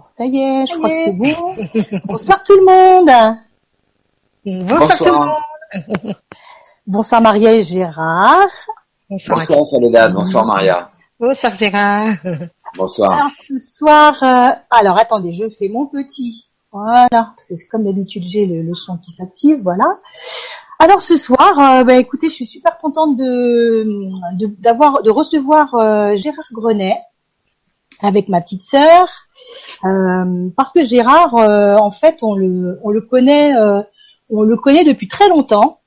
Alors ça y est, je crois que c'est bon. Bonsoir tout le monde. Bonsoir, tout le monde. Bonsoir Maria et Gérard. Bonsoir, bonsoir Soledad, bonsoir Maria. Bonsoir Gérard. Bonsoir. Alors ce soir, euh, alors attendez, je fais mon petit. Voilà, c'est comme d'habitude j'ai le, le, son qui s'active, voilà. Alors ce soir, euh, bah, écoutez, je suis super contente de d'avoir de, recevoir euh, Gérard Grenet avec ma petite sœur, euh, parce que Gérard, euh, en fait, on le on le connaît on le connaît depuis très longtemps.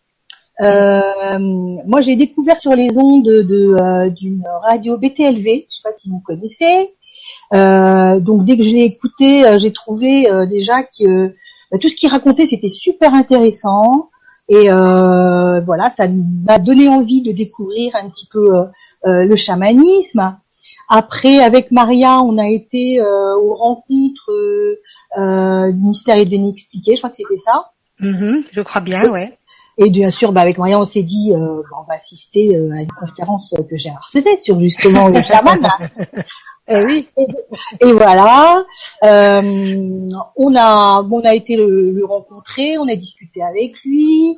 Euh, moi, j'ai découvert sur les ondes de d'une radio BTLV. Je sais pas si vous connaissez. Euh, donc, dès que je l'ai écouté, j'ai trouvé déjà que bah, tout ce qu'il racontait, c'était super intéressant. Et voilà, ça m'a donné envie de découvrir un petit peu le chamanisme. Après, avec Maria, on a été aux rencontres du mystère et de l'inexpliqué. Je crois que c'était ça. Mm-hmm, je crois bien, ouais. Et bien sûr, bah, avec Maria, on s'est dit, euh, on va assister euh, à une conférence que Gérard faisait sur justement le chaman. et oui. Et, et voilà. Euh, on a, on a été le, le, rencontrer, on a discuté avec lui.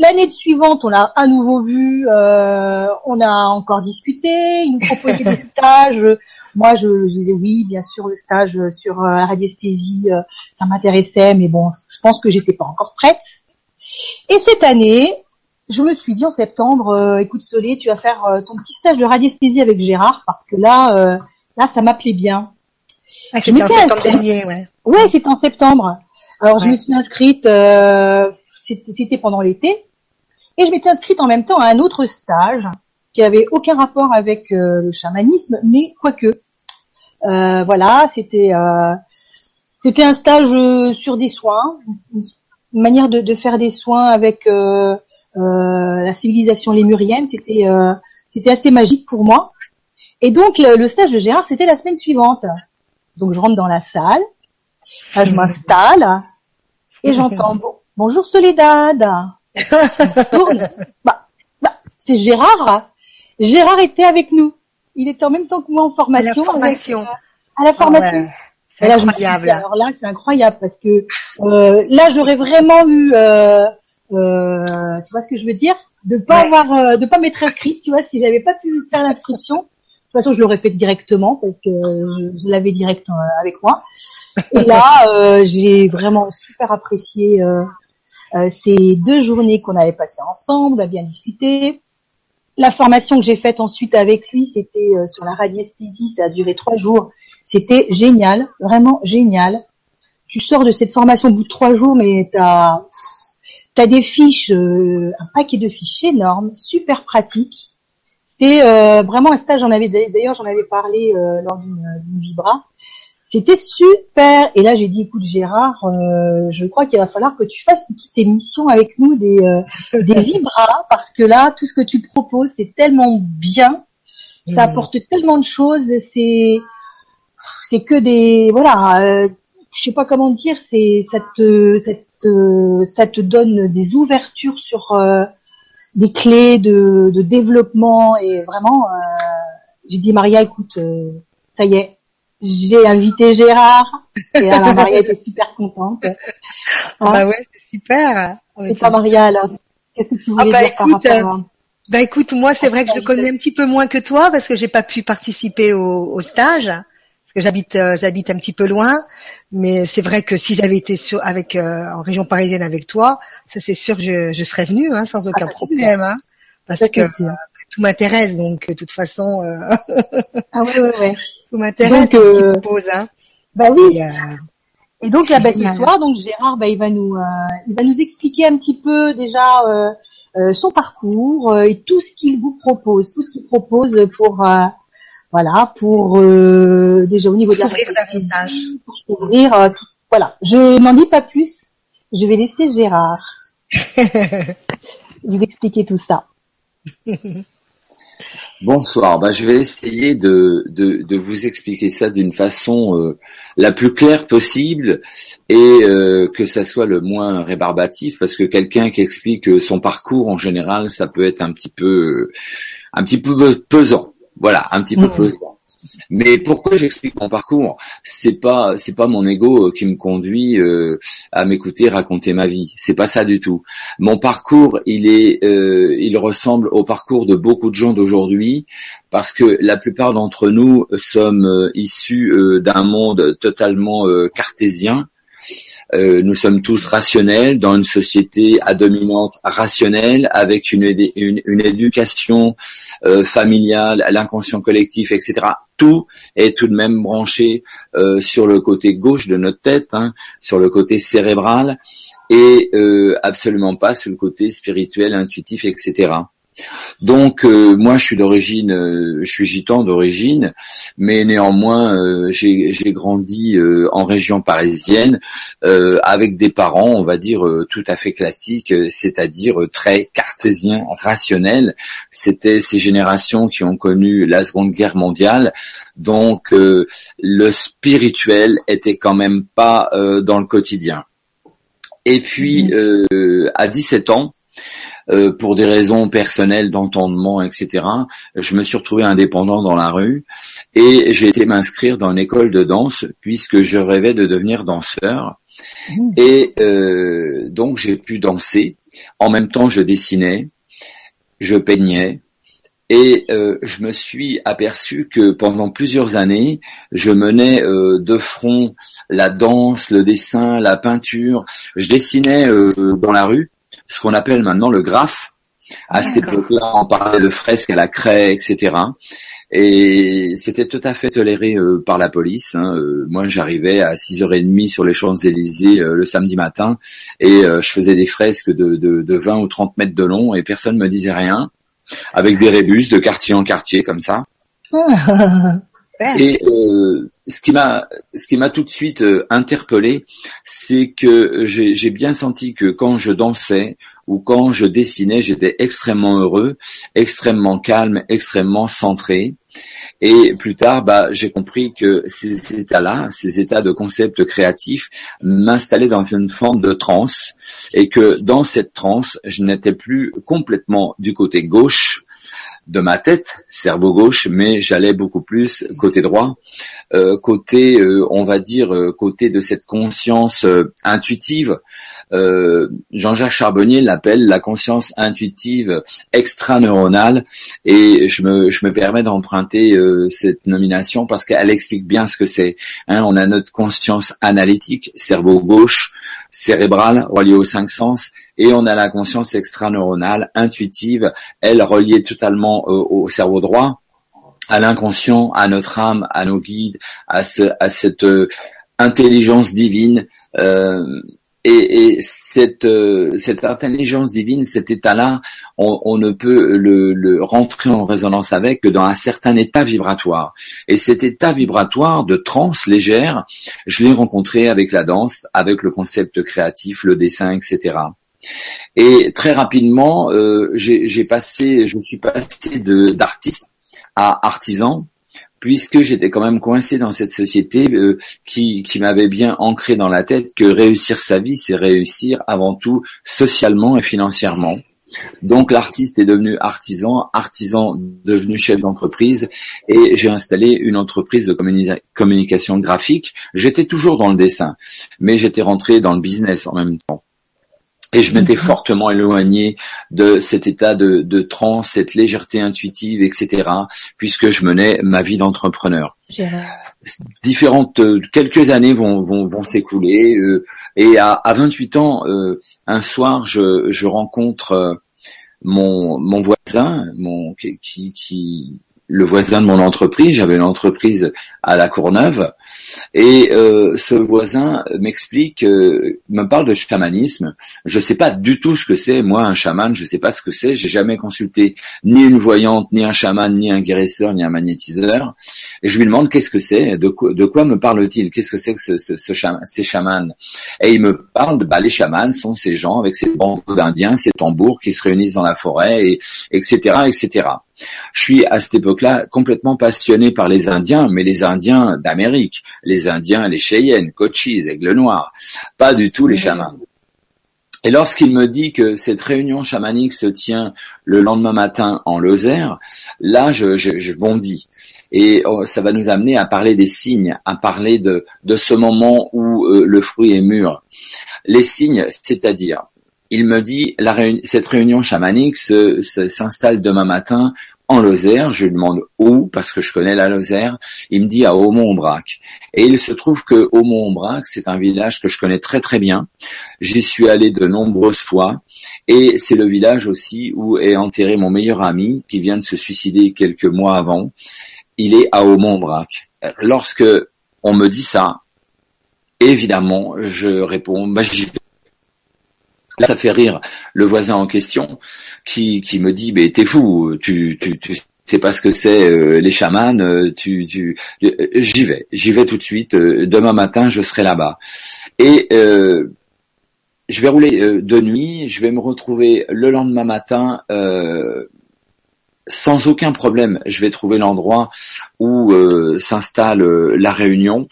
L'année suivante, on l'a à nouveau vu, euh, on a encore discuté. Il nous proposait des stages. Moi, je, je, disais oui, bien sûr, le stage sur euh, la radiesthésie, euh, ça m'intéressait, mais bon, je pense que j'étais pas encore prête. Et cette année, je me suis dit en septembre, euh, écoute Solé, tu vas faire euh, ton petit stage de radiesthésie avec Gérard parce que là, euh, là, ça m'appelait bien. Ah, c'était en septembre dernier, ouais. Ouais, c'était en septembre. Alors ouais. je me suis inscrite, c'était pendant l'été, et je m'étais inscrite en même temps à un autre stage qui avait aucun rapport avec le chamanisme, mais quoique. voilà, c'était c'était un stage sur des soins, une manière de, de, faire des soins avec euh, euh, la civilisation lémurienne. C'était euh, c'était assez magique pour moi. Et donc le, le stage de Gérard, c'était la semaine suivante. Donc je rentre dans la salle, là, je m'installe et j'entends bon, bonjour Soledad. Tourne. Bah, bah, c'est Gérard. Gérard était avec nous. Il était en même temps que moi en formation. À la formation. Avec, à la formation. Oh ouais. C'est incroyable. Alors là, c'est incroyable parce que euh, là, j'aurais vraiment eu, euh, euh, tu vois ce que je veux dire, de pas Ouais. avoir, euh, de pas m'être inscrite, tu vois, si j'avais pas pu faire l'inscription. De toute façon, je l'aurais fait directement parce que je, je l'avais direct euh, avec moi. Et là, euh, j'ai vraiment super apprécié ces deux journées qu'on avait passées ensemble, on a bien discuté. La formation que j'ai faite ensuite avec lui, c'était euh, sur la radiesthésie, ça a duré trois jours. C'était génial, vraiment génial. Tu sors de cette formation au bout de trois jours, mais t'as as des fiches, euh, un paquet de fiches énormes, super pratiques. C'est euh, vraiment un stage. J'en avais d'ailleurs, j'en avais parlé euh, lors d'une vibra. C'était super. Et là, j'ai dit, écoute Gérard, euh, je crois qu'il va falloir que tu fasses une petite émission avec nous des euh, des vibras, parce que là, tout ce que tu proposes, c'est tellement bien. Ça Mmh. apporte tellement de choses. C'est c'est que des voilà euh, je sais pas comment dire c'est ça te ça te ça te donne des ouvertures sur euh, des clés de, de développement et vraiment euh, j'ai dit Maria écoute euh, ça y est j'ai invité Gérard et là, Maria était super contente Ah bah ouais, c'est super. et toi Maria alors qu'est-ce que tu Ah voulais bah dire par écoute, rapport à Bah écoute, moi c'est vrai que je le connais un petit peu moins que toi parce que j'ai pas pu participer au, au stage parce que j'habite euh, j'habite un petit peu loin. Mais c'est vrai que si j'avais été sur, avec euh, en région parisienne avec toi, ça c'est sûr que je, je serais venue hein, sans aucun c'est problème. Hein, parce que euh, tout m'intéresse donc de toute façon euh, ah ouais ouais ouais tout m'intéresse ce qu'il euh, propose. Hein. bah oui Et, euh, Et donc là, bah, ce soir, donc Gérard, bah, il va nous, euh, il va nous expliquer un petit peu déjà euh, son parcours et tout ce qu'il vous propose, tout ce qu'il propose pour, voilà, pour déjà au niveau de la davantage. pour s'ouvrir. voilà, je n'en dis pas plus. Je vais laisser Gérard vous expliquer tout ça. Bonsoir. Bah, je vais essayer de, de, de vous expliquer ça d'une façon euh, la plus claire possible et euh, que ça soit le moins rébarbatif parce que quelqu'un qui explique euh, son parcours en général, ça peut être un petit peu un petit peu pesant. Voilà, un petit peu Mhm. pesant. Mais pourquoi j'explique mon parcours? C'est pas c'est pas mon ego euh, qui me conduit euh, à m'écouter raconter ma vie. C'est pas ça du tout. Mon parcours, il est euh, il ressemble au parcours de beaucoup de gens d'aujourd'hui parce que la plupart d'entre nous sommes issus d'un monde totalement cartésien euh, nous sommes tous rationnels dans une société à dominante rationnelle avec une, une, éducation euh, familiale, l'inconscient collectif, etc. Tout est tout de même branché euh, sur le côté gauche de notre tête, hein, sur le côté cérébral, et absolument pas sur le côté spirituel, intuitif, etc. Donc euh, moi je suis d'origine, euh, je suis gitan d'origine, mais néanmoins euh, j'ai grandi en région parisienne avec des parents, on va dire tout à fait classiques, c'est-à-dire très cartésiens, rationnels. C'était ces générations qui ont connu la Seconde Guerre mondiale, donc le spirituel était quand même pas dans le quotidien. Et puis mmh. à 17 ans, euh, pour des raisons personnelles d'entendement, etc. Je me suis retrouvé indépendant dans la rue et j'ai été m'inscrire dans une école de danse puisque je rêvais de devenir danseur. Mmh. Et euh, donc j'ai pu danser. En même temps, je dessinais, je peignais, et euh, je me suis aperçu que pendant plusieurs années, je menais de front la danse, le dessin, la peinture. Je dessinais dans la rue ce qu'on appelle maintenant le graphe. À cette époque-là, on parlait de fresques à la craie, etc. Et c'était tout à fait toléré euh, par la police. Hein. Euh, moi, j'arrivais à 6h30 sur les Champs-Élysées euh, le samedi matin et je faisais des fresques de, de, de, 20 ou 30 mètres de long et personne ne me disait rien, avec des rébus de quartier en quartier comme ça. et ce qui m'a tout de suite interpellé, c'est que j'ai bien senti que quand je dansais où quand je dessinais, j'étais extrêmement heureux, extrêmement calme, extrêmement centré. Et plus tard, bah, j'ai compris que ces états-là, ces états de concept créatif, m'installaient dans une forme de transe, et que dans cette transe, je n'étais plus complètement du côté gauche de ma tête, cerveau gauche, mais j'allais beaucoup plus côté droit, euh, côté, euh, on va dire, euh, côté de cette conscience intuitive Jean-Jacques Charbonnier l'appelle la conscience intuitive extraneuronale et je me, je me permets d'emprunter cette nomination parce qu'elle explique bien ce que c'est. Hein, on a notre conscience analytique, cerveau gauche, cérébral, relié aux cinq sens, et on a la conscience extraneuronale, intuitive, elle reliée totalement euh, au cerveau droit, à l'inconscient, à notre âme, à nos guides, à, ce, à cette intelligence divine euh, et, et cette, euh, cette intelligence divine, cet état-là, on, on, ne peut le, le, rentrer en résonance avec que dans un certain état vibratoire. Et cet état vibratoire de transe légère, je l'ai rencontré avec la danse, avec le concept créatif, le dessin, etc. Et très rapidement, euh, j'ai passé, je suis passé d'artiste à artisan puisque j'étais quand même coincé dans cette société euh, qui, qui m'avait bien ancré dans la tête que réussir sa vie, c'est réussir avant tout socialement et financièrement. Donc l'artiste est devenu artisan, artisan devenu chef d'entreprise et j'ai installé une entreprise de communication graphique. J'étais toujours dans le dessin, mais j'étais rentré dans le business en même temps. Et je m'étais fortement éloigné de cet état de, de transe, cette légèreté intuitive, etc., puisque je menais ma vie d'entrepreneur. Différentes, euh, quelques années vont, vont, vont s'écouler, euh, et à, à, 28 ans, euh, un soir, je, je rencontre mon, mon voisin, mon qui, qui, le voisin de mon entreprise. J'avais une entreprise à la Courneuve et euh, ce voisin m'explique, euh, me parle de chamanisme. Je ne sais pas du tout ce que c'est, moi, un chaman. Je ne sais pas ce que c'est. J'ai jamais consulté ni une voyante, ni un chaman, ni un guérisseur, ni un magnétiseur. Et je lui demande qu'est-ce que c'est, de, quoi, de quoi me parle-t-il, qu'est-ce que c'est que ce, ce, ce chaman, ces chamans? Et il me parle de, bah, les chamans sont ces gens avec ces bandeaux d'indiens, ces tambours qui se réunissent dans la forêt, et, etc., etc. Je suis à cette époque-là complètement passionné par les Indiens, mais les Indiens d'Amérique, les Indiens, les Cheyennes, Cochise, Aigle Noir, pas du tout les chamans. Et lorsqu'il me dit que cette réunion chamanique se tient le lendemain matin en Lozère, là je, je, je bondis. Et oh, ça va nous amener à parler des signes, à parler de, de ce moment où euh, le fruit est mûr. Les signes, c'est-à-dire, il me dit, la cette réunion chamanique s'installe demain matin en Lozère. Je lui demande où, parce que je connais la Lozère. Il me dit à Aumont-Aubrac. Et il se trouve que Aumont-Aubrac, c'est un village que je connais très très bien. J'y suis allé de nombreuses fois. Et c'est le village aussi où est enterré mon meilleur ami, qui vient de se suicider quelques mois avant. Il est à Aumont-Aubrac. Lorsque on me dit ça, évidemment, je réponds, bah, j'y vais ça fait rire le voisin en question qui, qui me dit, mais t'es fou, tu, tu, tu sais pas ce que c'est euh, les chamans, euh, tu, tu, euh, j'y vais, j'y vais tout de suite. demain matin, je serai là-bas. Et je vais rouler de nuit, je vais me retrouver le lendemain matin sans aucun problème. Je vais trouver l'endroit où s'installe la réunion,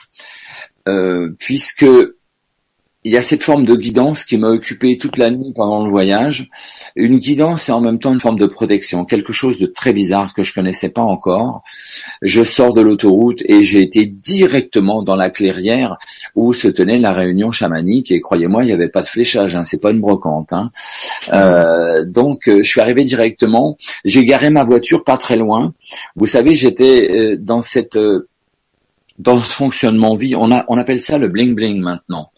puisque il y a cette forme de guidance qui m'a occupé toute la nuit pendant le voyage. Une guidance et en même temps une forme de protection, quelque chose de très bizarre que je connaissais pas encore. Je sors de l'autoroute et j'ai été directement dans la clairière où se tenait la réunion chamanique et croyez-moi, il n'y avait pas de fléchage, hein, c'est pas une brocante. Hein. Euh, donc euh, je suis arrivé directement, j'ai garé ma voiture pas très loin. Vous savez, j'étais euh, dans cette dans ce fonctionnement vie, on, a, on appelle ça le bling bling maintenant.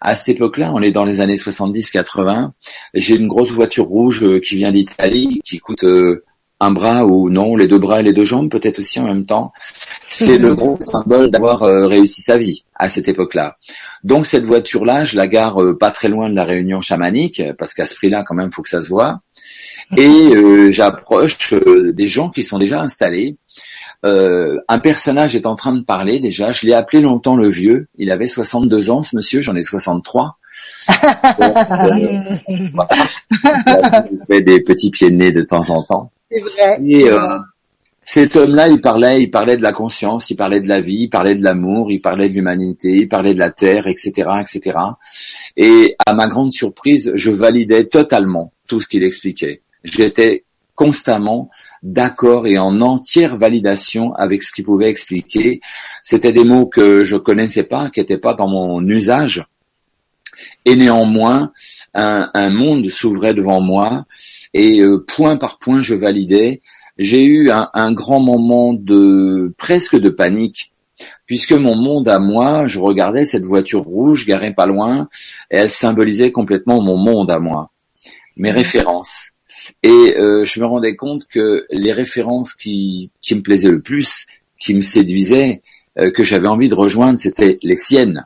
À cette époque-là, on est dans les années 70-80. J'ai une grosse voiture rouge euh, qui vient d'Italie, qui coûte euh, un bras ou non, les deux bras et les deux jambes peut-être aussi en même temps. C'est le gros symbole d'avoir euh, réussi sa vie à cette époque-là. Donc cette voiture-là, je la gare pas très loin de la réunion chamanique, parce qu'à ce prix-là, quand même, faut que ça se voit. Et j'approche des gens qui sont déjà installés euh, un personnage est en train de parler déjà. Je l'ai appelé longtemps le vieux. Il avait 62 ans, ce monsieur. J'en ai 63. Donc, euh, fait des petits pieds de nez de temps en temps. C'est vrai. Et, euh, cet homme-là, il parlait, il parlait de la conscience, il parlait de la vie, il parlait de l'amour, il parlait de l'humanité, il parlait de la terre, etc., etc. Et à ma grande surprise, je validais totalement tout ce qu'il expliquait. J'étais constamment d'accord et en entière validation avec ce qu'il pouvait expliquer. C'était des mots que je connaissais pas, qui n'étaient pas dans mon usage. Et néanmoins, un, monde s'ouvrait devant moi et euh, point par point, je validais. J'ai eu un, un grand moment de presque de panique puisque mon monde à moi, je regardais cette voiture rouge garée pas loin, et elle symbolisait complètement mon monde à moi, mes références. Et euh, je me rendais compte que les références qui, qui me plaisaient le plus, qui me séduisaient, euh, que j'avais envie de rejoindre, c'était les siennes.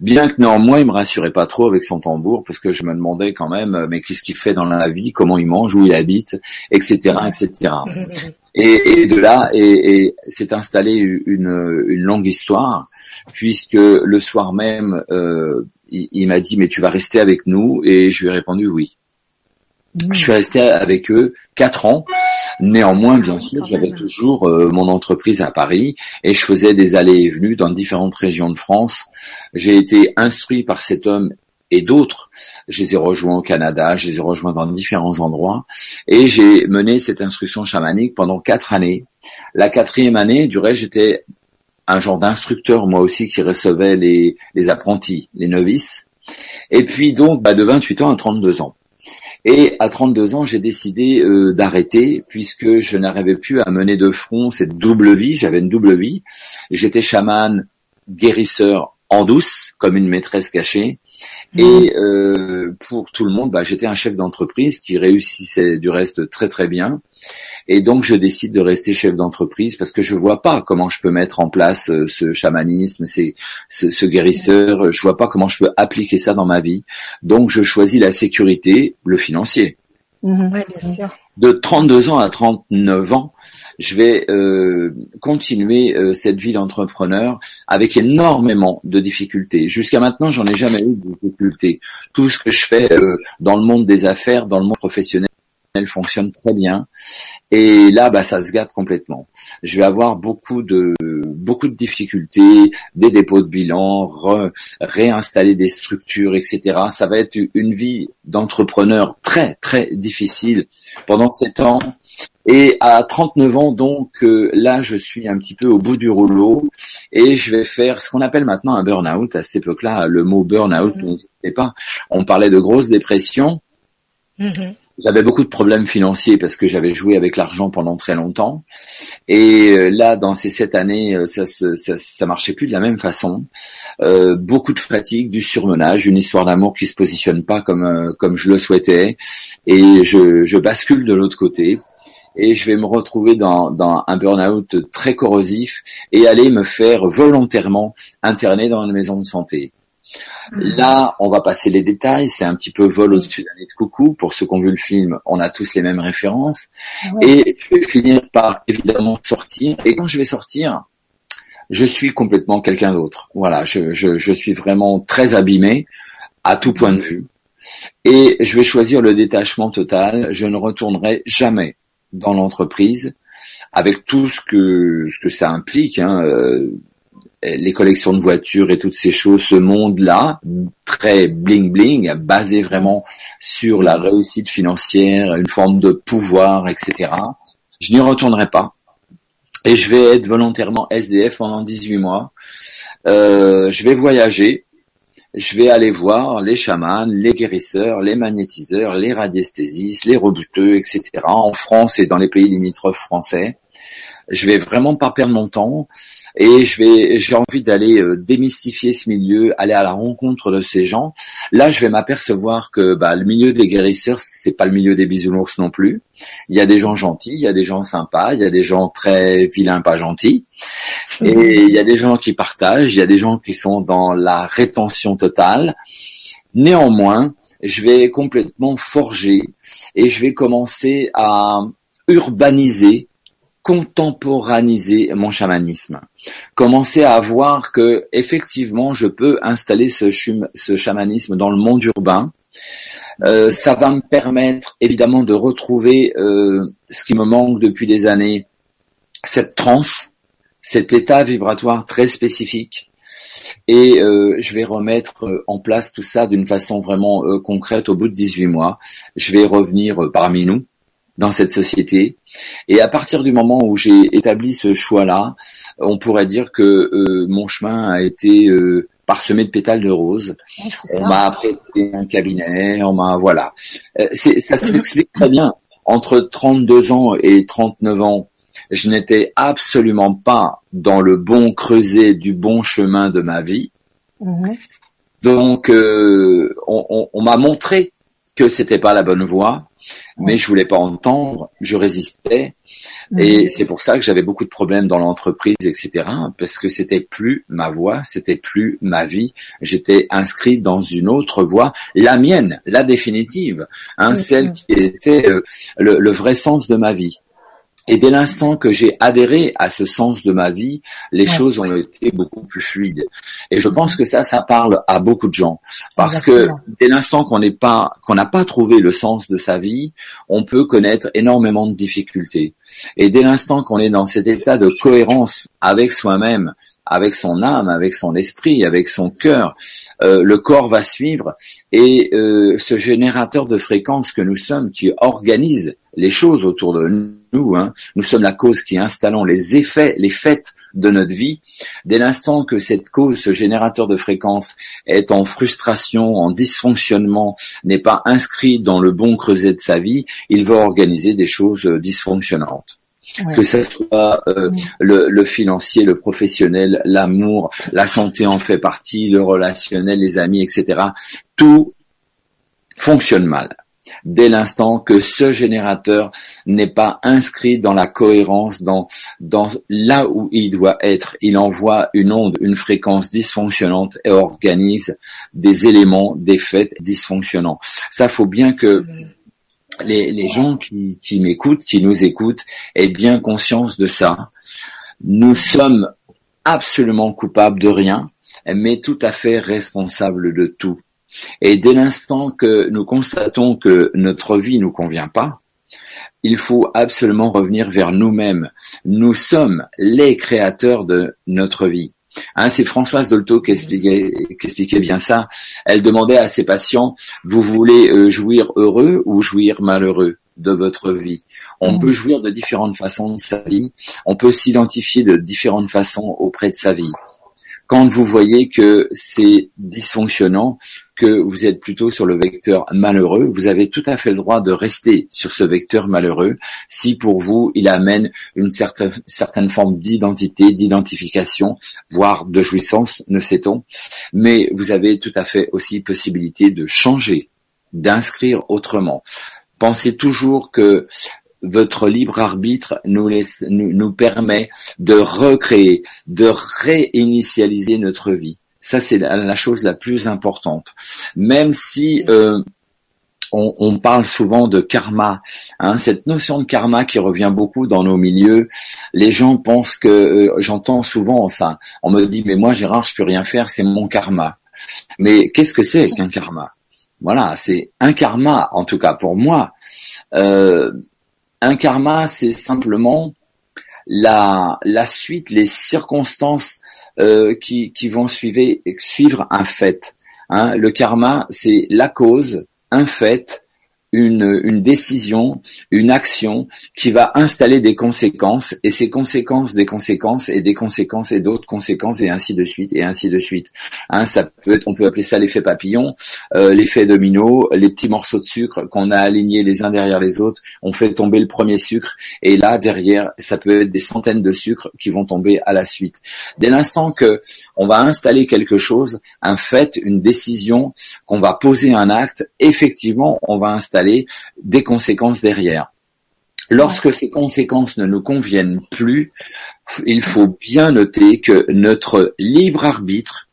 Bien que néanmoins, il me rassurait pas trop avec son tambour, parce que je me demandais quand même, euh, mais qu'est-ce qu'il fait dans la vie, comment il mange, où il habite, etc., etc. Et, et de là, et, et s'est installée une, une longue histoire, puisque le soir même, euh, il, il m'a dit, mais tu vas rester avec nous, et je lui ai répondu oui. Je suis resté avec eux quatre ans. Néanmoins, bien sûr, j'avais toujours euh, mon entreprise à Paris et je faisais des allées et venues dans différentes régions de France. J'ai été instruit par cet homme et d'autres. Je les ai rejoints au Canada, je les ai rejoints dans différents endroits et j'ai mené cette instruction chamanique pendant quatre années. La quatrième année, du reste, j'étais un genre d'instructeur moi aussi qui recevait les, les apprentis, les novices. Et puis donc, bah, de 28 ans à 32 ans. Et à 32 ans, j'ai décidé euh, d'arrêter puisque je n'arrivais plus à mener de front cette double vie. J'avais une double vie. J'étais chaman, guérisseur en douce, comme une maîtresse cachée. Et euh, pour tout le monde, bah, j'étais un chef d'entreprise qui réussissait du reste très très bien. Et donc je décide de rester chef d'entreprise parce que je vois pas comment je peux mettre en place euh, ce chamanisme, ce, ce, guérisseur. Je vois pas comment je peux appliquer ça dans ma vie. Donc je choisis la sécurité, le financier. Mhm. bien sûr. De 32 ans à 39 ans, je vais euh, continuer euh, cette vie d'entrepreneur avec énormément de difficultés. Jusqu'à maintenant, j'en ai jamais eu de difficultés. Tout ce que je fais dans le monde des affaires, dans le monde professionnel, fonctionne très bien. Et là, bah, ça se gâte complètement. Je vais avoir beaucoup de beaucoup de difficultés, des dépôts de bilan, réinstaller des structures, etc. Ça va être une vie d'entrepreneur très très difficile. Pendant sept ans, Et à 39 ans, donc euh, là, je suis un petit peu au bout du rouleau et je vais faire ce qu'on appelle maintenant un burn-out. À cette époque-là, le mot burn-out, mmh. n'hésitez pas. On parlait de grosse dépression. Mm-hmm. J'avais beaucoup de problèmes financiers parce que j'avais joué avec l'argent pendant très longtemps. Et euh, là, dans ces sept années, euh, ça, ça, ça, marchait plus de la même façon. Euh, beaucoup de fatigue, du surmenage, une histoire d'amour qui se positionne pas comme euh, comme je le souhaitais. Et je, je bascule de l'autre côté. Et je vais me retrouver dans, dans un burn-out très corrosif et aller me faire volontairement interner dans une maison de santé. Là, on va passer les détails. C'est un petit peu vol au-dessus d'un nid de coucou. Pour ceux qui ont vu le film, on a tous les mêmes références. Et je vais finir par évidemment sortir. Et quand je vais sortir, je suis complètement quelqu'un d'autre. Voilà, je, je, je suis vraiment très abîmé à tout point de vue. Et je vais choisir le détachement total. Je ne retournerai jamais dans l'entreprise avec tout ce que ce que ça implique. Hein, euh, les collections de voitures et toutes ces choses, ce monde-là, très bling bling, basé vraiment sur la réussite financière, une forme de pouvoir, etc. Je n'y retournerai pas. Et je vais être volontairement SDF pendant 18 mois. Euh, je vais voyager. Je vais aller voir les chamans, les guérisseurs, les magnétiseurs, les radiesthésistes, les rebouteux, etc. en France et dans les pays limitrophes français. Je vais vraiment pas perdre mon temps et je vais j'ai envie d'aller euh, démystifier ce milieu, aller à la rencontre de ces gens. Là, je vais m'apercevoir que bah, le milieu des guérisseurs, c'est pas le milieu des bisounours non plus. Il y a des gens gentils, il y a des gens sympas, il y a des gens très vilains, pas gentils, et il y a des gens qui partagent, il y a des gens qui sont dans la rétention totale. Néanmoins, je vais complètement forger et je vais commencer à urbaniser contemporaniser mon chamanisme. Commencer à voir que effectivement je peux installer ce, chamanisme dans le monde urbain. Euh, ça va me permettre évidemment de retrouver euh, ce qui me manque depuis des années, cette transe, cet état vibratoire très spécifique. Et euh, je vais remettre en place tout ça d'une façon vraiment concrète au bout de 18 mois. Je vais revenir parmi nous dans cette société. Et à partir du moment où j'ai établi ce choix-là, on pourrait dire que euh, mon chemin a été euh, parsemé de pétales de rose. on m'a prêté un cabinet, on m'a voilà. Euh, ça s'explique très bien. Entre 32 ans et 39 ans, je n'étais absolument pas dans le bon creuset du bon chemin de ma vie. Mhm. Donc, on, on m'a montré que c'était pas la bonne voie mais je voulais pas entendre, je résistais, et c'est pour ça que j'avais beaucoup de problèmes dans l'entreprise, etc. Parce que c'était plus ma voie, c'était plus ma vie. J'étais inscrit dans une autre voie, la mienne, la définitive, hein, celle qui était euh, le, vrai sens de ma vie. Et dès l'instant que j'ai adhéré à ce sens de ma vie, les choses ont été beaucoup plus fluides. Et je pense que ça, ça parle à beaucoup de gens. Parce que dès l'instant qu'on n'est pas, qu'on n'a pas trouvé le sens de sa vie, on peut connaître énormément de difficultés. Et dès l'instant qu'on est dans cet état de cohérence avec soi-même, avec son âme, avec son esprit, avec son cœur, euh, le corps va suivre et euh, ce générateur de fréquences que nous sommes, qui organise les choses autour de nous, hein, nous sommes la cause qui installons les effets, les faits de notre vie. Dès l'instant que cette cause, ce générateur de fréquences, est en frustration, en dysfonctionnement, n'est pas inscrit dans le bon creuset de sa vie, il va organiser des choses dysfonctionnantes que ce soit euh, le, le, financier, le professionnel, l'amour, la santé en fait partie, le relationnel, les amis, etc. Tout fonctionne mal dès l'instant que ce générateur n'est pas inscrit dans la cohérence, dans, dans là où il doit être. Il envoie une onde, une fréquence dysfonctionnante et organise des éléments, des faits dysfonctionnants. Ça faut bien que les, gens qui m'écoutent, qui nous écoutent, aient bien conscience de ça. Nous sommes absolument coupables de rien, mais tout à fait responsables de tout. Et dès l'instant que nous constatons que notre vie nous convient pas, il faut absolument revenir vers nous-mêmes. Nous sommes les créateurs de notre vie. Hein, c'est Françoise Dolto qui expliquait, qui expliquait, bien ça. Elle demandait à ses patients, vous voulez euh, jouir heureux ou jouir malheureux de votre vie? On Mm. peut jouir de différentes façons de sa vie. On peut s'identifier de différentes façons auprès de sa vie. Quand vous voyez que c'est dysfonctionnant, que vous êtes plutôt sur le vecteur malheureux, vous avez tout à fait le droit de rester sur ce vecteur malheureux si pour vous il amène une certaine, forme d'identité, d'identification, voire de jouissance, ne sait-on. Mais vous avez tout à fait aussi possibilité de changer, d'inscrire autrement. Pensez toujours que votre libre arbitre nous permet de recréer, de réinitialiser notre vie. Ça, c'est la, chose la plus importante. Même si euh, on, on parle souvent de karma, hein, cette notion de karma qui revient beaucoup dans nos milieux, les gens pensent que, euh, j'entends souvent ça, on me dit, mais moi Gérard, je peux rien faire, c'est mon karma. Mais qu'est-ce que c'est qu'un karma? Voilà, c'est un karma, en tout cas pour moi. Euh, un karma, c'est simplement la, la suite, les circonstances euh, qui, vont suivre, suivre un fait. Hein. Le karma, c'est la cause, un fait, une, une décision, une action qui va installer des conséquences et ces conséquences des conséquences et des conséquences et d'autres conséquences et ainsi de suite et ainsi de suite. Hein, ça peut être, on peut appeler ça l'effet papillon, euh, l'effet domino, les petits morceaux de sucre qu'on a alignés les uns derrière les autres, on fait tomber le premier sucre et là derrière ça peut être des centaines de sucres qui vont tomber à la suite. Dès l'instant que on va installer quelque chose, un fait, une décision, qu'on va poser un acte, effectivement on va installer des conséquences derrière. Lorsque ces conséquences ne nous conviennent plus, il faut bien noter que notre libre arbitre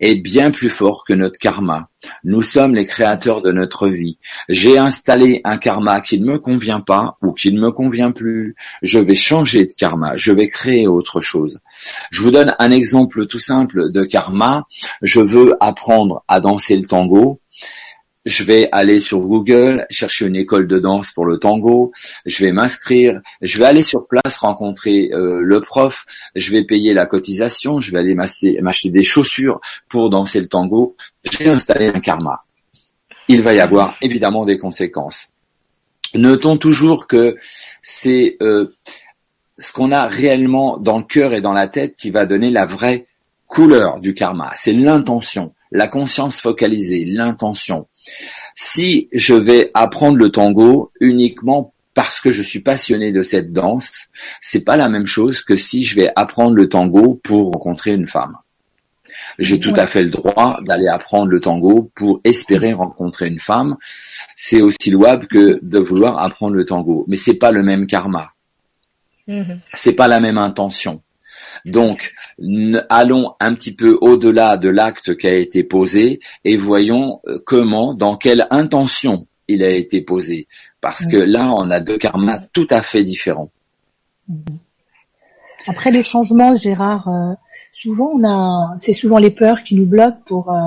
est bien plus fort que notre karma. Nous sommes les créateurs de notre vie. J'ai installé un karma qui ne me convient pas ou qui ne me convient plus. Je vais changer de karma. Je vais créer autre chose. Je vous donne un exemple tout simple de karma. Je veux apprendre à danser le tango je vais aller sur Google, chercher une école de danse pour le tango, je vais m'inscrire, je vais aller sur place rencontrer euh, le prof, je vais payer la cotisation, je vais aller m'acheter des chaussures pour danser le tango, j'ai installé un karma. Il va y avoir évidemment des conséquences. Notons toujours que c'est euh, ce qu'on a réellement dans le cœur et dans la tête qui va donner la vraie couleur du karma. C'est l'intention, la conscience focalisée, l'intention. Si je vais apprendre le tango uniquement parce que je suis passionné de cette danse, c'est pas la même chose que si je vais apprendre le tango pour rencontrer une femme. J'ai tout à fait le droit d'aller apprendre le tango pour espérer rencontrer une femme. C'est aussi louable que de vouloir apprendre le tango, mais c'est pas le même karma. C'est pas la même intention. Donc, allons un petit peu au-delà de l'acte qui a été posé et voyons comment, dans quelle intention il a été posé. Parce que là, on a deux karmas tout à fait différents. Après les changements, Gérard, euh, souvent on a, c'est souvent les peurs qui nous bloquent pour euh,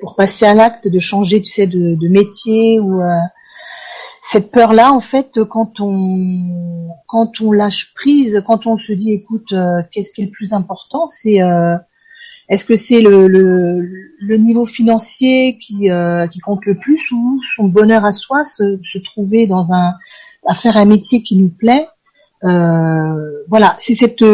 pour passer à l'acte de changer, tu sais, de, de métier ou euh, cette peur-là, en fait, quand on quand on lâche prise, quand on se dit, écoute, euh, qu'est-ce qui est le plus important, c'est euh, est-ce que c'est le, le, le, niveau financier qui euh, qui compte le plus ou son bonheur à soi, se, se trouver dans un à faire un métier qui nous plaît. voilà, c'est cette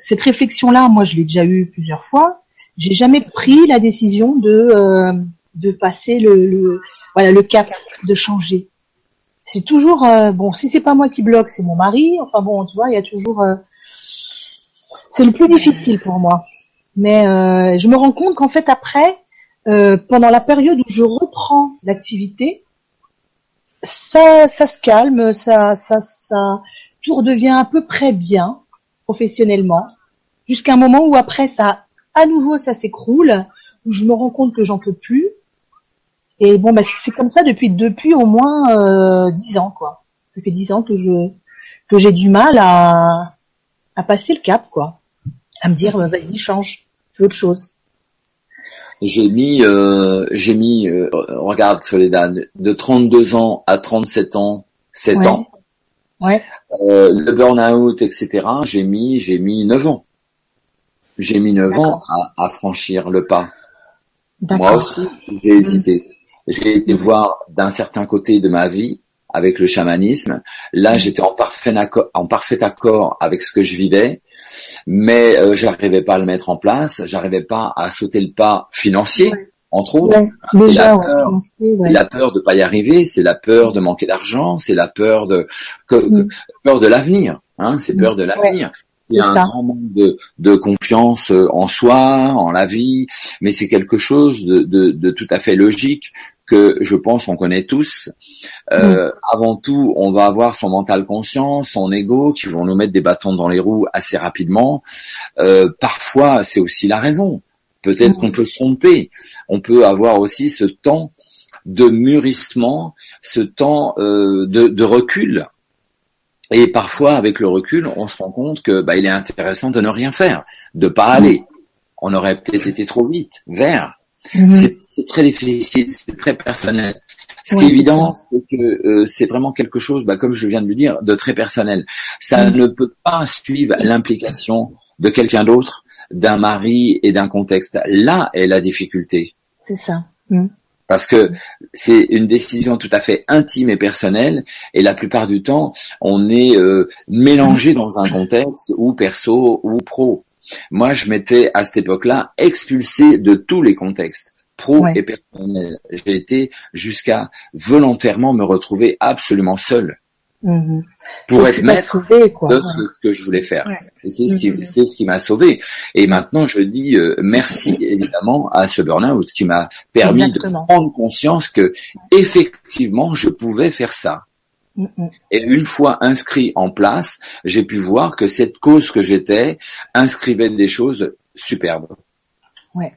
cette réflexion-là, moi, je l'ai déjà eu plusieurs fois. J'ai jamais pris la décision de de passer le, le voilà le cap de changer c'est toujours euh, bon si c'est pas moi qui bloque c'est mon mari. Enfin bon tu vois il y a toujours euh, c'est le plus difficile pour moi. Mais euh, je me rends compte qu'en fait après pendant la période où je reprends l'activité ça ça se calme ça ça ça tout redevient à peu près bien professionnellement. Jusqu'à un moment où après ça à nouveau ça s'écroule où je me rends compte que j'en peux plus et bon, bah, c'est comme ça depuis depuis au moins dix ans, quoi. Ça fait dix ans que je que j'ai du mal à à passer le cap, quoi. À me dire, bah, vas-y, change, fais autre chose. J'ai mis, euh, j'ai mis, euh, regarde Soledad, de 32 ans à 37 ans, 7 ouais. ans. Ouais. Euh, le burn-out, etc. J'ai mis, j'ai mis 9 ans. J'ai mis 9 ans à, à franchir le pas. Moi aussi, j'ai hésité. J'ai été voir d'un certain côté de ma vie avec le chamanisme. Là, j'étais en parfait accord, en parfait accord avec ce que je vivais, mais euh, j'arrivais pas à le mettre en place, j'arrivais pas à sauter le pas financier. Entre autres, c'est la, peur, la peur de pas y arriver, c'est la peur de manquer d'argent, c'est la peur de que, peur de l'avenir, hein, c'est peur de l'avenir. Il y a un grand manque de, de, confiance euh, en soi, en la vie, mais c'est quelque chose de, de, de, tout à fait logique que je pense on connaît tous. Euh, mm. Avant tout, on va avoir son mental conscient, son ego, qui vont nous mettre des bâtons dans les roues assez rapidement. Euh, parfois, c'est aussi la raison. Peut-être mm. qu'on peut se tromper. On peut avoir aussi ce temps de mûrissement, ce temps euh, de, de, recul. Et parfois, avec le recul, on se rend compte que bah, il est intéressant de ne rien faire, de pas mm. aller. On aurait peut-être été trop vite vers. Mhm. C'est très difficile, c'est très personnel. Ce qui est évident, c'est que euh, c'est vraiment quelque chose, bah, comme je viens de le dire, de très personnel. Ça mhm. ne peut pas suivre l'implication de quelqu'un d'autre, d'un mari et d'un contexte. Là est la difficulté. C'est ça. Mhm. Parce que c'est une décision tout à fait intime et personnelle, et la plupart du temps, on est euh, mélangé dans un contexte ou perso ou pro. Moi, je m'étais à cette époque-là expulsé de tous les contextes pro et personnels. J'ai été jusqu'à volontairement me retrouver absolument seul. Mm-hmm. Pour être maître de ce que je voulais faire. Et c'est ce qui, mm-hmm. c'est ce qui m'a sauvé. Et maintenant, je dis euh, merci évidemment à ce burn-out qui m'a permis de prendre conscience que effectivement, je pouvais faire ça. Et une fois inscrit en place, j'ai pu voir que cette cause que j'étais inscrivait des choses superbes. Ouais,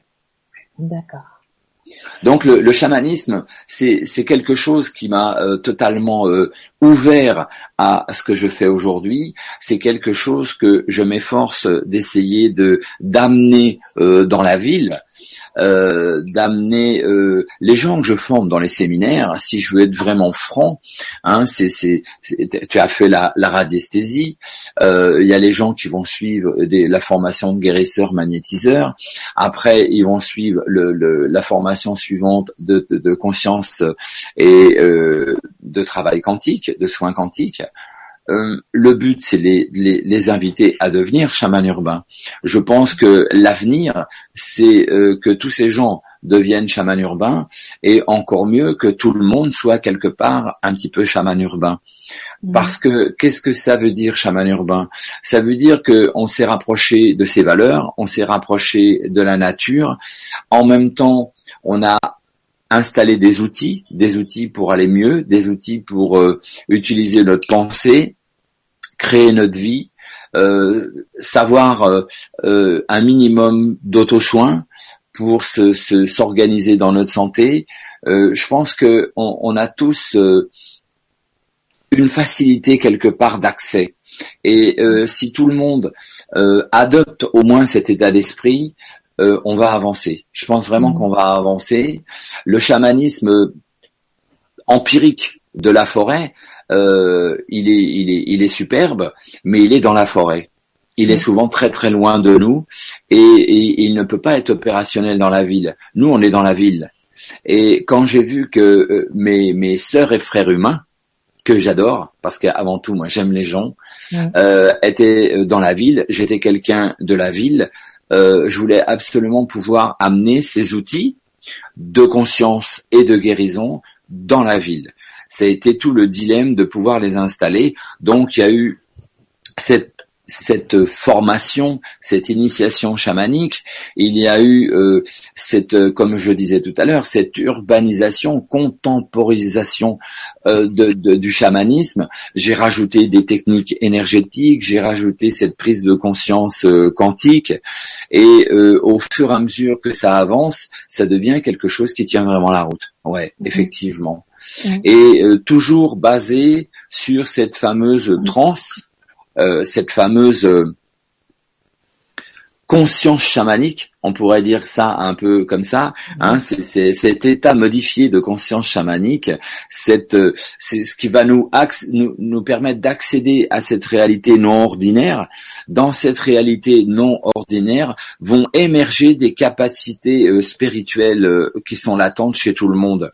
d'accord. Donc le, chamanisme, c'est quelque chose qui m'a euh, totalement euh, ouvert à ce que je fais aujourd'hui. C'est quelque chose que je m'efforce d'essayer de d'amener euh, dans la ville euh, d'amener euh, les gens que je forme dans les séminaires, si je veux être vraiment franc, hein, c'est, c'est, tu as fait la, la radiesthésie, euh, il y a les gens qui vont suivre la formation de guérisseur magnétiseur, après ils vont suivre le, le, la formation suivante de, de, de conscience et de travail quantique, de soins quantiques. Euh, le but, c'est les, les, les, inviter à devenir chaman urbain. Je pense que l'avenir, c'est euh, que tous ces gens deviennent chaman urbain et encore mieux que tout le monde soit quelque part un petit peu chaman urbain. Mmh. Parce que qu'est-ce que ça veut dire chaman urbain? Ça veut dire que on s'est rapproché de ses valeurs, on s'est rapproché de la nature. En même temps, on a installer des outils, des outils pour aller mieux, des outils pour euh, utiliser notre pensée, créer notre vie, euh, savoir euh, un minimum d'auto-soin pour s'organiser dans notre santé. je pense que on, a tous une facilité quelque part d'accès. Et si tout le monde adopte au moins cet état d'esprit, euh, on va avancer. Je pense vraiment mm. qu'on va avancer. Le chamanisme empirique de la forêt, euh, il, est, il, est, il est superbe, mais il est dans la forêt. Il est mm. souvent très très loin de nous et, il ne peut pas être opérationnel dans la ville. Nous, on est dans la ville. Et quand j'ai vu que euh, mes, mes sœurs et frères humains, que j'adore, parce qu'avant tout, moi j'aime les gens, mm. étaient dans la ville, j'étais quelqu'un de la ville, euh, je voulais absolument pouvoir amener ces outils de conscience et de guérison dans la ville. Ça a été tout le dilemme de pouvoir les installer. Donc il y a eu cette cette formation, cette initiation chamanique, il y a eu euh, cette, euh, comme je disais tout à l'heure, cette urbanisation, contemporisation euh, du chamanisme. J'ai rajouté des techniques énergétiques, j'ai rajouté cette prise de conscience quantique, et au fur et à mesure que ça avance, ça devient quelque chose qui tient vraiment la route. Ouais, mhm. effectivement. Et toujours basé sur cette fameuse mhm. transe euh, cette fameuse euh, conscience chamanique, on pourrait dire ça un peu comme ça, hein, c'est cet état modifié de conscience chamanique, c'est ce qui va nous, nous, nous permettre d'accéder à cette réalité non ordinaire. Dans cette réalité non ordinaire vont émerger des capacités euh, spirituelles qui sont latentes chez tout le monde.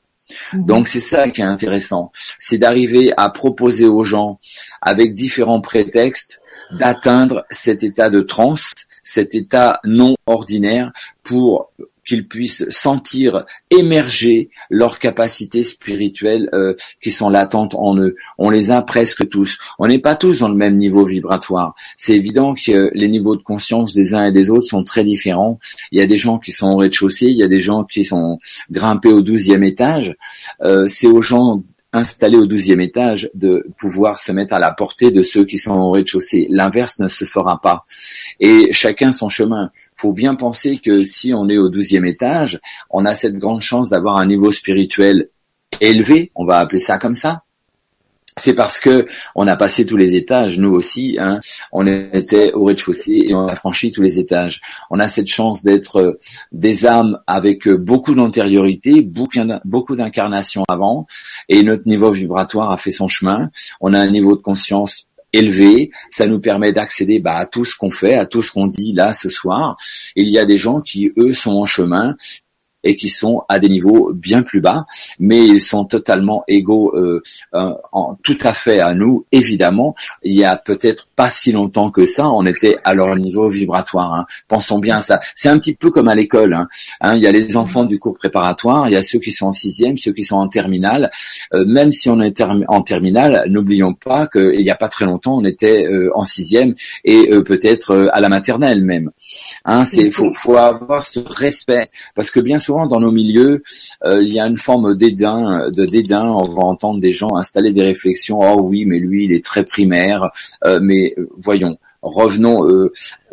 Mhm. Donc c'est ça qui est intéressant, c'est d'arriver à proposer aux gens, avec différents prétextes, d'atteindre cet état de transe, cet état non ordinaire pour qu'ils puissent sentir émerger leurs capacités spirituelles euh, qui sont latentes en eux. On les a presque tous. On n'est pas tous dans le même niveau vibratoire. C'est évident que les niveaux de conscience des uns et des autres sont très différents. Il y a des gens qui sont au rez-de-chaussée, il y a des gens qui sont grimpés au douzième étage. Euh, c'est aux gens installés au douzième étage de pouvoir se mettre à la portée de ceux qui sont au rez-de-chaussée. L'inverse ne se fera pas. Et chacun son chemin faut bien penser que si on est au douzième étage, on a cette grande chance d'avoir un niveau spirituel élevé, on va appeler ça comme ça. C'est parce que on a passé tous les étages, nous aussi. Hein, on était au rez-de-chaussée et on a franchi tous les étages. On a cette chance d'être euh, des âmes avec euh, beaucoup d'antériorité, beaucoup d'incarnations avant, et notre niveau vibratoire a fait son chemin. On a un niveau de conscience élevé, ça nous permet d'accéder bah, à tout ce qu'on fait, à tout ce qu'on dit là ce soir. il y a des gens qui, eux, sont en chemin, et qui sont à des niveaux bien plus bas, mais ils sont totalement égaux euh, euh, tout à fait à nous. Évidemment, il y a peut-être pas si longtemps que ça, on était à leur niveau vibratoire. Hein. Pensons bien à ça. C'est un petit peu comme à l'école. Hein. Hein, il y a les enfants du cours préparatoire, il y a ceux qui sont en sixième, ceux qui sont en terminale. Euh, même si on est en terminale, n'oublions pas qu'il n'y a pas très longtemps, on était en sixième et peut-être à la maternelle même. Hein, c'est faut, faut avoir ce respect parce que bien souvent dans nos milieux, euh, il y a une forme dédain, de dédain. On va entendre des gens installer des réflexions. Oh oui, mais lui, il est très primaire. Euh, mais euh, voyons, revenons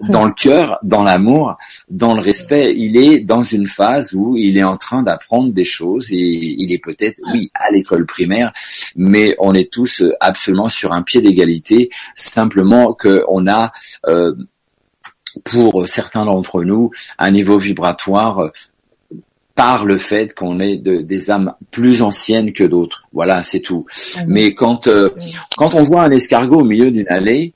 dans le cœur, dans l'amour, dans le respect. Il est dans une phase où il est en train d'apprendre des choses et il est peut-être, oui, à l'école primaire, mais on est tous absolument sur un pied d'égalité. Simplement qu'on a pour certains d'entre nous un niveau vibratoire euh, par le fait qu'on est des âmes plus anciennes que d'autres. Voilà, c'est tout. Ah Mais quand euh, quand on voit un escargot au milieu d'une allée,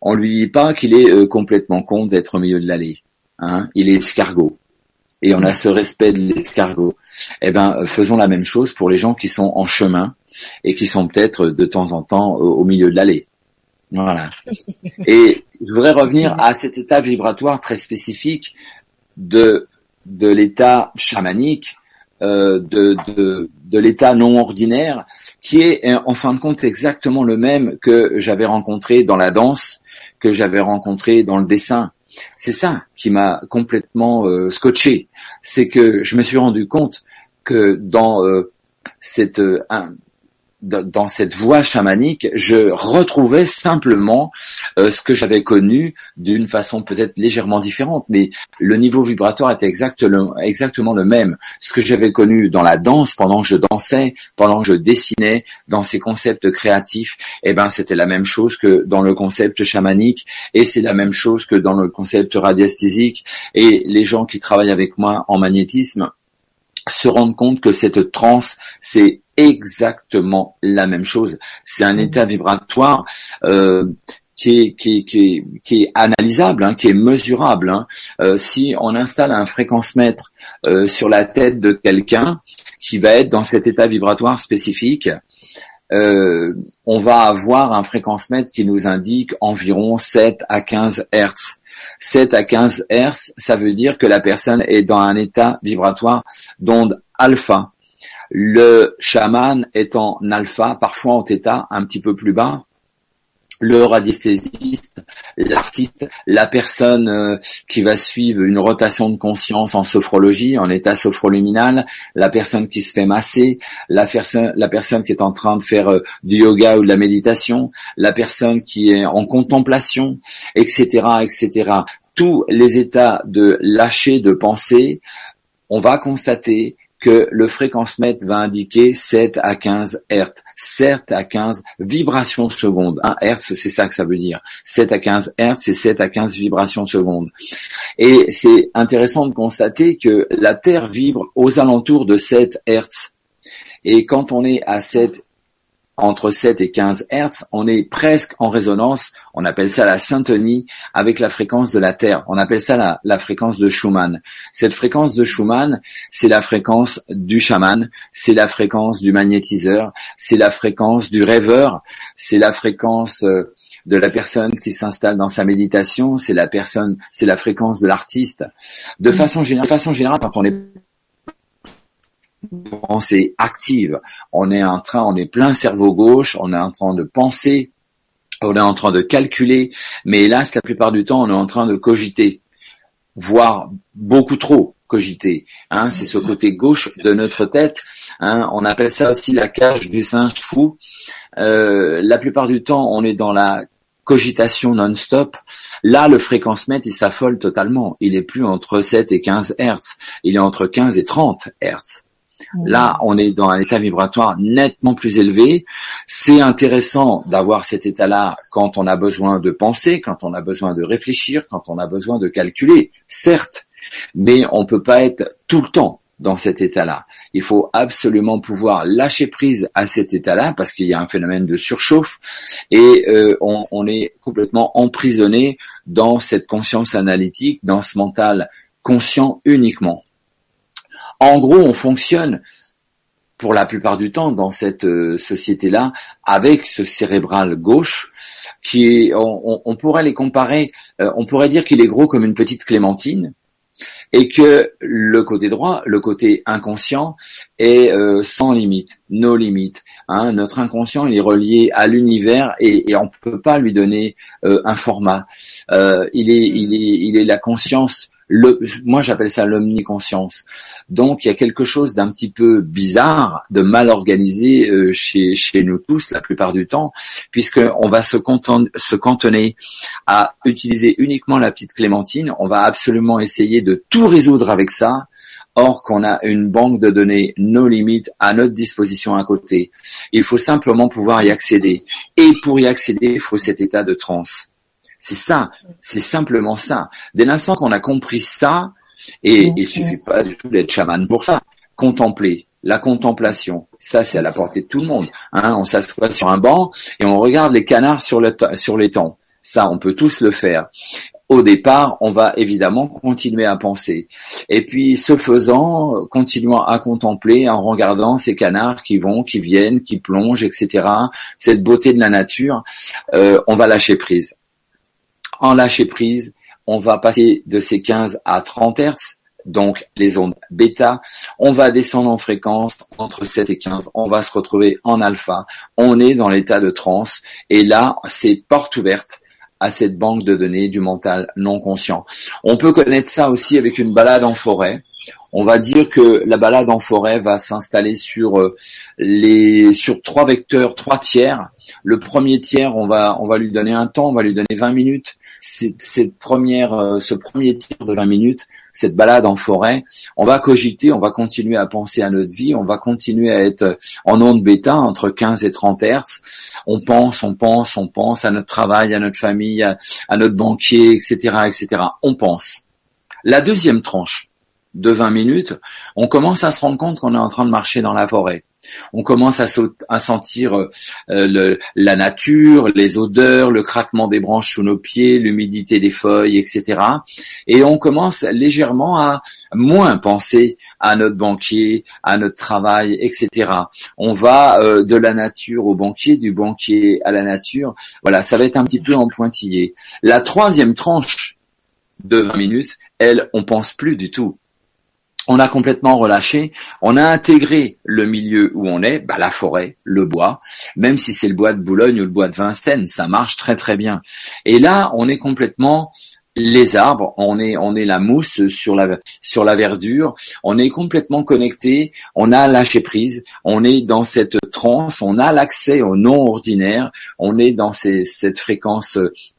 on lui dit pas qu'il est euh, complètement con d'être au milieu de l'allée. Hein Il est escargot. Et on a ce respect de l'escargot. Eh ben, faisons la même chose pour les gens qui sont en chemin et qui sont peut-être de temps en temps au milieu de l'allée. Voilà. Et je voudrais revenir à cet état vibratoire très spécifique de de l'état chamanique, euh, de, de, de l'état non ordinaire, qui est en fin de compte exactement le même que j'avais rencontré dans la danse, que j'avais rencontré dans le dessin. C'est ça qui m'a complètement euh, scotché. C'est que je me suis rendu compte que dans euh, cette dans cette voie chamanique, je retrouvais simplement euh, ce que j'avais connu d'une façon peut-être légèrement différente, mais le niveau vibratoire était exactement, le même. Ce que j'avais connu dans la danse pendant que je dansais, pendant que je dessinais, dans ces concepts créatifs, eh ben c'était la même chose que dans le concept chamanique, et c'est la même chose que dans le concept radiesthésique. Et les gens qui travaillent avec moi en magnétisme se rendent compte que cette transe, c'est exactement la même chose. C'est un état vibratoire euh, qui est, qui, qui, qui est analysable, hein, qui est mesurable. Hein. Euh, si on installe un fréquence-mètre euh, sur la tête de quelqu'un qui va être dans cet état vibratoire spécifique, on va avoir un fréquence-mètre qui nous indique environ 7 à 15 Hertz. 7 à 15 Hertz, ça veut dire que la personne est dans un état vibratoire d'onde alpha. Le chaman est en alpha, parfois en theta, un petit peu plus bas. Le radiesthésiste, l'artiste, la personne euh, qui va suivre une rotation de conscience en sophrologie, en état sophroluminal, la personne qui se fait masser, la, personne, la personne qui est en train de faire euh, du yoga ou de la méditation, la personne qui est en contemplation, etc., etc. Tous les états de lâcher de pensée, on va constater que le fréquence-mètre va indiquer 7 à 15 Hz. 7 à 15 vibrations secondes. Un Hertz, c'est ça que ça veut dire. 7 à 15 Hz, c'est 7 à 15 vibrations secondes. Et c'est intéressant de constater que la Terre vibre aux alentours de 7 Hertz. Et quand on est à 7 entre 7 et 15 Hertz, on est presque en résonance, on appelle ça la syntonie avec la fréquence de la Terre, on appelle ça la, la fréquence de Schumann. Cette fréquence de Schumann, c'est la fréquence du chaman, c'est la fréquence du magnétiseur, c'est la fréquence du rêveur, c'est la fréquence euh, de la personne qui s'installe dans sa méditation, c'est la personne, c'est la fréquence de l'artiste. De mm. façon générale, de façon générale, quand on est pensée active, on est en train, on est plein cerveau gauche, on est en train de penser, on est en train de calculer, mais hélas, la plupart du temps, on est en train de cogiter, voire beaucoup trop cogiter. Hein, c'est ce côté gauche de notre tête. Hein, on appelle ça aussi la cage du singe fou. Euh, la plupart du temps, on est dans la cogitation non-stop. Là, le fréquence mètre, il s'affole totalement. Il est plus entre 7 et 15 Hertz. Il est entre 15 et 30 Hertz. Là, on est dans un état vibratoire nettement plus élevé. C'est intéressant d'avoir cet état-là quand on a besoin de penser, quand on a besoin de réfléchir, quand on a besoin de calculer, certes, mais on peut pas être tout le temps dans cet état-là. Il faut absolument pouvoir lâcher prise à cet état-là parce qu'il y a un phénomène de surchauffe et euh, on, on, est complètement emprisonné dans cette conscience analytique, dans ce mental conscient uniquement. En gros, on fonctionne pour la plupart du temps dans cette euh, société-là avec ce cérébral gauche qui on, pourrait les comparer, euh, on pourrait dire qu'il est gros comme une petite clémentine et que le côté droit, le côté inconscient, est euh, sans limite, nos limites. Hein. Notre inconscient, il est relié à l'univers et, on ne peut pas lui donner un format. Il, est, il, est, il est la conscience le, moi j'appelle ça l'omniconscience. Donc il y a quelque chose d'un petit peu bizarre, de mal organisé euh, chez, nous tous la plupart du temps, puisqu'on va se, se cantonner à utiliser uniquement la petite clémentine, on va absolument essayer de tout résoudre avec ça, or qu'on a une banque de données nos limites à notre disposition à côté. Il faut simplement pouvoir y accéder. Et pour y accéder, il faut cet état de transe. C'est ça, c'est simplement ça. Dès l'instant qu'on a compris ça, et il suffit pas du tout d'être chaman pour ça, contempler, la contemplation, ça c'est à la portée de tout le monde. Hein. on s'assoit sur un banc et on regarde les canards sur, le sur les temps. Ça, on peut tous le faire. Au départ, on va évidemment continuer à penser. Et puis, ce faisant, continuant à contempler en regardant ces canards qui vont, qui viennent, qui plongent, etc. Cette beauté de la nature, euh, on va lâcher prise en lâcher prise, on va passer de ces 15 à 30 Hz, donc les ondes bêta, on va descendre en fréquence entre 7 et 15, on va se retrouver en alpha, on est dans l'état de transe, et là, c'est porte ouverte à cette banque de données du mental non conscient. On peut connaître ça aussi avec une balade en forêt. On va dire que la balade en forêt va s'installer sur euh, les sur trois vecteurs, trois tiers. Le premier tiers, on va on va lui donner un temps, on va lui donner 20 minutes cette première, euh, ce premier tir de 20 minutes, cette balade en forêt, on va cogiter, on va continuer à penser à notre vie, on va continuer à être en onde bêta entre 15 et 30 Hertz. On pense, on pense, on pense à notre travail, à notre famille, à, à notre banquier, etc., etc. On pense. La deuxième tranche de 20 minutes, on commence à se rendre compte qu'on est en train de marcher dans la forêt. On commence à, sentir euh, le, la nature, les odeurs, le craquement des branches sous nos pieds, l'humidité des feuilles, etc. Et on commence légèrement à moins penser à notre banquier, à notre travail, etc. On va euh, de la nature au banquier, du banquier à la nature. Voilà, ça va être un petit peu en pointillé. La troisième tranche de 20 minutes, elle, on pense plus du tout on a complètement relâché, on a intégré le milieu où on est, bah, la forêt, le bois, même si c'est le bois de Boulogne ou le bois de Vincennes, ça marche très très bien. Et là, on est complètement les arbres, on est on est la mousse sur la sur la verdure, on est complètement connecté, on a lâché prise, on est dans cette transe, on a l'accès au non ordinaire, on est dans cette fréquence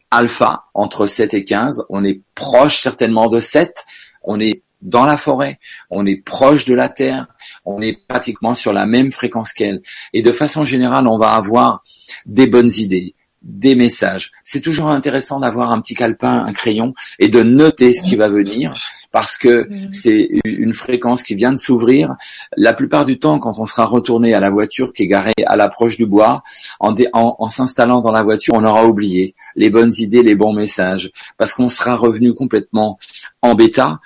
alpha entre 7 et 15, on est proche certainement de 7, on est dans la forêt, on est proche de la Terre, on est pratiquement sur la même fréquence qu'elle. Et de façon générale, on va avoir des bonnes idées, des messages. C'est toujours intéressant d'avoir un petit calepin, un crayon et de noter ce qui va venir parce que Mhm. c'est une fréquence qui vient de s'ouvrir. La plupart du temps, quand on sera retourné à la voiture qui est garée à l'approche du bois, en, dé- en- en s'installant dans la voiture, on aura oublié les bonnes idées, les bons messages, parce qu'on sera revenu complètement en bêta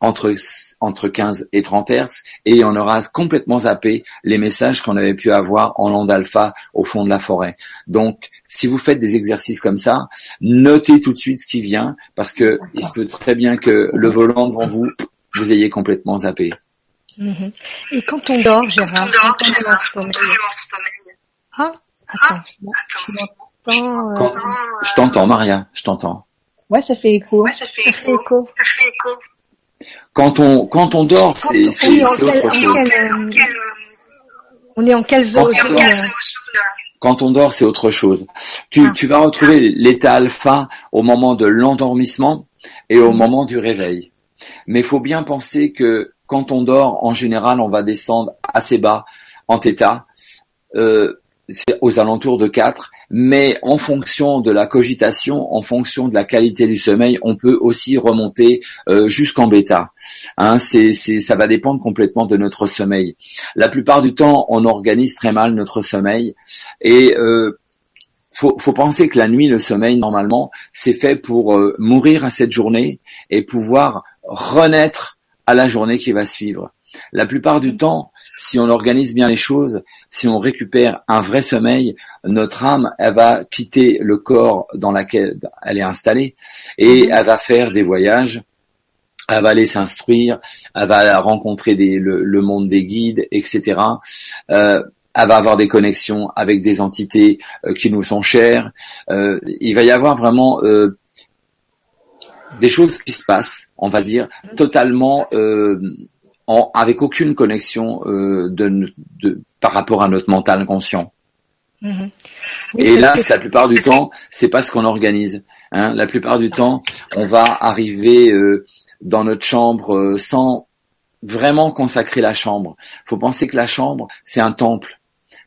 entre entre 15 et 30 Hertz et on aura complètement zappé les messages qu'on avait pu avoir en onde alpha au fond de la forêt. Donc, si vous faites des exercices comme ça, notez tout de suite ce qui vient parce que il se peut très bien que le volant devant vous, vous ayez complètement zappé. Mhm. Et quand on dort, Gérard, quand on attends, je m'entends. euh, Quand- Je t'entends, Maria, je t'entends. Ouais, ça fait écho. ça fait écho. Quand on dort, Quand on c'est est en c'est autre chose. euh, on est en quelle zone Quand on dort. euh, Quand on dort, c'est autre chose. Tu, Ah. tu vas retrouver l'état alpha au moment de l'endormissement et au moment du réveil. Mais il faut bien penser que quand on dort, en général, on va descendre assez bas en θ. Euh, c'est aux alentours de 4, mais en fonction de la cogitation, en fonction de la qualité du sommeil, on peut aussi remonter euh, jusqu'en bêta. Hein, c'est, c'est, ça va dépendre complètement de notre sommeil. La plupart du temps, on organise très mal notre sommeil et euh, faut, faut penser que la nuit, le sommeil, normalement, c'est fait pour euh, mourir à cette journée et pouvoir renaître à la journée qui va suivre. La plupart du temps, si on organise bien les choses, si on récupère un vrai sommeil, notre âme, elle va quitter le corps dans lequel elle est installée et elle va faire des voyages, elle va aller s'instruire, elle va rencontrer des, le, le monde des guides, etc. Euh, elle va avoir des connexions avec des entités euh, qui nous sont chères. Euh, il va y avoir vraiment euh, des choses qui se passent, on va dire, totalement euh, en, avec aucune connexion euh, de, de, par rapport à notre mental inconscient. mhm. Et là, la plupart du temps, c'est pas ce qu'on organise. Hein. La plupart du temps, on va arriver euh, dans notre chambre euh, sans vraiment consacrer la chambre. Faut penser que la chambre, c'est un temple.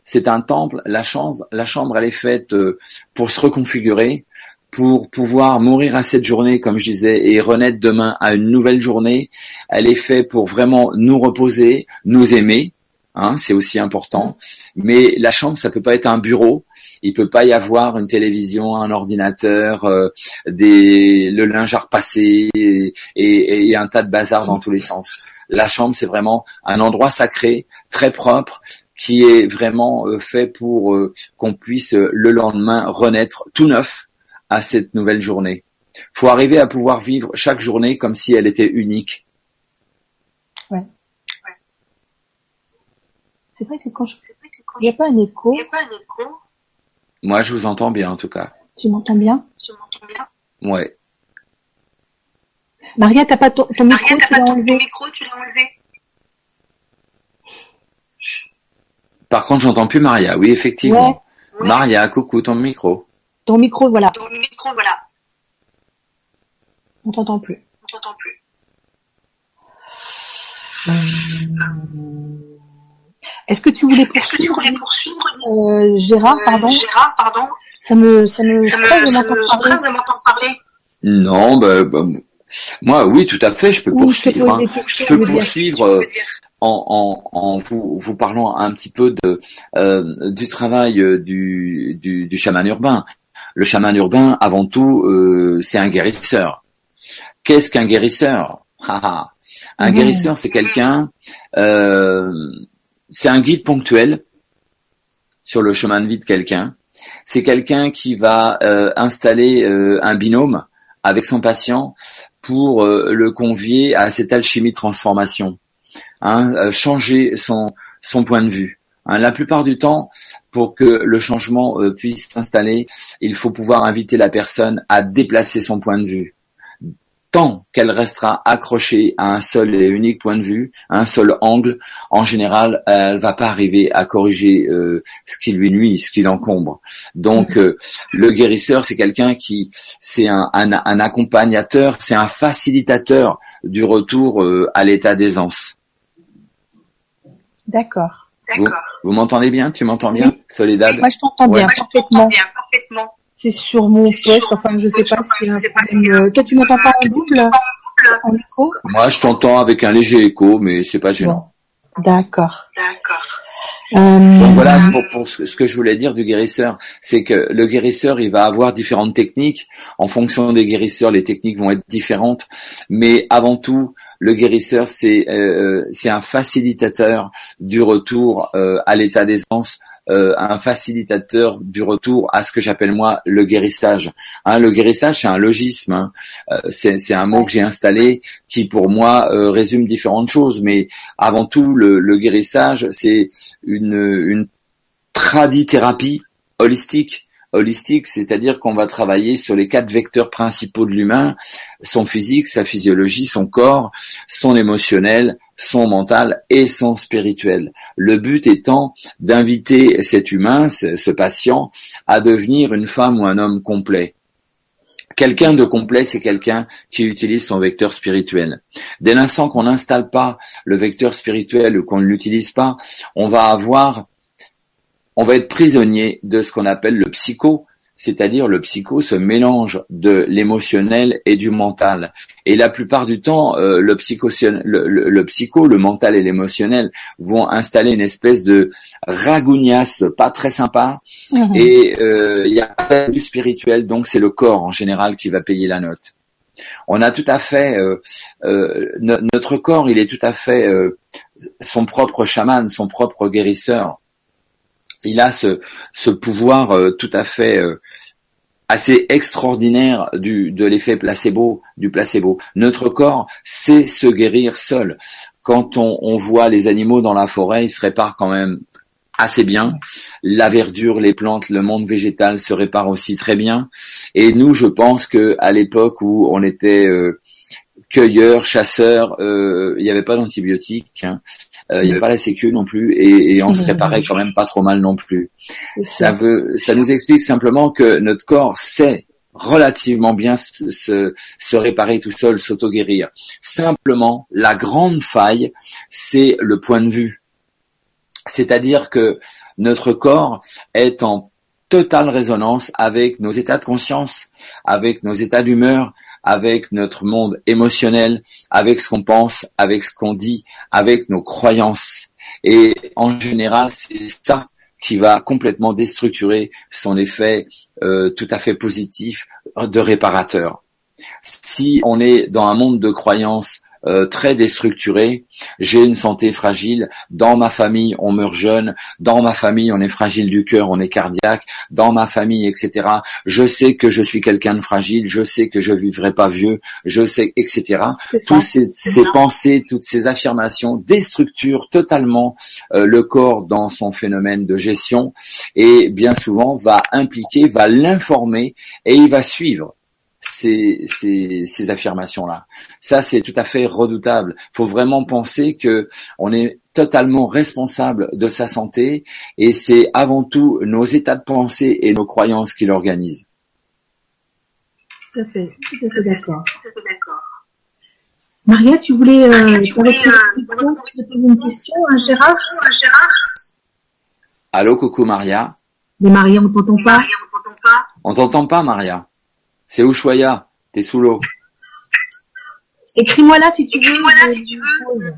C'est un temple. La chambre, la chambre, elle est faite euh, pour se reconfigurer, pour pouvoir mourir à cette journée, comme je disais, et renaître demain à une nouvelle journée. Elle est faite pour vraiment nous reposer, nous aimer. Hein, c'est aussi important. Mais la chambre, ça peut pas être un bureau. Il peut pas y avoir une télévision, un ordinateur, euh, des, le linge à repasser et, et- et un tas de bazar dans tous les sens. La chambre, c'est vraiment un endroit sacré, très propre, qui est vraiment euh, fait pour euh, qu'on puisse euh, le lendemain renaître tout neuf à cette nouvelle journée. Faut arriver à pouvoir vivre chaque journée comme si elle était unique. C'est vrai que quand je, il n'y a pas un écho. Moi, je vous entends bien en tout cas. Tu m'entends bien? Ouais. Maria, t'as pas ton, ton micro, tu l'as enlevé? Par contre, j'entends plus Maria. Oui, effectivement. Maria, coucou, ton micro. Ton micro, voilà. On t'entend plus. Est-ce que tu voulais poursuivre, euh, Gérard, pardon? Gérard, pardon. Ça me, ça me Ça me, stresse de ça m'entendre me parler. stresse de m'entendre parler. Non, bah, bah, moi, oui, tout à fait, je peux poursuivre. hein. questions. Je peux poursuivre euh, en, en, en vous, vous parlant un petit peu de, euh, du travail euh, du, du, du chaman urbain. Le chaman urbain, avant tout, euh, c'est un guérisseur. Qu'est-ce qu'un guérisseur? Ah, ah. Un Mhm. guérisseur, c'est quelqu'un, euh, c'est un guide ponctuel sur le chemin de vie de quelqu'un. C'est quelqu'un qui va euh, installer euh, un binôme avec son patient pour euh, le convier à cette alchimie de transformation, hein, changer son point de vue. Hein, la plupart du temps, pour que le changement puisse s'installer, il faut pouvoir inviter la personne à déplacer son point de vue. Tant qu'elle restera accrochée à un seul et unique point de vue, à un seul angle, en général, elle va pas arriver à corriger euh, ce qui lui nuit, ce qui l'encombre. Donc, euh, le guérisseur, c'est quelqu'un qui, c'est un, un, un accompagnateur, c'est un facilitateur du retour euh, à l'état d'aisance. D'accord. Vous, vous m'entendez bien? Tu m'entendez bien, Oui. Soledad Moi, je t'entends Ouais. bien, Moi, je t'entends parfaitement. C'est sur mon poste. Enfin, je sais pas si un problème. Toi, tu m'entends pas en double, en écho Moi, je t'entends avec un léger écho, mais c'est pas gênant. D'accord. D'accord. Euh, Donc voilà, pour, pour ce que je voulais dire du guérisseur, c'est que le guérisseur, il va avoir différentes techniques. En fonction des guérisseurs, les techniques vont être différentes. Mais avant tout, le guérisseur, c'est euh, c'est un facilitateur du retour euh, à l'état d'aisance, euh, un facilitateur du retour à ce que j'appelle moi le guérissage. Hein, le guérissage, c'est un logisme. hein. Euh, c'est un mot que j'ai installé qui, pour moi, euh, résume différentes choses. Mais avant tout, le, le guérissage, c'est une, une tradithérapie holistique. Holistique, c'est-à-dire qu'on va travailler sur les quatre vecteurs principaux de l'humain, son physique, sa physiologie, son corps, son émotionnel, son mental et son spirituel. Le but étant d'inviter cet humain, ce, patient, à devenir une femme ou un homme complet. Quelqu'un de complet, c'est quelqu'un qui utilise son vecteur spirituel. Dès l'instant qu'on n'installe pas le vecteur spirituel ou qu'on ne l'utilise pas, on va avoir on va être prisonnier de ce qu'on appelle le psycho, c'est-à-dire le psycho, ce mélange de l'émotionnel et du mental. Et la plupart du temps, euh, le, psycho, le, le- le psycho, le mental et l'émotionnel vont installer une espèce de ragougnasse pas très sympa. mhm. Et euh, il y a pas du spirituel, donc c'est le corps en général qui va payer la note. On a tout à fait euh, euh, no- notre corps, il est tout à fait euh, son propre chaman, son propre guérisseur. Il a ce, pouvoir euh, tout à fait euh, assez extraordinaire du, de l'effet placebo, du placebo. Notre corps sait se guérir seul. Quand on, voit les animaux dans la forêt, ils se réparent quand même assez bien. La verdure, les plantes, le monde végétal se répare aussi très bien. Et nous, je pense que à l'époque où on était euh, cueilleurs, chasseurs, il n'y avait pas d'antibiotiques, hein. Euh, il n'y avait pas la sécu non plus, et, et on se réparait quand même pas trop mal non plus. Ça veut, ça nous explique simplement que notre corps sait relativement bien se, se, se réparer tout seul, s'auto-guérir. Simplement, la grande faille, c'est le point de vue. C'est-à-dire que notre corps est en totale résonance avec nos états de conscience, avec nos états d'humeur, avec notre monde émotionnel, avec ce qu'on pense, avec ce qu'on dit, avec nos croyances. Et en général, c'est ça qui va complètement déstructurer son effet euh, tout à fait positif de réparateur. Si on est dans un monde de croyances très déstructuré, j'ai une santé fragile, dans ma famille on meurt jeune, dans ma famille on est fragile du cœur, on est cardiaque, dans ma famille, etc. Je sais que je suis quelqu'un de fragile, je sais que je vivrai pas vieux, je sais, etc ces, ces pensées, toutes ces affirmations déstructurent totalement euh, le corps dans son phénomène de gestion et bien souvent va impliquer, va l'informer et il va suivre ces, ces, ces affirmations-là. Ça, c'est tout à fait redoutable. Il faut vraiment penser que on est totalement responsable de sa santé et c'est avant tout nos états de pensée et nos croyances qui l'organisent. Tout à fait, tout à fait d'accord. Maria, tu voulais, euh, Maria, tu voulais, euh, une question, une question à Gérard? Gérard, Allô, coucou Maria? Mais Maria, on t'entend pas. Maria, on t'entend pas? On t'entend pas, Maria? C'est Ushuaïa. T'es sous l'eau. Écris-moi là si tu veux. Écris-moi là si tu veux.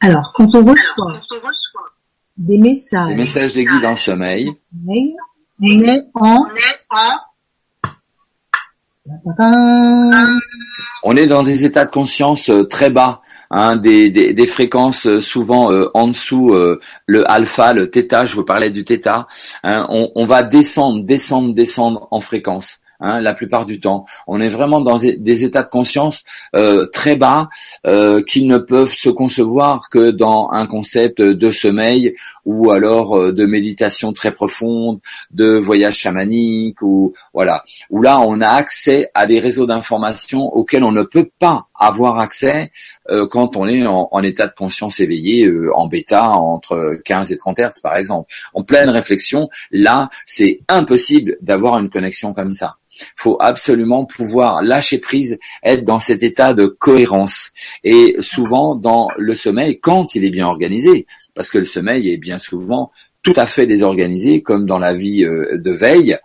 Alors, quand on Alors, reçoit quand on reçoit, des messages, Les messages des guides en sommeil. on est en on est en On est dans des états de conscience euh, très bas, hein, des, fréquences euh, souvent euh, en dessous euh, le alpha, le θ. Je vous parlais du θ. hein, on, va descendre, descendre, descendre en fréquence. hein, la plupart du temps, on est vraiment dans des, états de conscience très bas qui ne peuvent se concevoir que dans un concept de sommeil ou alors euh, de méditation très profonde, de voyage chamanique ou voilà, où là on a accès à des réseaux d'informations auxquels on ne peut pas avoir accès euh, quand on est en, état de conscience éveillé, euh, en bêta, entre 15 et 30 Hz par exemple. En pleine réflexion, là c'est impossible d'avoir une connexion comme ça. faut absolument pouvoir lâcher prise, être dans cet état de cohérence. Et souvent dans le sommeil, quand il est bien organisé, parce que le sommeil est bien souvent tout à fait désorganisé, comme dans la vie euh, de veille.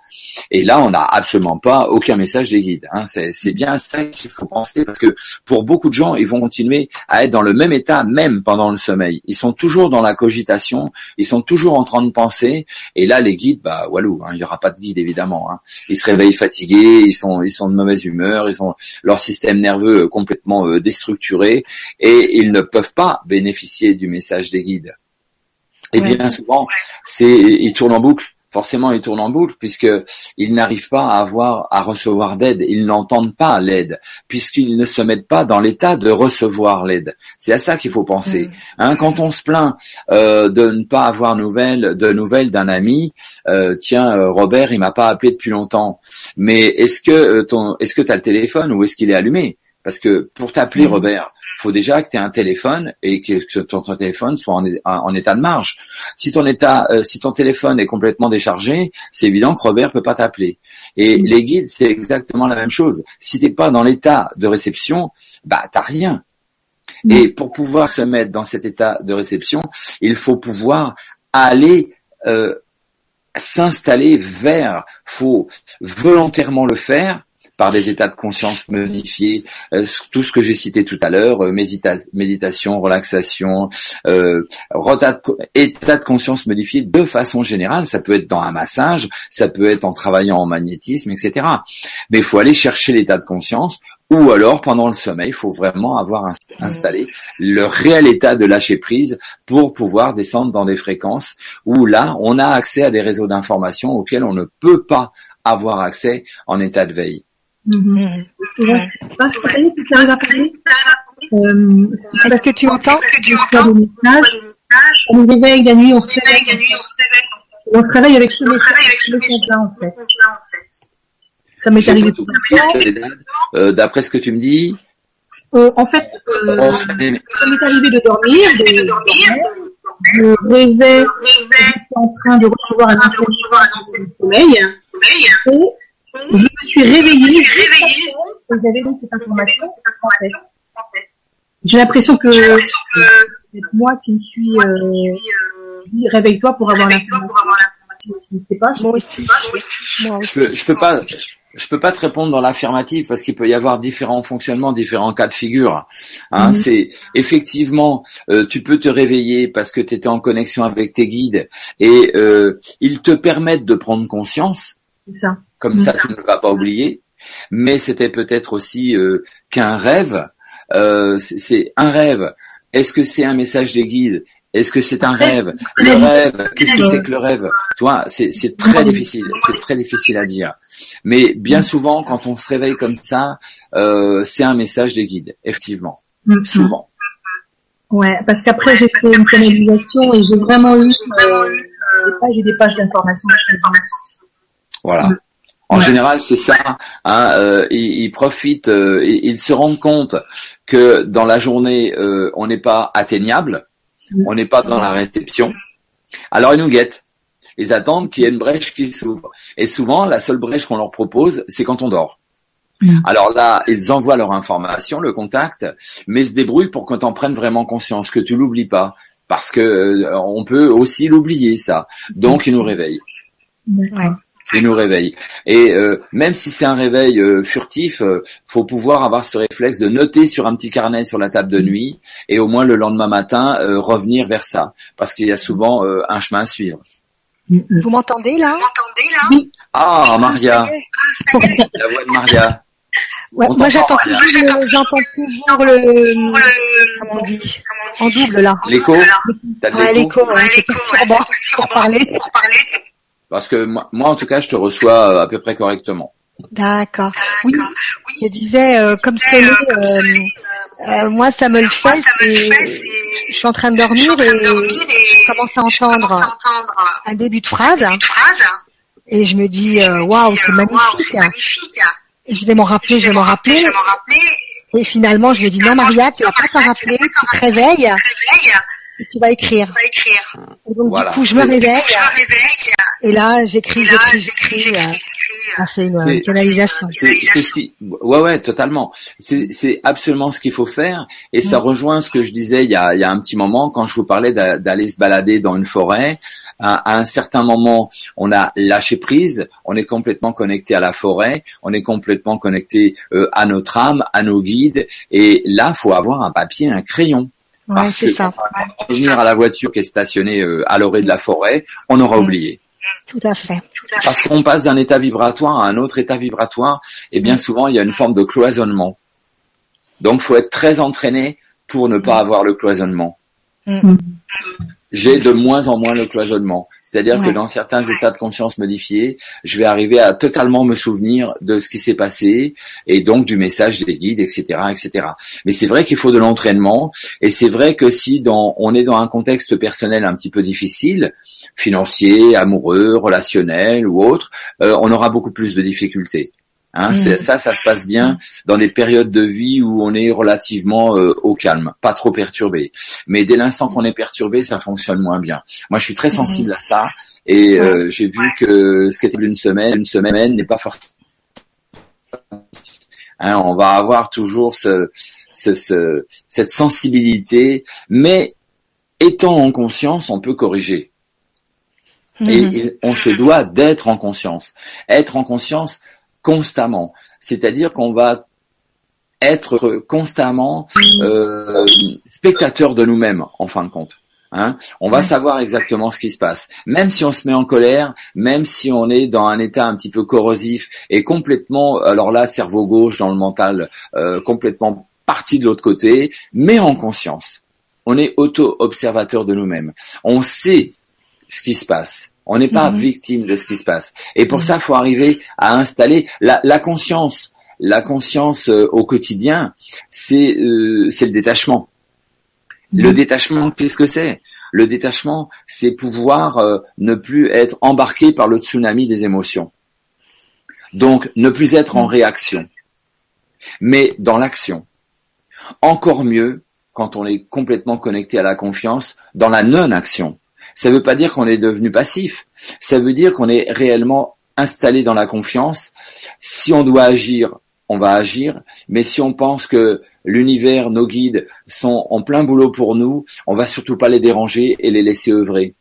Et là, on n'a absolument pas aucun message des guides. Hein. C'est bien ça qu'il faut penser, parce que pour beaucoup de gens, ils vont continuer à être dans le même état, même pendant le sommeil. Ils sont toujours dans la cogitation, ils sont toujours en train de penser. Et là, les guides, bah walou, hein, il n'y aura pas de guide évidemment. Hein. Ils se réveillent fatigués, ils sont, ils sont de mauvaise humeur, ils ont leur système nerveux complètement euh, déstructuré, et ils ne peuvent pas bénéficier du message des guides. Et bien souvent, c'est ils tournent en boucle forcément ils tournent en boucle puisque ils n'arrivent pas à avoir à recevoir d'aide, ils n'entendent pas l'aide puisqu'ils ne se mettent pas dans l'état de recevoir l'aide. C'est à ça qu'il faut penser. Mm. Hein, quand on se plaint euh, de ne pas avoir nouvelles, de nouvelles d'un ami, euh, tiens euh, Robert il m'a pas appelé depuis longtemps, mais est-ce que ton, est-ce que tu as le téléphone ou est-ce qu'il est allumé? Parce que pour t'appeler mm. Robert, faut déjà que tu aies un téléphone et que, ton, téléphone soit en, état de marge. Si ton état, euh, si ton téléphone est complètement déchargé, c'est évident que Robert peut pas t'appeler. Et mm. les guides, c'est exactement la même chose. Si t'es pas dans l'état de réception, bah t'as rien. Mm. Et pour pouvoir se mettre dans cet état de réception, il faut pouvoir aller euh, s'installer vers, faut volontairement le faire par des états de conscience modifiés, euh, tout ce que j'ai cité tout à l'heure, euh, méditation, relaxation, euh, état de conscience modifié de façon générale. Ça peut être dans un massage, ça peut être en travaillant en magnétisme, etc. Mais il faut aller chercher l'état de conscience ou alors pendant le sommeil, il faut vraiment avoir installé le réel état de lâcher prise pour pouvoir descendre dans des fréquences où là, on a accès à des réseaux d'informations auxquels on ne peut pas avoir accès en état de veille. Mm-hmm. Parce que tu entends On nous réveille la nuit, on se réveille. On se réveille. Avec ce message-là, en fait. Ça m'est arrivé tout euh, D'après ce que tu me dis euh, En fait, euh, ça m'est arrivé de dormir, de dormir. Je rêvais, j'étais en train de recevoir un ancien sommeil. Et je me suis réveillée, j'avais donc cette information. J'ai l'impression que c'est moi qui me suis euh, réveille-toi pour avoir l'information. Je ne sais pas. Moi aussi. Je peux, je peux pas. Je peux pas te répondre dans l'affirmative parce qu'il peut y avoir différents fonctionnements, différents cas de figure. Hein, mhm. C'est effectivement, euh, tu peux te réveiller parce que tu étais en connexion avec tes guides et euh, ils te permettent de prendre conscience. C'est ça. Comme ça, tu ne vas pas oublier. Mais c'était peut-être aussi euh, qu'un rêve. Euh, c'est un rêve. Est-ce que c'est un message des guides? Est-ce que c'est un rêve? Le rêve, qu'est-ce que c'est que le rêve? Toi, c'est très difficile. C'est très difficile à dire. Mais bien souvent, quand on se réveille comme ça, euh, c'est un message des guides, effectivement. Mm-hmm. Souvent. Ouais, parce qu'après j'ai fait une canalisation et j'ai vraiment eu des pages et des pages d'informations. Voilà. Mm. En général, c'est ça. Hein, euh, ils, profitent, euh, ils, se rendent compte que dans la journée, euh, on n'est pas atteignable, on n'est pas dans la réception. Alors ils nous guettent. Ils attendent qu'il y ait une brèche qui s'ouvre. Et souvent, la seule brèche qu'on leur propose, c'est quand on dort. Mm. Alors là, ils envoient leur information, le contact, mais se débrouillent pour que tu en prennes vraiment conscience, que tu l'oublies pas, parce que on peut aussi l'oublier ça. Donc ils nous réveillent qui nous réveille. Et euh, même si c'est un réveil euh, furtif, euh, faut pouvoir avoir ce réflexe de noter sur un petit carnet sur la table de nuit et au moins le lendemain matin euh, revenir vers ça, parce qu'il y a souvent un chemin à suivre. Vous m'entendez là? Vous m'entendez là Ah, Maria, la voix de Maria. Ouais, moi j'entends toujours, le, j'entends toujours le, comment on dit, en double là. L'écho? Ouais, l'écho, ouais, pour parler. Pour parler. Parce que moi, en tout cas, je te reçois euh, à peu près correctement. D'accord. Oui, je disais euh, comme sonner, euh, moi ça me le fait. je suis en train de dormir et je commence à entendre un début de phrase et je me dis waouh c'est magnifique. Et je vais m'en rappeler, je vais m'en rappeler. Et finalement je me dis non Maria tu vas pas t'en rappeler, tu te réveilles et tu vas écrire. Et donc du coup je me réveille. Et là, j'écris, j'écris, j'écris. Ah, c'est une, canalisation. C'est, c'est ce qui, ouais, ouais, totalement. C'est, c'est absolument ce qu'il faut faire, et ça rejoint ce que je disais il y a, il y a un petit moment quand je vous parlais d'a- d'aller se balader dans une forêt. À, à un certain moment, on a lâché prise, on est complètement connecté à la forêt, on est complètement connecté euh, à notre âme, à nos guides, et là, faut avoir un papier, un crayon. Ouais, Parce c'est que ça. quand on va revenir à la voiture qui est stationnée euh, à l'orée de la forêt, on aura Mm. oublié. Tout à fait. Parce qu'on passe d'un état vibratoire à un autre état vibratoire, et bien souvent il y a une forme de cloisonnement. Donc faut être très entraîné pour ne pas avoir le cloisonnement. Mm. J'ai de moins en moins le cloisonnement. C'est-à-dire que dans certains états de conscience modifiés, je vais arriver à totalement me souvenir de ce qui s'est passé et donc du message des guides, etc., etc. Mais c'est vrai qu'il faut de l'entraînement et c'est vrai que si dans, on est dans un contexte personnel un petit peu difficile, financier, amoureux, relationnel ou autre, euh, on aura beaucoup plus de difficultés. Hein, c'est- Ça, ça se passe bien dans des périodes de vie où on est relativement euh, au calme, pas trop perturbé. Mais dès l'instant qu'on est perturbé, ça fonctionne moins bien. Moi, je suis très sensible à ça et euh, j'ai vu que ce qui était une semaine, une semaine n'est pas forcément. Hein, on va avoir toujours ce, ce- ce- cette sensibilité, mais étant en conscience, on peut corriger. Et Mhm. il- on se doit d'être en conscience. Être en conscience constamment. C'est-à-dire qu'on va être constamment euh, spectateur de nous-mêmes, en fin de compte. Hein on va savoir exactement ce qui se passe. Même si on se met en colère, même si on est dans un état un petit peu corrosif et complètement, alors là, cerveau gauche dans le mental, euh, complètement parti de l'autre côté, mais en conscience. On est auto-observateur de nous-mêmes. On sait ce qui se passe. On n'est pas Mhm. victime de ce qui se passe. Et pour ça, il faut arriver à installer la, la conscience. La conscience euh, au quotidien, c'est euh, c'est le détachement. Le détachement, qu'est-ce que c'est? Le détachement, c'est pouvoir euh, ne plus être embarqué par le tsunami des émotions. Donc, ne plus être en réaction, mais dans l'action. Encore mieux, quand on est complètement connecté à la confiance, dans la non-action. Ça ne veut pas dire qu'on est devenu passif. Ça veut dire qu'on est réellement installé dans la confiance. Si on doit agir, on va agir. Mais si on pense que l'univers, nos guides sont en plein boulot pour nous, on va surtout pas les déranger et les laisser œuvrer.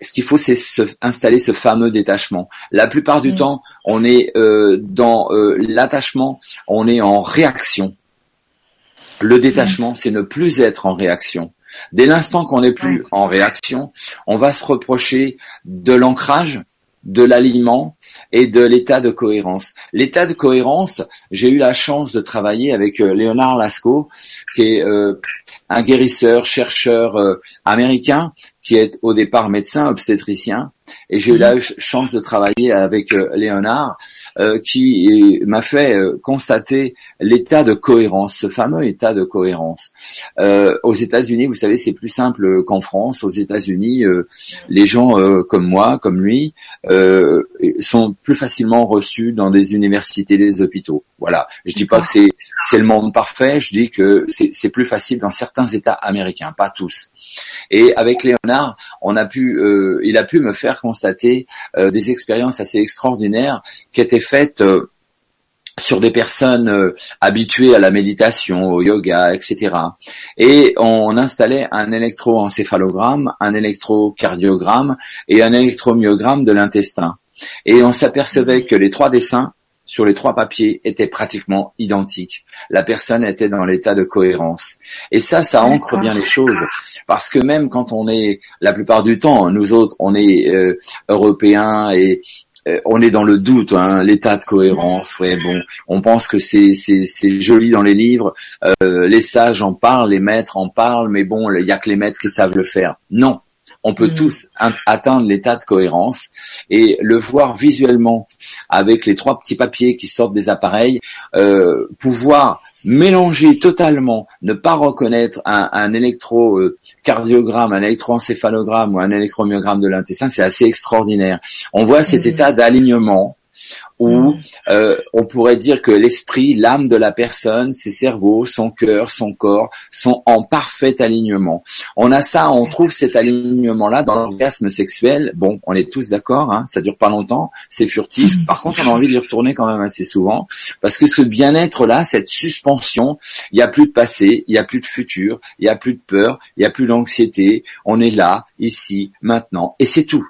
Ce qu'il faut, c'est se, installer ce fameux détachement. La plupart du Mm. temps, on est euh, dans euh, l'attachement, on est en réaction. Le détachement, c'est ne plus être en réaction. Dès l'instant qu'on n'est plus en réaction, on va se reprocher de l'ancrage, de l'alignement et de l'état de cohérence. L'état de cohérence, j'ai eu la chance de travailler avec euh, Léonard Lascaux, qui est euh, un guérisseur, chercheur euh, américain, qui est au départ médecin obstétricien. Et j'ai eu la ch- chance de travailler avec euh, Léonard, euh, qui m'a fait euh, constater l'état de cohérence, ce fameux état de cohérence. Euh, aux États-Unis, vous savez, c'est plus simple qu'en France. Aux États-Unis, euh, les gens euh, comme moi, comme lui, euh, sont plus facilement reçus dans des universités, des hôpitaux. Voilà. Je dis pas que c'est c'est le monde parfait. Je dis que c'est c'est plus facile dans certains États américains, pas tous. Et avec Léonard, on a pu, euh, il a pu me faire constater euh, des expériences assez extraordinaires qui étaient faites euh, sur des personnes euh, habituées à la méditation, au yoga, etc. Et on installait un électroencéphalogramme, un électrocardiogramme et un électromyogramme de l'intestin. Et on s'apercevait que les trois dessins sur les trois papiers étaient pratiquement identiques. La personne était dans l'état de cohérence. Et ça, ça ancre bien les choses. Parce que même quand on est, la plupart du temps, nous autres, on est euh, européens et euh, on est dans le doute, hein, l'état de cohérence. Ouais, bon, on pense que c'est c'est c'est joli dans les livres, euh, les sages en parlent, les maîtres en parlent, mais bon, il y a que les maîtres qui savent le faire. Non, on peut Mm. tous atteindre l'état de cohérence et le voir visuellement avec les trois petits papiers qui sortent des appareils, euh, pouvoir mélanger totalement, ne pas reconnaître un, un électrocardiogramme, un électroencéphalogramme ou un électromyogramme de l'intestin, c'est assez extraordinaire. On voit cet Mhm. état d'alignement où euh, on pourrait dire que l'esprit, l'âme de la personne, ses cerveaux, son cœur, son corps sont en parfait alignement. On a ça, on trouve cet alignement-là dans l'orgasme sexuel. Bon, on est tous d'accord, hein, ça dure pas longtemps, c'est furtif. Par contre, on a envie d'y retourner quand même assez souvent parce que ce bien-être-là, cette suspension, il n'y a plus de passé, il n'y a plus de futur, il n'y a plus de peur, il n'y a plus d'anxiété. On est là, ici, maintenant, et c'est tout.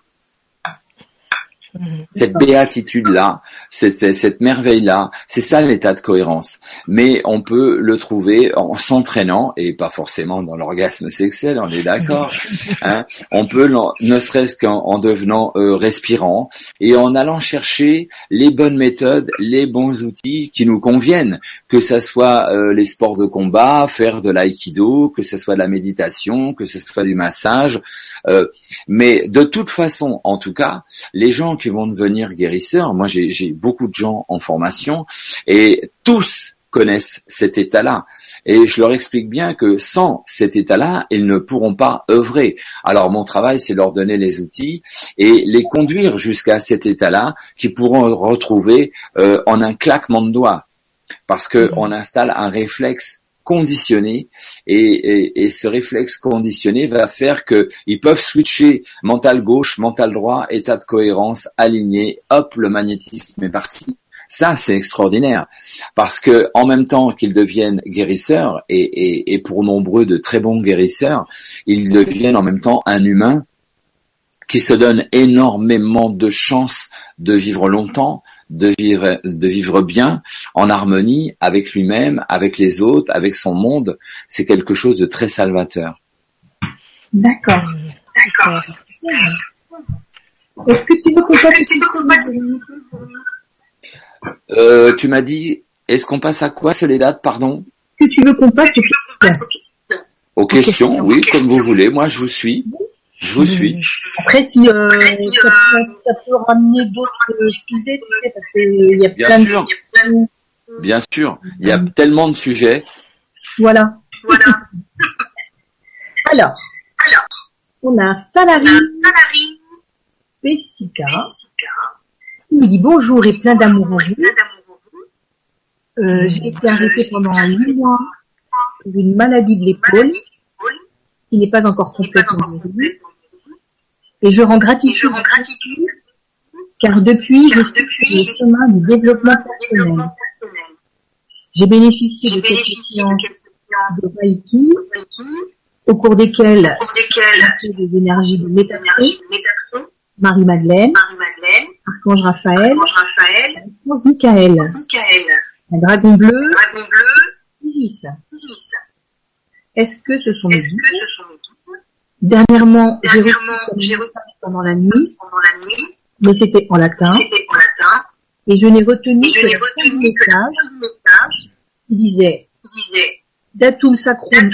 Cette béatitude-là, cette, cette merveille-là, c'est ça l'état de cohérence. Mais on peut le trouver en s'entraînant, et pas forcément dans l'orgasme sexuel, on est d'accord. Hein on peut, ne serait-ce qu'en devenant euh, respirant, et en allant chercher les bonnes méthodes, les bons outils qui nous conviennent, que ce soit euh, les sports de combat, faire de l'aïkido, que ce soit de la méditation, que ce soit du massage. Euh, mais de toute façon, en tout cas, les gens qui vont devenir guérisseurs. Moi, j'ai beaucoup de gens en formation et tous connaissent cet état-là. Et je leur explique bien que sans cet état-là, ils ne pourront pas œuvrer. Alors mon travail, c'est leur donner les outils et les conduire jusqu'à cet état-là qu'ils pourront retrouver euh, en un claquement de doigts. Parce qu'on mmh. installe un réflexe conditionné et, ce réflexe conditionné va faire qu'ils peuvent switcher mental gauche, mental droit, état de cohérence, aligné, hop, le magnétisme est parti. Ça, c'est extraordinaire parce que en même temps qu'ils deviennent guérisseurs et, et pour nombreux de très bons guérisseurs, ils deviennent en même temps un humain qui se donne énormément de chances de vivre longtemps, de vivre, de vivre bien, en harmonie avec lui-même, avec les autres, avec son monde, c'est quelque chose de très salvateur. D'accord. D'accord. Est-ce que tu veux qu'on passe euh, Tu m'as dit, est-ce qu'on passe à quoi, Soledad, pardon? Que tu veux qu'on passe aux questions oui, comme vous voulez. Moi, je vous suis. Je vous suis. Après, si, euh, ça, peut, ça, peut ramener d'autres sujets, tu sais, parce qu'il y a Bien plein sûr. de... Bien sûr, il y a tellement de sujets. Voilà. Voilà. Alors, Alors, on a Salari, Salari Pessica, qui nous dit bonjour et plein d'amour en vous. Euh, J'ai été arrêtée pendant huit mois pour une maladie de l'épaule qui n'est pas encore complètement guérie. Et je rends gratitude, car depuis, je suis le chemin du développement personnel. J'ai bénéficié de quelques séances de Reiki, au cours desquelles j'ai des énergies de Métatron, Marie-Madeleine, Archange Raphaël, Archange Michael, un dragon bleu, Isis. Est-ce que ce sont guides Dernièrement, j'ai reçu pendant la nuit, mais c'était en latin. Et je n'ai retenu que le message qui disait, Datum Sacrum.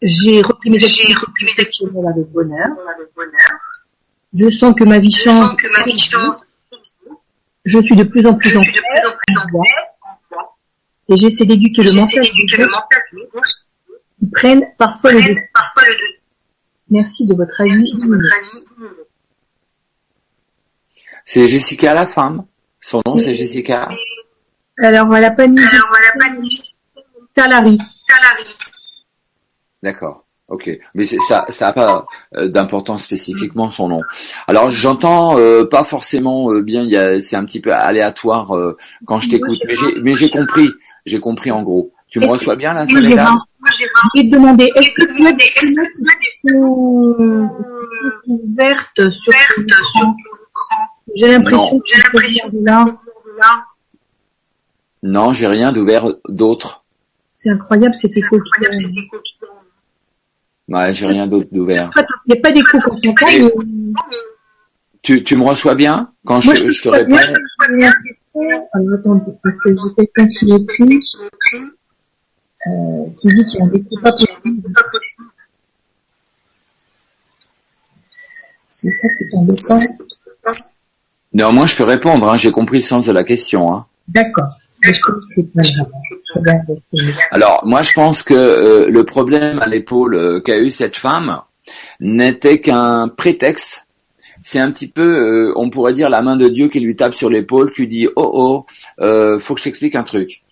J'ai repris mes activités avec bonheur. Je sens que ma vie change. Je suis de plus en plus en paix. Et j'essaie d'éduquer le mental ils prennent parfois le deux. Merci de votre avis. C'est Jessica la femme. Son nom c'est Jessica. Alors elle a pas mis. Salari. D'accord. Ok, mais ça, ça n'a pas euh, d'importance spécifiquement son nom. Alors j'entends euh, pas forcément euh, bien. Il c'est un petit peu aléatoire quand je t'écoute, mais j'ai, compris. J'ai compris en gros. Tu me reçois bien là, Soledad je vais te demander, est-ce que tu as des fenêtres ouvertes sur ton J'ai l'impression que j'ai l'impression là. Non, j'ai rien d'ouvert d'autre. C'est incroyable, c'est écho. Ouais, j'ai rien d'autre d'ouvert. Il n'y a pas d'écho quand on mais... Tu, tu me reçois bien quand je, je, te réponds Alors attendez, parce que j'ai quelqu'un qui écrit qui dit qu'il y a un pas possible. C'est ça qui est embêtant. Néanmoins, je peux répondre, hein, j'ai compris le sens de la question. Hein. D'accord. Alors, moi, je pense que euh, le problème à l'épaule euh, qu'a eu cette femme n'était qu'un prétexte c'est un petit peu, euh, on pourrait dire, la main de Dieu qui lui tape sur l'épaule, qui lui dit, oh oh, euh, faut que je t'explique un truc.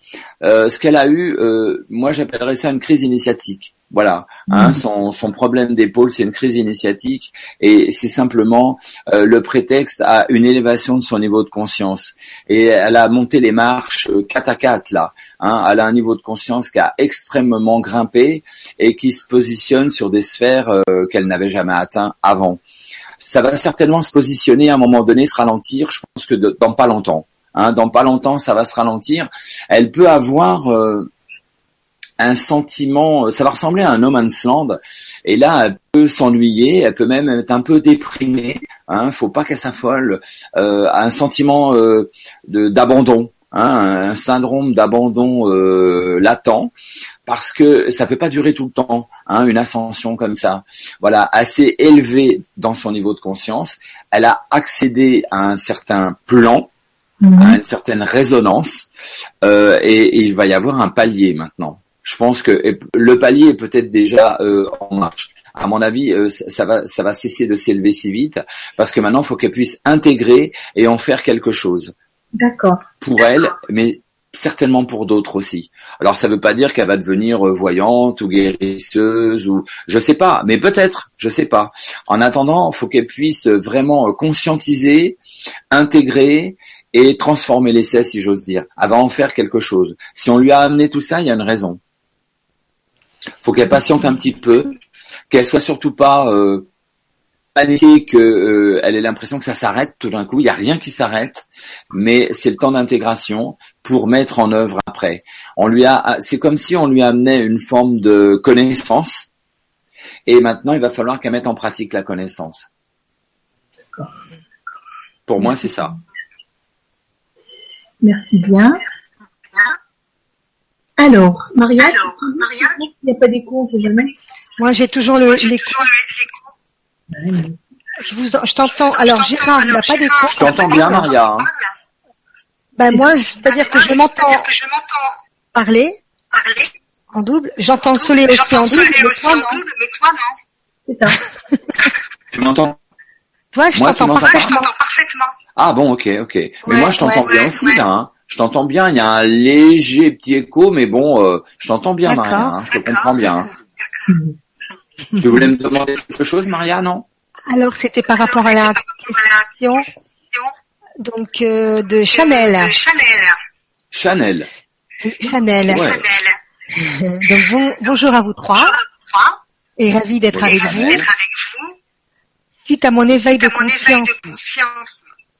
Euh, ce qu'elle a eu, euh, moi j'appellerais ça une crise initiatique. Voilà, hein, son, son problème d'épaule, c'est une crise initiatique et c'est simplement euh, le prétexte à une élévation de son niveau de conscience. Et elle a monté les marches 4 à 4 là. Hein, elle a un niveau de conscience qui a extrêmement grimpé et qui se positionne sur des sphères euh, qu'elle n'avait jamais atteint avant. Ça va certainement se positionner à un moment donné, se ralentir. Je pense que de- dans pas longtemps. Hein, dans pas longtemps, ça va se ralentir. Elle peut avoir euh, un sentiment, ça va ressembler à un no man's land. Et là, elle peut s'ennuyer, elle peut même être un peu déprimée. Hein, faut pas qu'elle s'affole. Euh, un sentiment euh, d'abandon, hein, un syndrome d'abandon euh, latent, parce que ça peut pas durer tout le temps. Hein, une ascension comme ça, voilà, assez élevée dans son niveau de conscience. Elle a accédé à un certain plan à une certaine résonance euh, et, et il va y avoir un palier maintenant. Je pense que le palier est peut-être déjà euh, en marche. À mon avis, euh, ça, va, ça va cesser de s'élever si vite parce que maintenant, il faut qu'elle puisse intégrer et en faire quelque chose D'accord. pour elle, mais certainement pour d'autres aussi. Alors, ça ne veut pas dire qu'elle va devenir euh, voyante ou guérisseuse ou je sais pas, mais peut-être, je sais pas. En attendant, il faut qu'elle puisse vraiment euh, conscientiser, intégrer et transformer l'essai, si j'ose dire. Elle va en faire quelque chose. Si on lui a amené tout ça, il y a une raison. Faut qu'elle patiente un petit peu, qu'elle soit surtout pas euh, paniquée, que euh, ait l'impression que ça s'arrête tout d'un coup. Il y a rien qui s'arrête, mais c'est le temps d'intégration pour mettre en œuvre après. On lui a, c'est comme si on lui amenait une forme de connaissance, et maintenant il va falloir qu'elle mette en pratique la connaissance. Pour moi, c'est ça. Merci bien. Alors, Maria, Alors, Maria, il n'y a pas d'écho, on sait jamais. Moi, j'ai toujours le, le- Je vous, je t'entends. Alors, Gérard, il n'a pas d'écho. Je t'entends bien, Maria. hein. Ben moi, c'est-à-dire que je m'entends C'est-à-dire que je m'entends parler parler, en double. J'entends Solé aussi en j'entends double. sonner Mais aussi en double, mais toi non. C'est ça. Tu m'entends? Toi, je t'entends parfaitement. Ah bon, ok, ok. Mais moi, je t'entends ouais, bien ouais, aussi, ouais. là. Hein. Je t'entends bien. Il y a un léger petit écho, mais bon, euh, je t'entends bien. Maria. hein. Je te comprends bien. Tu voulais me demander quelque chose, Maria, non? Alors, c'était par rapport à la question donc euh, de Chanel. De Chanel. Chanel. Chanel. Ouais. Chanel. Donc bon, bonjour à vous trois et ravi d'être avec avec vous. Suite à mon éveil de conscience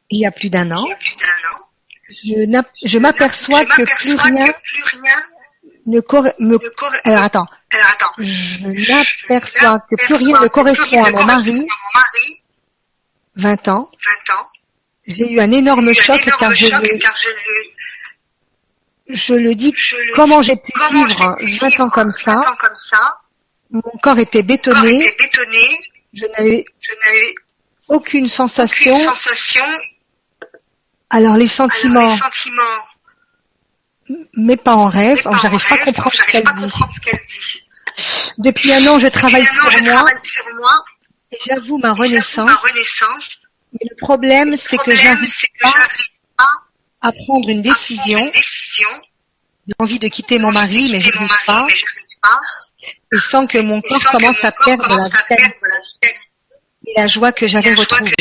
il y a plus d'un an, je, m'aperçois que plus rien que plus rien ne corre- me ne corre- alors attends, Alors attends. je m'aperçois que plus rien ne correspond à mon mari, À mon mari, 20 ans. 20 ans. J'ai eu un énorme un choc énorme car je choc le, car je le, je le dis je le comment dis, j'ai pu vivre j'ai pu 20 ans comme 20 ça. ans comme ça? Mon corps était corps bétonné, était bétonné. je n'avais Je n'avais aucune sensation. aucune sensation. Alors les Alors, sentiments, les sentiments, mais pas en rêve, j'arrive pas à comprendre ce qu'elle dit. Depuis un an, je travaille an, sur je moi travaille sur moi. et j'avoue ma renaissance. Ma renaissance. Mais le problème, c'est que j'arrive pas pas à prendre une décision. J'ai envie de quitter mon mari, mais je n'arrive pas. Et sans que mon Et corps commence mon à corps perdre la vitalité et la joie que j'avais retrouvée.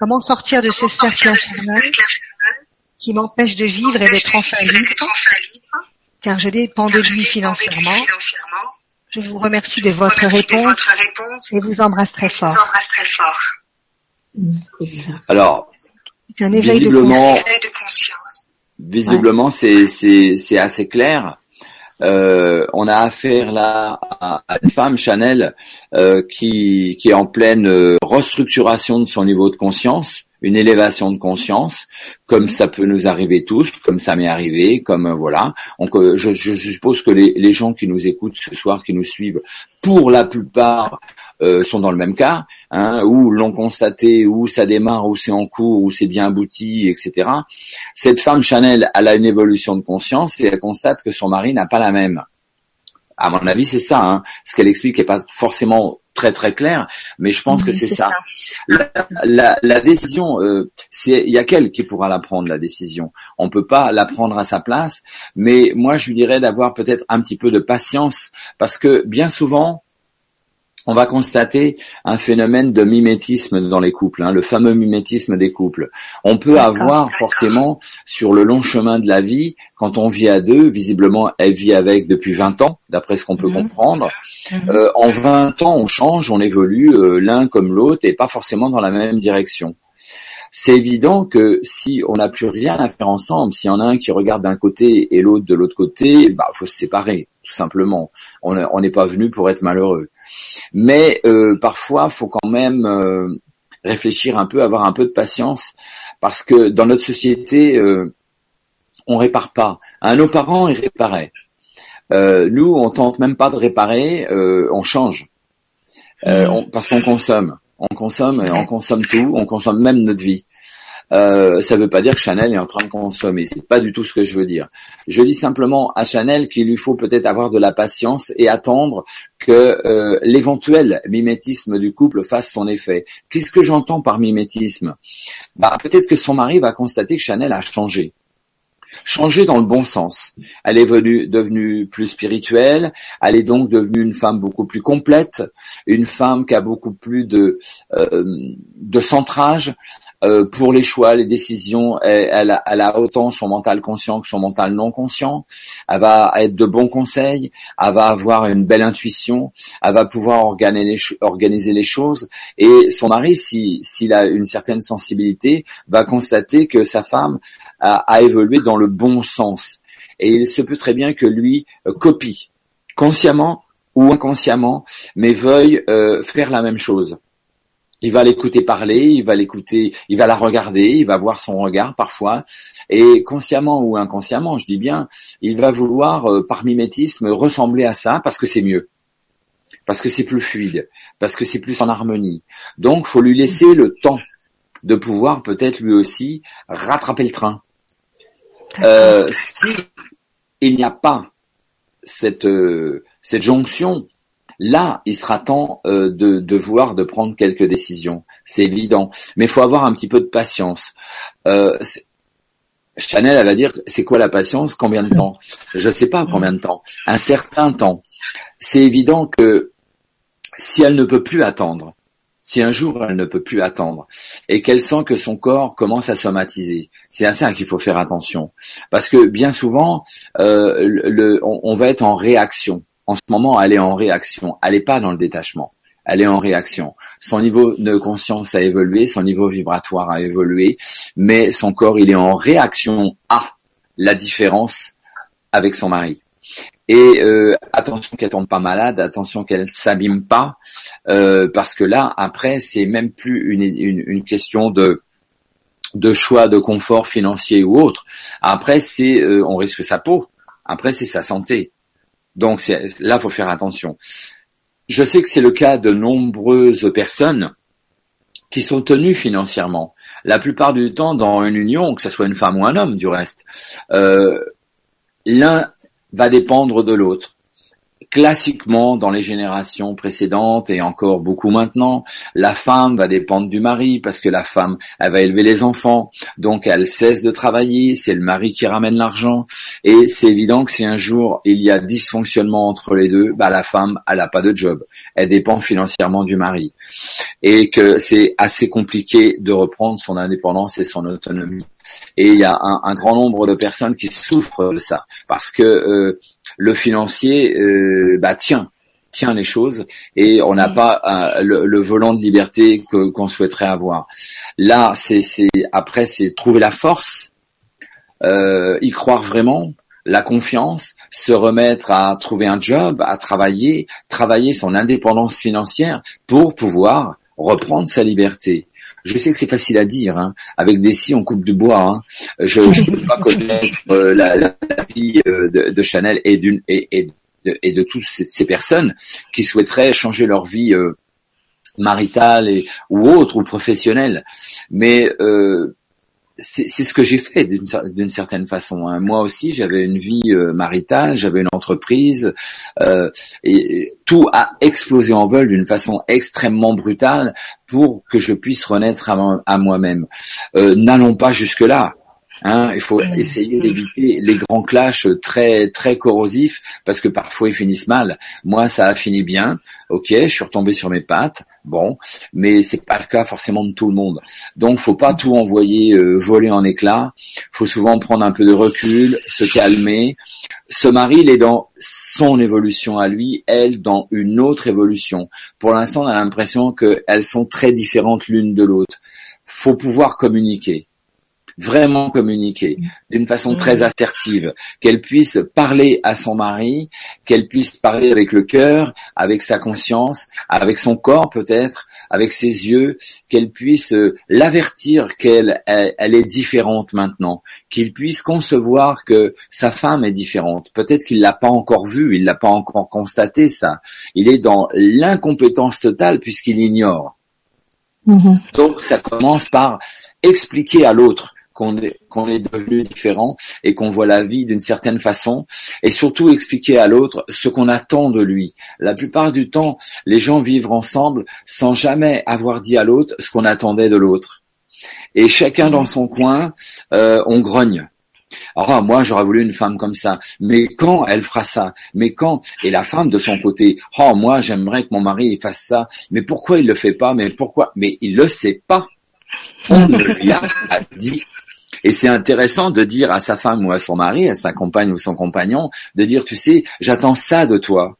Comment sortir de ce Comment cercle infernal cercle infernal qui m'empêche de vivre et d'être enfin libre, car je dépends de lui dépends de lui financièrement. financièrement. Je vous remercie de votre remercie de réponse votre réponse. et vous embrasse très Je vous fort. embrasse très fort. Alors, C'est un éveil de Visiblement- de conscience. visiblement, c'est c'est c'est assez clair. Euh, on a affaire là à, une femme Chanel euh, qui qui est en pleine euh, restructuration de son niveau de conscience, une élévation de conscience, comme ça peut nous arriver tous, comme ça m'est arrivé, comme euh, voilà. Donc, euh, je, je suppose que les, les gens qui nous écoutent ce soir, qui nous suivent, pour la plupart sont dans le même cas, hein, ou l'ont constaté, ou ça démarre, ou c'est en cours, ou c'est bien abouti, etc. Cette femme Chanel, elle a une évolution de conscience et elle constate que son mari n'a pas la même. À mon avis, c'est ça. Hein. Ce qu'elle explique n'est pas forcément très très clair, mais je pense que c'est ça. La, la, la, décision, euh, c'est il y a qu'elle qui pourra la prendre la décision. On peut pas la prendre à sa place, mais moi je lui dirais d'avoir peut-être un petit peu de patience parce que bien souvent on va constater un phénomène de mimétisme dans les couples, hein, le fameux mimétisme des couples. On peut avoir forcément sur le long chemin de la vie, quand on vit à deux, visiblement elle vit avec depuis 20 ans, d'après ce qu'on peut mhm. comprendre. Mhm. Euh, en 20 ans, on change, on évolue euh, l'un comme l'autre et pas forcément dans la même direction. C'est évident que si on n'a plus rien à faire ensemble, s'il y en a un qui regarde d'un côté et l'autre de l'autre côté, bah faut se séparer, tout simplement. On n'est pas venu pour être malheureux. Mais euh, parfois, faut quand même euh, réfléchir un peu, avoir un peu de patience, parce que dans notre société, euh, on répare pas. À nos parents, ils réparaient. Euh, nous, on tente même pas de réparer, euh, on change, parce qu'on consomme. On consomme, on consomme tout, on consomme même notre vie. Euh, ça ne veut pas dire que Chanel est en train de consommer. C'est pas du tout ce que je veux dire. Je dis simplement à Chanel qu'il lui faut peut-être avoir de la patience et attendre que euh, l'éventuel mimétisme du couple fasse son effet. Qu'est-ce que j'entends par mimétisme? Bah, Peut-être que son mari va constater que Chanel a changé. Changé dans le bon sens. Elle est venue, devenue plus spirituelle. Elle est donc devenue une femme beaucoup plus complète, une femme qui a beaucoup plus de, euh, de centrage, euh, pour les choix, les décisions, elle, a, autant son mental conscient que son mental non conscient. Elle va être de bons conseils, elle va avoir une belle intuition, elle va pouvoir organiser les, choses. Et son mari, s'il a une certaine sensibilité, va constater que sa femme a, évolué dans le bon sens. Et il se peut très bien que lui euh, copie, consciemment ou inconsciemment, mais veuille euh, faire la même chose. Il va l'écouter parler, il va l'écouter, il va la regarder, il va voir son regard parfois, et consciemment ou inconsciemment, je dis bien, il va vouloir euh, par mimétisme ressembler à ça parce que c'est mieux, parce que c'est plus fluide, parce que c'est plus en harmonie. Donc, faut lui laisser le temps de pouvoir peut-être lui aussi rattraper le train. Euh, si il n'y a pas cette euh, cette jonction Là, il sera temps euh, de, de de prendre quelques décisions. C'est évident. Mais il faut avoir un petit peu de patience. Euh, Chanel, elle va dire, c'est quoi la patience Combien de temps? Je ne sais pas combien de temps. Un certain temps. C'est évident que si elle ne peut plus attendre, si un jour elle ne peut plus attendre et qu'elle sent que son corps commence à somatiser, c'est à ça qu'il faut faire attention. Parce que bien souvent, euh, on, va être en réaction en ce moment, elle est en réaction. Elle n'est pas dans le détachement. Elle est en réaction. Son niveau de conscience a évolué, son niveau vibratoire a évolué, mais son corps, il est en réaction à la différence avec son mari. Et euh, attention qu'elle tombe pas malade, attention qu'elle s'abîme pas, euh, parce que là, après, c'est même plus une, question de de choix de confort financier ou autre. Après, c'est euh, on risque sa peau. Après, c'est sa santé. Donc là, faut faire attention. Je sais que c'est le cas de nombreuses personnes qui sont tenues financièrement. La plupart du temps, dans une union, que ce soit une femme ou un homme, du reste, euh, l'un va dépendre de l'autre classiquement dans les générations précédentes et encore beaucoup maintenant, la femme va dépendre du mari parce que la femme, elle va élever les enfants, donc elle cesse de travailler, c'est le mari qui ramène l'argent. Et c'est évident que si un jour il y a dysfonctionnement entre les deux, bah la femme, elle n'a pas de job, elle dépend financièrement du mari. Et que c'est assez compliqué de reprendre son indépendance et son autonomie. Et il y a un, grand nombre de personnes qui souffrent de ça. Parce que euh, le financier euh, bah, tient tient les choses et on n'a pas euh, le, volant de liberté que qu'on souhaiterait avoir. Là, c'est après c'est trouver la force, euh, y croire vraiment, la confiance, se remettre à trouver un job, à travailler, travailler son indépendance financière pour pouvoir reprendre sa liberté. Je sais que c'est facile à dire. Hein. Avec des si, on coupe du bois. Hein. Je ne peux pas connaître euh, la, la, vie euh, de, de, Chanel et, d'une, et, et, de, et de toutes ces, ces, personnes qui souhaiteraient changer leur vie euh, maritale et, ou autre ou professionnelle. Mais euh, c'est ce que j'ai fait d'une cer- d'une certaine façon. hein. Moi aussi, j'avais une vie euh, maritale, j'avais une entreprise, euh, et, tout a explosé en vol d'une façon extrêmement brutale pour que je puisse renaître à, moi- à moi-même. Euh, N'allons pas jusque là. Hein, il faut essayer d'éviter les grands clashs très très corrosifs parce que parfois ils finissent mal. Moi, ça a fini bien. Ok, je suis retombé sur mes pattes. Bon, mais c'est pas le cas forcément de tout le monde. Donc, faut pas tout envoyer euh, voler en éclats. Faut souvent prendre un peu de recul, se calmer. Ce mari, il est dans son évolution à lui, elle dans une autre évolution. Pour l'instant, on a l'impression qu'elles sont très différentes l'une de l'autre. Faut pouvoir communiquer vraiment communiquer d'une façon très assertive, qu'elle puisse parler à son mari, qu'elle puisse parler avec le cœur, avec sa conscience, avec son corps peut-être, avec ses yeux, qu'elle puisse euh, l'avertir qu'elle elle, elle est différente maintenant, qu'il puisse concevoir que sa femme est différente. Peut-être qu'il l'a pas encore vu, il l'a pas encore constaté ça. Il est dans l'incompétence totale puisqu'il ignore. Mhm. Donc ça commence par expliquer à l'autre qu'on est, qu'on est devenu différent et qu'on voit la vie d'une certaine façon et surtout expliquer à l'autre ce qu'on attend de lui. La plupart du temps, les gens vivent ensemble sans jamais avoir dit à l'autre ce qu'on attendait de l'autre. Et chacun dans son coin, euh, on grogne. Alors moi j'aurais voulu une femme comme ça, mais quand elle fera ça, mais quand? Et la femme de son côté, oh moi j'aimerais que mon mari fasse ça, mais pourquoi il le fait pas, mais pourquoi, mais il le sait pas, on ne lui a dit. Et c'est intéressant de dire à sa femme ou à son mari, à sa compagne ou son compagnon, de dire tu sais j'attends ça de toi,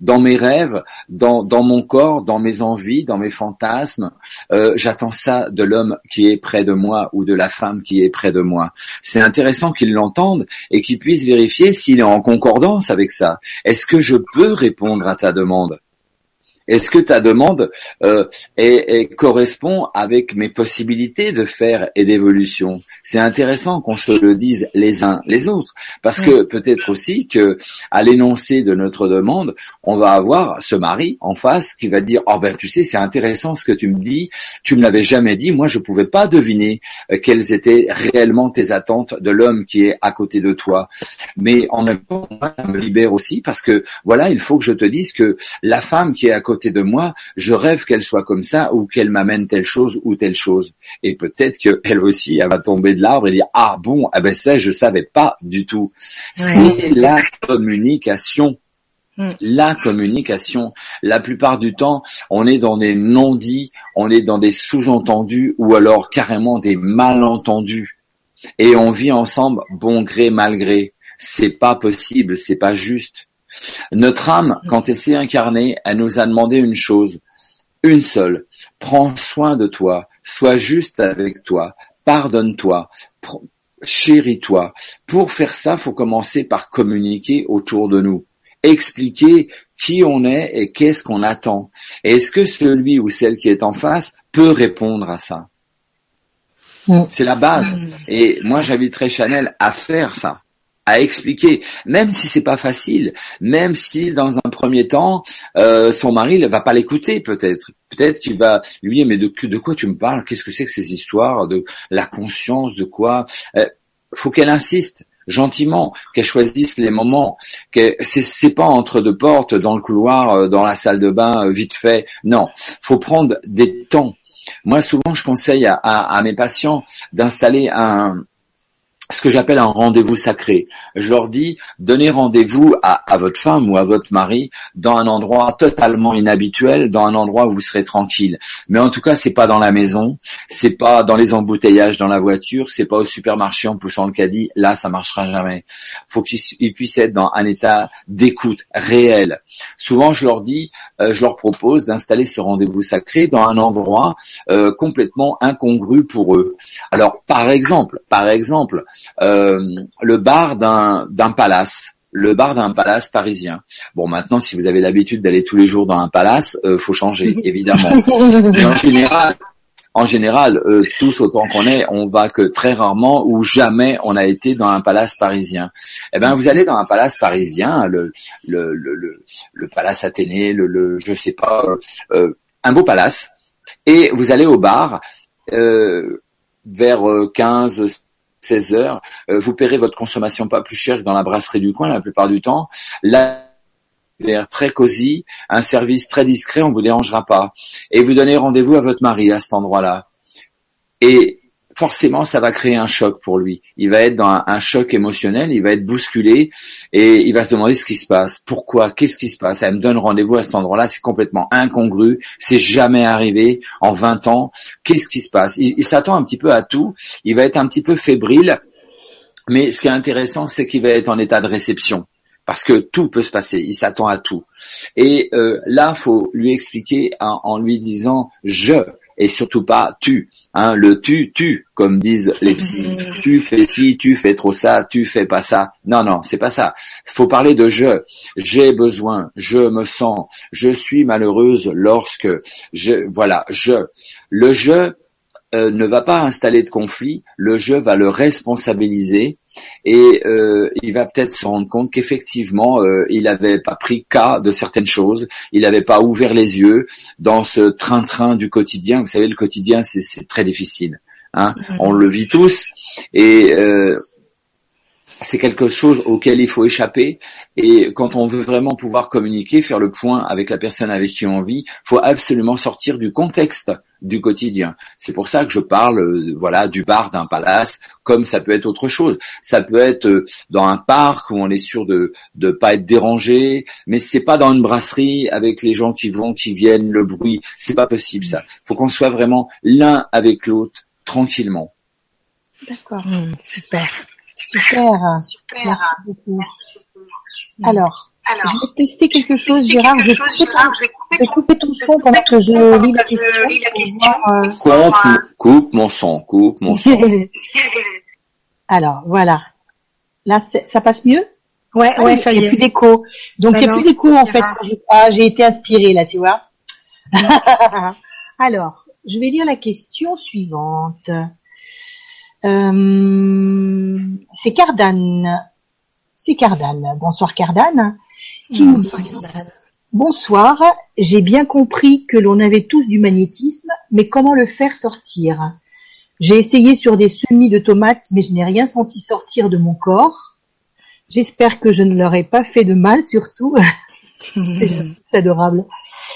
dans mes rêves, dans, dans mon corps, dans mes envies, dans mes fantasmes. Euh, J'attends ça de l'homme qui est près de moi ou de la femme qui est près de moi. C'est intéressant qu'il l'entende et qu'il puisse vérifier s'il est en concordance avec ça. Est-ce que je peux répondre à ta demande? Est-ce que ta demande euh, est, est- correspond avec mes possibilités de faire et d'évolution. C'est intéressant qu'on se le dise les uns les autres, parce que peut-être aussi que à l'énoncé de notre demande, on va avoir ce mari en face qui va dire oh ben tu sais c'est intéressant ce que tu me dis, tu me l'avais jamais dit, moi je pouvais pas deviner euh, quelles étaient réellement tes attentes de l'homme qui est à côté de toi, mais en même temps ça me libère aussi parce que voilà il faut que je te dise que la femme qui est à côté de moi, je rêve qu'elle soit comme ça ou qu'elle m'amène telle chose ou telle chose. Et peut-être qu'elle aussi, elle va tomber de l'arbre et dire ah bon, ah ben ça je savais pas du tout. C'est la communication. Mm. La communication. La plupart du temps, on est dans des non-dits, on est dans des sous-entendus ou alors carrément des malentendus. Et on vit ensemble bon gré mal gré. C'est pas possible, c'est pas juste. Notre âme, quand elle s'est incarnée, elle nous a demandé une chose, une seule. Prends soin de toi, sois juste avec toi, pardonne-toi, chéris-toi. Pour faire ça, faut commencer par communiquer autour de nous, expliquer qui on est et qu'est-ce qu'on attend. Est-ce que celui ou celle qui est en face peut répondre à ça? Mm. C'est la base. Et moi, j'inviterais Chanel à faire ça à expliquer, même si c'est pas facile, même si dans un premier temps euh, son mari ne va pas l'écouter peut-être, peut-être qu'il va lui dire mais de, quoi tu me parles, qu'est-ce que c'est que ces histoires de la conscience, de quoi? Euh, Faut qu'elle insiste gentiment, qu'elle choisisse les moments, que c'est pas entre deux portes dans le couloir, euh, dans la salle de bain euh, vite fait, non, faut prendre des temps. Moi souvent je conseille à mes patients d'installer un ce que j'appelle un rendez-vous sacré. Je leur dis, donnez rendez-vous à, à, votre femme ou à votre mari dans un endroit totalement inhabituel, dans un endroit où vous serez tranquille. Mais en tout cas, c'est pas dans la maison, c'est pas dans les embouteillages dans la voiture, c'est pas au supermarché en poussant le caddie. Là, ça marchera jamais. Faut qu'ils puissent être dans un état d'écoute réel. Souvent, je leur dis, euh, je leur propose d'installer ce rendez-vous sacré dans un endroit euh, complètement incongru pour eux. Alors, par exemple, par exemple, le bar d'un d'un palace le bar d'un palace parisien. Bon, maintenant, si vous avez l'habitude d'aller tous les jours dans un palace, euh, faut changer, évidemment. Mais en général, en général, euh, tous autant qu'on est, on va que très rarement ou jamais on a été dans un palace parisien. Eh ben, vous allez dans un palace parisien, le le le, le, le palace Athénée, le, le je sais pas, euh, un beau palace, et vous allez au bar. Euh, vers 15, 16 heures. vous paierez votre consommation pas plus cher que dans la brasserie du coin la plupart du temps. Là, très cosy, un service très discret, on vous dérangera pas. Et vous donnez rendez-vous à votre mari à cet endroit-là. Et forcément, ça va créer un choc pour lui. Il va être dans un, choc émotionnel, il va être bousculé et il va se demander ce qui se passe. Pourquoi? Qu'est-ce qui se passe? Elle me donne rendez-vous à cet endroit-là, c'est complètement incongru, c'est jamais arrivé en 20 ans. Qu'est-ce qui se passe? Il, s'attend un petit peu à tout, il va être un petit peu fébrile, mais ce qui est intéressant, c'est qu'il va être en état de réception. Parce que tout peut se passer, il s'attend à tout. Et euh, là, faut lui expliquer en lui disant je et surtout pas tu. Hein, le tu, tu, comme disent les psys. tu fais ci, tu fais trop ça, tu fais pas ça. Non, non, c'est pas ça. Faut parler de je. J'ai besoin, je me sens, je suis malheureuse lorsque je, voilà, je. Le je euh, ne va pas installer de conflit. Le je va le responsabiliser et euh, il va peut-être se rendre compte qu'effectivement euh, il n'avait pas pris cas de certaines choses, il n'avait pas ouvert les yeux dans ce train-train du quotidien. Vous savez, le quotidien c'est très difficile. Hein On le vit tous et euh, c'est quelque chose auquel il faut échapper. Et quand on veut vraiment pouvoir communiquer, faire le point avec la personne avec qui on vit, faut absolument sortir du contexte du quotidien. C'est pour ça que je parle, euh, voilà, du bar d'un palace, comme ça peut être autre chose. Ça peut être euh, dans un parc où on est sûr de ne pas être dérangé, mais c'est pas dans une brasserie avec les gens qui vont, qui viennent, le bruit. C'est pas possible ça. Faut qu'on soit vraiment l'un avec l'autre tranquillement. D'accord. Mmh, super. Super. Super. Merci beaucoup. Alors. Alors, je vais tester quelque chose, Gérard. Je vais couper, ton son pendant que je lis la question. Coupe, coupe mon son, coupe mon son. Alors, voilà. Là, ça passe mieux? Ouais, ah ouais, ça y est. Il n'y a plus d'écho. Donc, il n'y a plus d'écho, en fait. Ah, j'ai été inspirée, là, tu vois. Alors, je vais lire la question suivante. Euh, c'est Cardane. C'est Cardane. Bonsoir Cardane. Qui nous Bonsoir. J'ai bien compris que l'on avait tous du magnétisme, mais comment le faire sortir? J'ai essayé sur des semis de tomates, mais je n'ai rien senti sortir de mon corps. J'espère que je ne leur ai pas fait de mal, surtout. C'est adorable.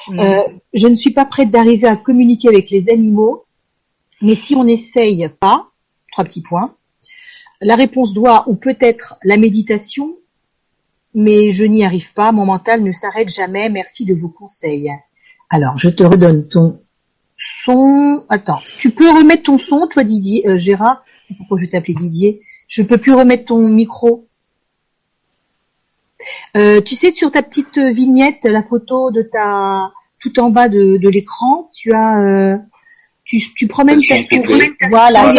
Euh, je ne suis pas prête d'arriver à communiquer avec les animaux, mais si on n'essaye pas, trois petits points, la réponse doit ou peut être la méditation, mais je n'y arrive pas, mon mental ne s'arrête jamais, merci de vos conseils. Alors, je te redonne ton son. Attends, tu peux remettre ton son, toi Didier, euh, Gérard? Pourquoi je t'appelais Didier? Je peux plus remettre ton micro. Euh, tu sais, sur ta petite vignette, la photo de ta tout en bas de, l'écran, tu as euh, tu, tu promènes ta souris. Voilà,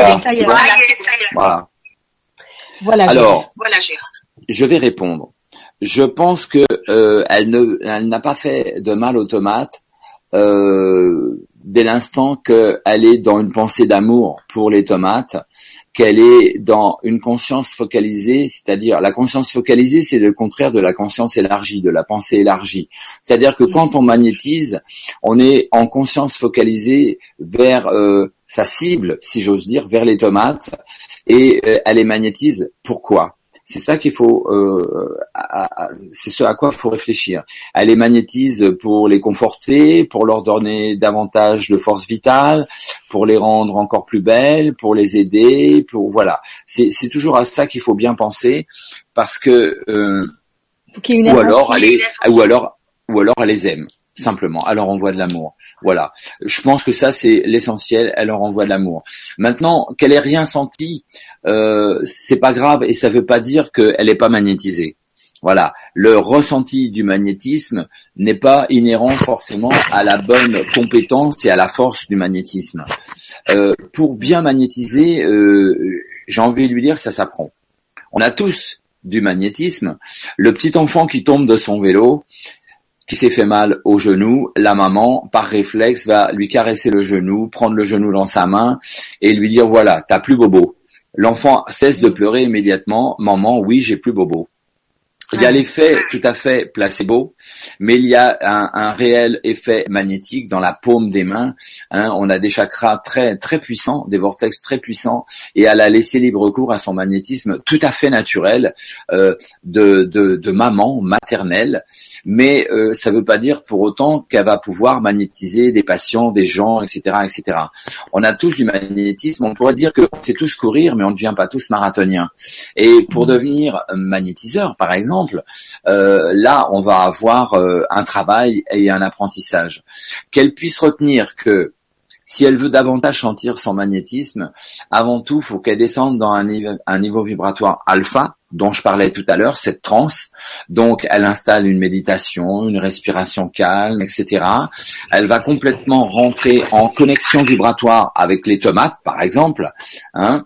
voilà. Voilà. Alors, voilà, Gérard. je vais répondre je pense que euh, elle ne, elle n'a pas fait de mal aux tomates euh, dès l'instant qu'elle est dans une pensée d'amour pour les tomates, qu'elle est dans une conscience focalisée, c'est-à-dire la conscience focalisée, c'est le contraire de la conscience élargie, de la pensée élargie. C'est-à-dire que quand on magnétise, on est en conscience focalisée vers euh, sa cible, si j'ose dire, vers les tomates, et elle les magnétise. Pourquoi? C'est ça qu'il faut, euh, c'est ce à quoi il faut réfléchir. Elle les magnétise pour les conforter, pour leur donner davantage de force vitale, pour les rendre encore plus belles, pour les aider, pour voilà. C'est toujours à ça qu'il faut bien penser parce que euh, ou alors elle ou alors ou alors elle les aime simplement. Elle leur envoie de l'amour. Voilà. Je pense que ça c'est l'essentiel. Elle leur envoie de l'amour. Maintenant qu'elle ait rien senti, euh, c'est pas grave et ça veut pas dire qu'elle n'est pas magnétisée. Voilà, le ressenti du magnétisme n'est pas inhérent forcément à la bonne compétence et à la force du magnétisme. Euh, pour bien magnétiser, euh, j'ai envie de lui dire ça s'apprend. On a tous du magnétisme. Le petit enfant qui tombe de son vélo, qui s'est fait mal au genou, la maman, par réflexe, va lui caresser le genou, prendre le genou dans sa main et lui dire voilà, t'as plus bobo. L'enfant cesse de pleurer immédiatement. Maman, oui, j'ai plus bobo. Il y a l'effet tout à fait placebo, mais il y a un, un réel effet magnétique dans la paume des mains. hein. on a des chakras très très puissants, des vortex très puissants, et elle a laissé libre cours à son magnétisme tout à fait naturel euh, de, de, de maman maternelle. Mais euh, ça ne veut pas dire pour autant qu'elle va pouvoir magnétiser des patients, des gens, etc., etc. On a tous du magnétisme. On pourrait dire que c'est tous courir, mais on ne devient pas tous marathoniens. Et pour devenir magnétiseur, par exemple euh, là, on va avoir euh, un travail et un apprentissage. Qu'elle puisse retenir que si elle veut davantage sentir son magnétisme, avant tout, faut qu'elle descende dans un niveau, un niveau vibratoire alpha, dont je parlais tout à l'heure, cette transe. Donc, elle installe une méditation, une respiration calme, etc. Elle va complètement rentrer en connexion vibratoire avec les tomates, par exemple. Hein,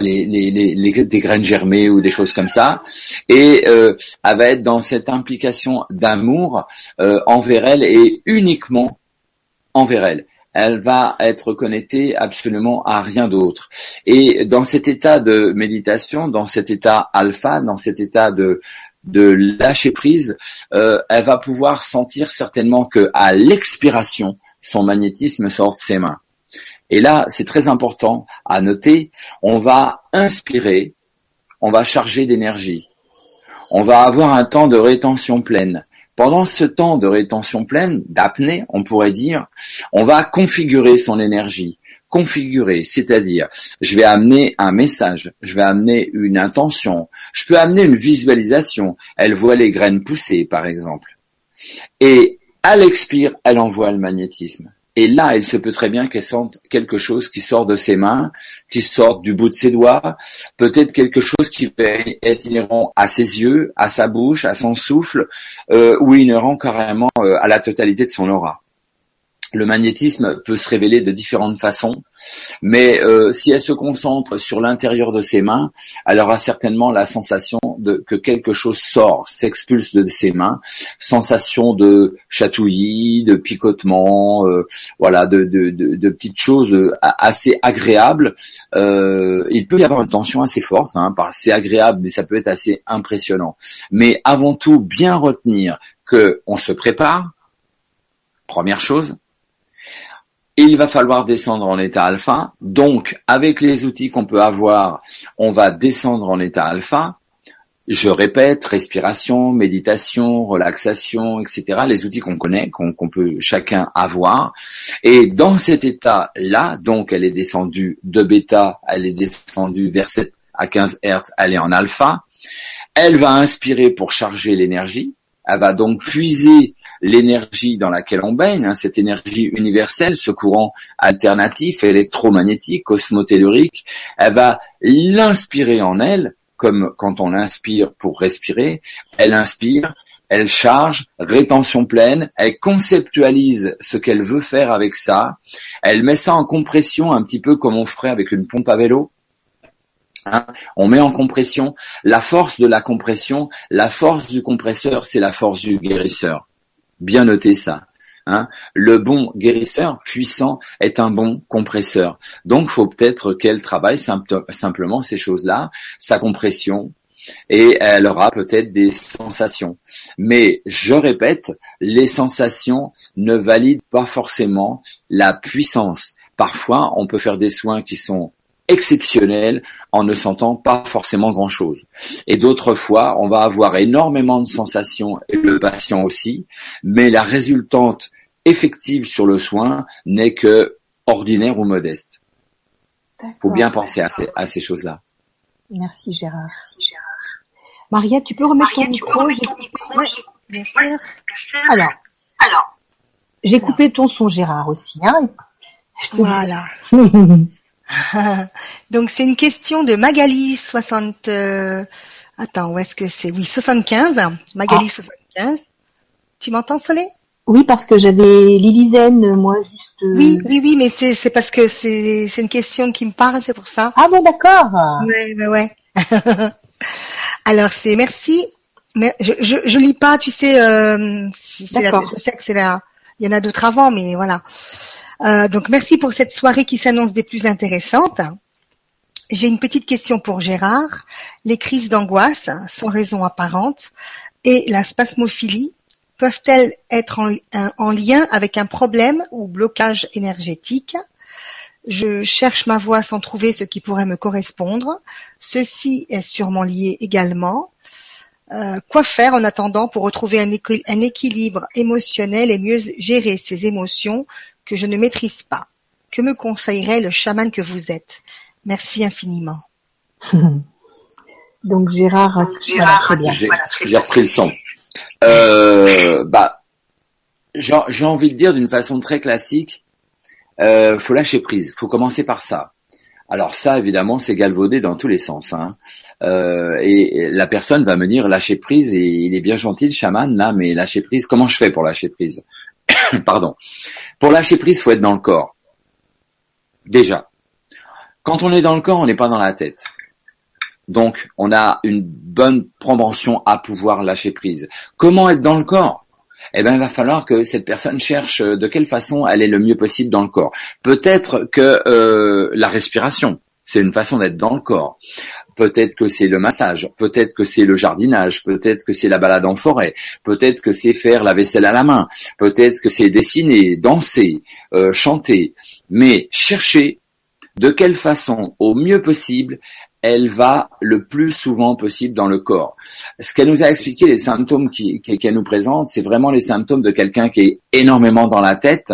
les, les, les, les- des graines germées ou des choses comme ça, et euh, elle va être dans cette implication d'amour euh, envers elle et uniquement envers elle. Elle va être connectée absolument à rien d'autre. Et dans cet état de méditation, dans cet état alpha, dans cet état de de lâcher prise, euh, elle va pouvoir sentir certainement que à l'expiration, son magnétisme sort de ses mains. Et là, c'est très important à noter, on va inspirer, on va charger d'énergie. On va avoir un temps de rétention pleine. Pendant ce temps de rétention pleine, d'apnée, on pourrait dire, on va configurer son énergie. Configurer, c'est-à-dire, je vais amener un message, je vais amener une intention, je peux amener une visualisation. Elle voit les graines pousser, par exemple. Et à l'expire, elle envoie le magnétisme. Et là, il se peut très bien qu'elle sente quelque chose qui sort de ses mains, qui sort du bout de ses doigts, peut-être quelque chose qui va inhérent à ses yeux, à sa bouche, à son souffle, euh, ou inhérent carrément euh, à la totalité de son aura. Le magnétisme peut se révéler de différentes façons, mais euh, si elle se concentre sur l'intérieur de ses mains, elle aura certainement la sensation de que quelque chose sort, s'expulse de ses mains, sensation de chatouillis, de picotement, euh, voilà, de, petites choses euh, assez agréables. Il peut y avoir une tension assez forte, hein, c'est agréable, mais ça peut être assez impressionnant. Mais avant tout, bien retenir que on se prépare. Première chose, il va falloir descendre en état alpha. Donc, avec les outils qu'on peut avoir, on va descendre en état alpha. Je répète, respiration, méditation, relaxation, etc. Les outils qu'on connaît, qu'on peut chacun avoir. Et dans cet état-là, donc elle est descendue de bêta, elle est descendue vers 7 à 15 Hertz, elle est en alpha. Elle va inspirer pour charger l'énergie. Elle va donc puiser l'énergie dans laquelle on baigne, hein, cette énergie universelle, ce courant alternatif, électromagnétique, cosmotellurique, elle va l'inspirer en elle, comme quand on l'inspire pour respirer, elle inspire, elle charge, rétention pleine, elle conceptualise ce qu'elle veut faire avec ça, elle met ça en compression un petit peu comme on ferait avec une pompe à vélo. Hein, on met en compression la force de la compression, la force du compresseur, c'est la force du guérisseur. Bien noter ça. Hein. Le bon guérisseur puissant est un bon compresseur. Donc, faut peut-être qu'elle travaille simple- simplement ces choses-là, sa compression, et elle aura peut-être des sensations. Mais je répète, les sensations ne valident pas forcément la puissance. Parfois, on peut faire des soins qui sont exceptionnels en ne sentant pas forcément grand-chose. Et d'autres fois, on va avoir énormément de sensations, et le patient aussi, mais la résultante effective sur le soin n'est que ordinaire ou modeste. faut D'accord. bien penser à ces, à ces choses-là. Merci Gérard. Maria, tu peux remettre ton Maria, peux micro remettre j'ai- ton micro Ouais, j'ai- bien sûr. bien sûr. Alors, Alors, j'ai coupé ton son Gérard aussi. Hein. Je te Voilà. Donc c'est une question de Magali 60. euh, Attends, où est-ce que c'est? Oui, 75. Magali 75. Tu m'entends, Soleil Oui, parce que j'avais Lilizen, moi, juste... euh, Oui, oui, oui, mais c'est c'est parce que c'est c'est une question qui me parle, c'est pour ça. Ah bon, d'accord. Ouais, ouais, ouais. Alors c'est merci. Mais je, je je lis pas, tu sais. Euh, la- je sais que c'est la. Il y en a d'autres avant, mais voilà. Euh, donc merci pour cette soirée qui s'annonce des plus intéressantes. J'ai une petite question pour Gérard. Les crises d'angoisse, sans raison apparente, et la spasmophilie peuvent-elles être en, en lien avec un problème ou blocage énergétique? Je cherche ma voie sans trouver ce qui pourrait me correspondre. Ceci est sûrement lié également. Euh, quoi faire en attendant pour retrouver un, équi- un équilibre émotionnel et mieux gérer ces émotions que je ne maîtrise pas Que me conseillerait le chaman que vous êtes? Merci infiniment. Donc Gérard, Gérard. J'ai Voilà, repris le son. Euh, bah, j'ai j'ai envie de dire d'une façon très classique, euh, faut lâcher prise. Faut commencer par ça. Alors ça, évidemment, c'est galvaudé dans tous les sens. Hein. Euh, et, et la personne va me dire lâcher prise. Et il est bien gentil, le chaman là, mais lâcher prise. Comment je fais pour lâcher prise? Pardon. Pour lâcher prise, faut être dans le corps. Déjà. Quand on est dans le corps, on n'est pas dans la tête. Donc, on a une bonne propension à pouvoir lâcher prise. Comment être dans le corps? Eh bien, il va falloir que cette personne cherche euh, de quelle façon elle est le mieux possible dans le corps. Peut-être que euh, la respiration, c'est une façon d'être dans le corps. Peut-être que c'est le massage, peut-être que c'est le jardinage, peut-être que c'est la balade en forêt, peut-être que c'est faire la vaisselle à la main, peut-être que c'est dessiner, danser, euh, chanter. Mais chercher de quelle façon, au mieux possible, elle va le plus souvent possible dans le corps. Ce qu'elle nous a expliqué, les symptômes qu'elle nous présente, c'est vraiment les symptômes de quelqu'un qui est énormément dans la tête